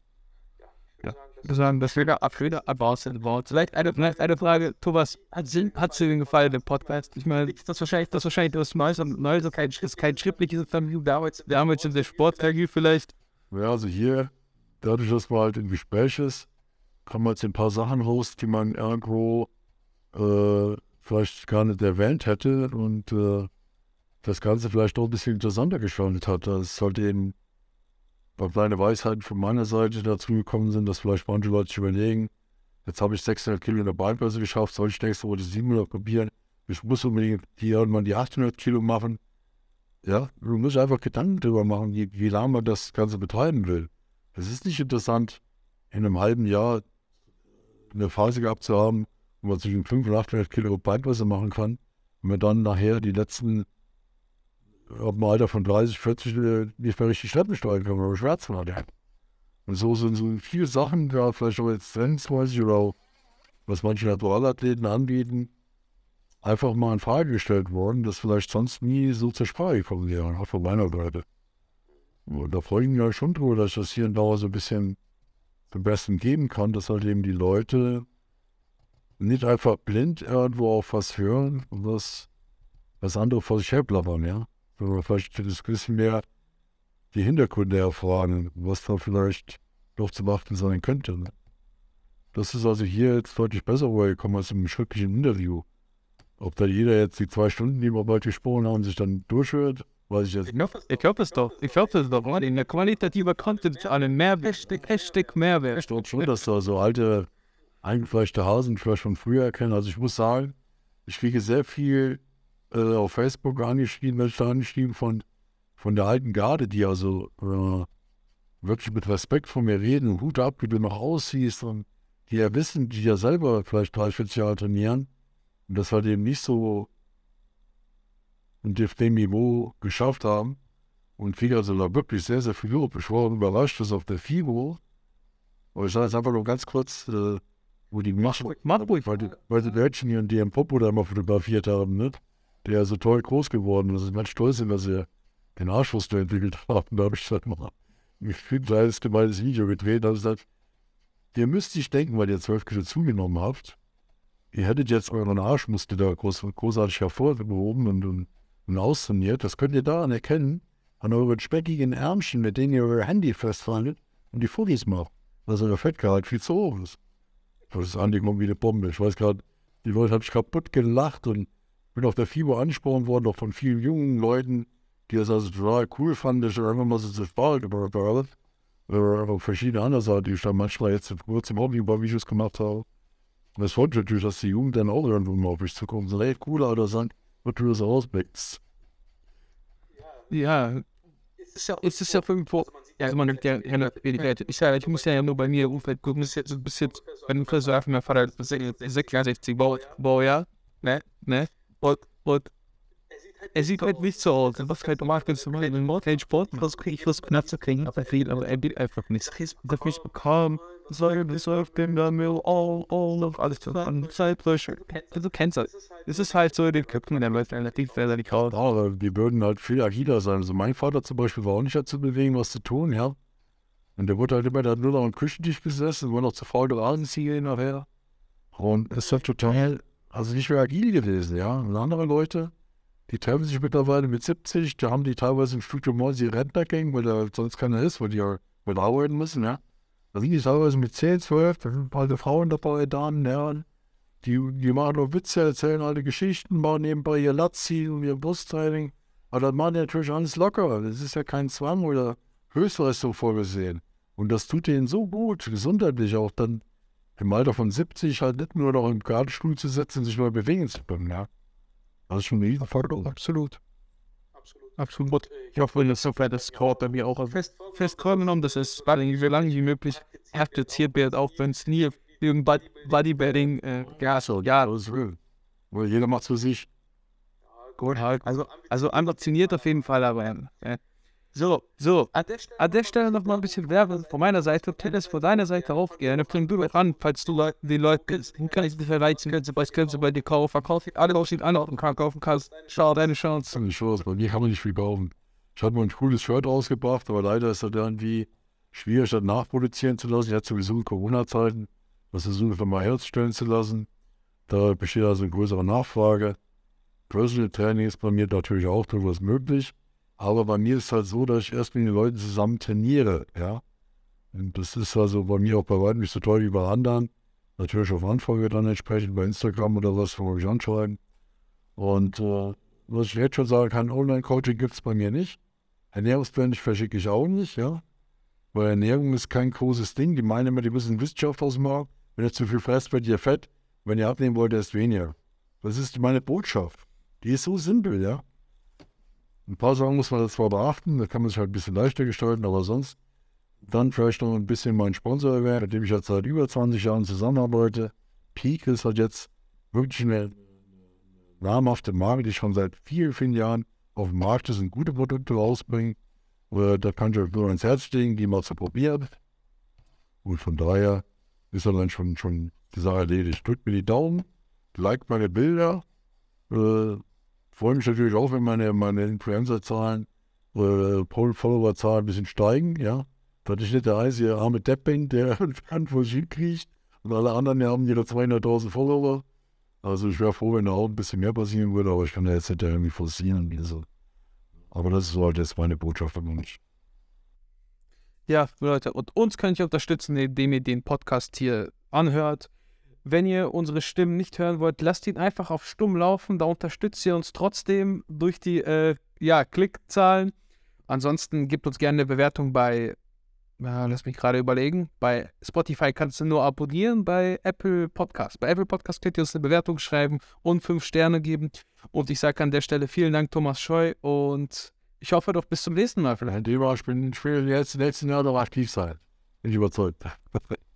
Ja. Sagen, das wieder abbaut sind Wort. Vielleicht eine, vielleicht eine Frage, Thomas, hat es hat dir gefallen, der Podcast? Ich meine, ist das wahrscheinlich, das wahrscheinlich das Neues Neues, kein, ist kein schriftliches Interview, damals, damals in der Sportinterview vielleicht? Ja, also hier, dadurch, dass man halt im Gespräch ist, kann man jetzt ein paar Sachen raus, die man irgendwo äh, vielleicht gar nicht erwähnt hätte und äh, das Ganze vielleicht auch ein bisschen interessanter gestaltet hat. Das sollte eben weil kleine Weisheiten von meiner Seite dazu gekommen sind, dass vielleicht manche Leute sich überlegen, jetzt habe ich 600 Kilo in der Beinbörse geschafft, soll ich nächste Woche die 700 probieren? Ich muss unbedingt die, irgendwann die 800 Kilo machen. Ja, du musst einfach Gedanken darüber machen, wie, wie lange man das Ganze betreiben will. Es ist nicht interessant, in einem halben Jahr eine Phase gehabt zu haben, wo man zwischen 500 und 800 Kilo Beinpresse machen kann, und man dann nachher die letzten, ab dem Alter von 30, 40 nicht mehr richtig Treppen steuern kann, weil man Schmerzen hat. Ja. Und so sind so viele Sachen, ja, vielleicht auch jetzt trendmäßig oder auch, was manche Naturalathleten anbieten, einfach mal in Frage gestellt worden, das vielleicht sonst nie so zur Sprache gekommen wäre, auch von meiner Seite. da freue ich mich ja schon drüber, dass ich das hier und da so ein bisschen zum Besten geben kann, dass halt eben die Leute nicht einfach blind irgendwo auf was hören und was, was andere vor sich herblabbern, ja. Vielleicht das bisschen mehr die Hintergründe erfahren, was da vielleicht noch zu beachten sein könnte. Ne? Das ist also hier jetzt deutlich besser rübergekommen als im schriftlichen Interview. Ob da jeder jetzt die zwei Stunden, die wir bald gesprochen haben, sich dann durchhört, weiß ich jetzt nicht. Ich glaube es doch. Ich glaube es doch. In der qualitativer Content einen Mehrwert, Hashtag Mehrwert. Ich glaube schon, dass da so alte, eingefleischte Hasen vielleicht von früher erkennen. Also ich muss sagen, ich kriege sehr viel äh, auf Facebook angeschrieben, welche angeschrieben von, von der alten Garde, die also äh, wirklich mit Respekt von mir reden, Hut ab, wie du noch aussiehst und die ja wissen, die ja selber vielleicht drei, 40 Jahre trainieren und das halt eben nicht so auf dem Niveau geschafft haben und viele also da wirklich sehr, sehr viel Lob. Ich war überrascht, dass auf der FIBO, aber ich sage jetzt einfach nur ganz kurz, äh, wo die Mach. Weil die, Mädchen hier in DM Popo da mal fotografiert haben, ne? Der so toll groß geworden ist. Ich bin stolz, dass sie den Arschwurst entwickelt haben. Da habe ich gesagt, mal ein kleines gemeines Video gedreht. Da habe ich gesagt, ihr müsst nicht denken, weil ihr zwölf Kilo zugenommen habt, ihr hättet jetzt euren Arschmuskel da groß, großartig hervorgehoben und, und, und austrainiert. Das könnt ihr daran erkennen, an euren speckigen Ärmchen, mit denen ihr euer Handy festhaltet und die Fotos macht, dass euer Fettgehalt viel zu hoch ist. Das ist angekommen wie eine Bombe. Ich weiß gerade, die Leute haben sich kaputt gelacht und bin auf der FIBO angesprochen worden, auch von vielen jungen Leuten, die das also total cool fanden, dass ich einfach mal so Spaß über äh, verschiedene andere Sachen, die ich dann manchmal jetzt kurz im Hobby über Videos gemacht habe. Und es freut natürlich, dass die Jugend dann auch irgendwo mal auf mich zukommen. So, ey, cooler, oder sagen, was du das ausblickst. Ja, es ist ja, es ist ja irgendwo, ja, also man ja, ja, ich, ich muss ja nur bei mir im Umfeld gucken, das ist jetzt, bis jetzt, wenn du so mein Vater ist 66 Baujahr, ne, ne, und, und er sieht halt nicht so aus. Was kann normal ganz normal in den kein Sport, was kriege ich was knapp zu kriegen, aber er will, aber er will einfach nicht. Ich habe mich bekommen, soll ich auf dem Damit, all, all, auf alles zu machen, Zeitlöcher. Du kennst das. Es ist halt so in den Köpfen der Leute relativ relativ raus. Ja, aber die würden halt viel agiler sein. Also mein Vater zum Beispiel war auch nicht dazu bewegen, was zu tun, ja. Und der wurde halt immer, hat nur noch am Küchentisch gesessen, war noch zu faul, der Rasenziege nachher. Und es ist halt total, also nicht mehr agil gewesen, ja. Und andere Leute, die treffen sich mittlerweile mit 70, da haben die teilweise im Studio die Rentnergang, weil da sonst keiner ist, weil die ja weil arbeiten müssen, ja. Da sind die teilweise mit 10, 12, da sind alte Frauen dabei, Damen, Herren. Die, die machen nur Witze, erzählen alte Geschichten, machen nebenbei ihr Latzi und ihr Brusttraining. Aber das machen die natürlich alles locker. Das ist ja kein Zwang oder Höchstleistung vorgesehen. Und das tut denen so gut, gesundheitlich auch dann im Alter von 70 halt nicht nur noch im Gartenstuhl zu setzen, sich neu bewegen zu können, ja. Das ist schon eine Forderung, absolut. Absolut. Ich hoffe, dass sofern das Court bei mir auch fest, fest genommen, dass es so lange wie möglich praktiziert wird, auch wenn es nie irgendein Bodybuilding, äh, ja, so, ja. Das ist real. Weil jeder macht es für sich. Gut, halt. Also, also ambitioniert auf jeden Fall, aber äh, so, so, an der, an der Stelle noch mal ein bisschen Werbung von meiner Seite. Tennis von deiner Seite auch gerne. Bring du ran, falls du Leute, die Leute kann ich nicht verreizen, können sie bei, können sie bei dir kaufen. Verkauf alle aus den anderen kann kaufen kannst. Schau, deine Chance. Eine Chance, bei mir kann man nicht viel kaufen. Ich hatte mal ein cooles Shirt rausgebracht, aber leider ist das irgendwie schwierig, das nachproduzieren zu lassen. Ich hatte sowieso in Corona-Zeiten das versucht mal herzustellen zu lassen. Da besteht also eine größere Nachfrage. Personal Training ist bei mir natürlich auch durchaus möglich. Aber bei mir ist halt so, dass ich erst mit den Leuten zusammen trainiere, ja. Und das ist also bei mir auch bei weitem nicht so toll wie bei anderen. Natürlich auf Anfrage dann entsprechend bei Instagram oder was, wo ich anschreiben. Und äh, was ich jetzt schon sagen kann, Online-Coaching gibt es bei mir nicht. Ernährungspläne verschicke ich auch nicht, ja. Weil Ernährung ist kein großes Ding. Die meinen immer, die müssen Wissenschaft ausmachen. Wenn ihr zu viel fresst, wird ihr fett. Wenn ihr abnehmen wollt, erst weniger. Das ist meine Botschaft. Die ist so simpel, ja. Ein paar Sachen muss man zwar beachten, da kann man sich halt ein bisschen leichter gestalten, aber sonst dann vielleicht noch ein bisschen mein Sponsor erwähnen, mit dem ich jetzt seit über 20 Jahren zusammenarbeite. Peak ist halt jetzt wirklich eine namhafte Marke, die schon seit vielen, vielen Jahren auf dem Markt ist und gute Produkte rausbringen. Äh, da kann ich euch nur ans Herz legen, die mal zu probieren. Und von daher ist dann schon, schon die Sache erledigt. Drückt mir die Daumen, liked meine Bilder, äh, freue mich natürlich auch, wenn meine, meine Influencer-Zahlen äh, Followerzahl ein bisschen steigen, ja. Das ist nicht der einzige arme Depp bin, der ein vor sich kriegt. Und alle anderen haben jeder 200.000 Follower. Also ich wäre froh, wenn da auch ein bisschen mehr passieren würde, aber ich kann da jetzt nicht irgendwie forcieren. Also. Aber das ist so halt jetzt meine Botschaft für mich. Ja, Leute, und uns könnt ihr unterstützen, indem ihr den Podcast hier anhört. Wenn ihr unsere Stimmen nicht hören wollt, lasst ihn einfach auf stumm laufen. Da unterstützt ihr uns trotzdem durch die äh, ja, Klickzahlen. Ansonsten gebt uns gerne eine Bewertung bei, äh, lass mich gerade überlegen, bei Spotify kannst du nur abonnieren, bei Apple Podcast. Bei Apple Podcast könnt ihr uns eine Bewertung schreiben und fünf Sterne geben. Und ich sage an der Stelle vielen Dank, Thomas Scheu, und ich hoffe doch bis zum nächsten Mal vielleicht. Ich bin, ich will jetzt letzten Jahr noch aktiv sein. Bin ich überzeugt.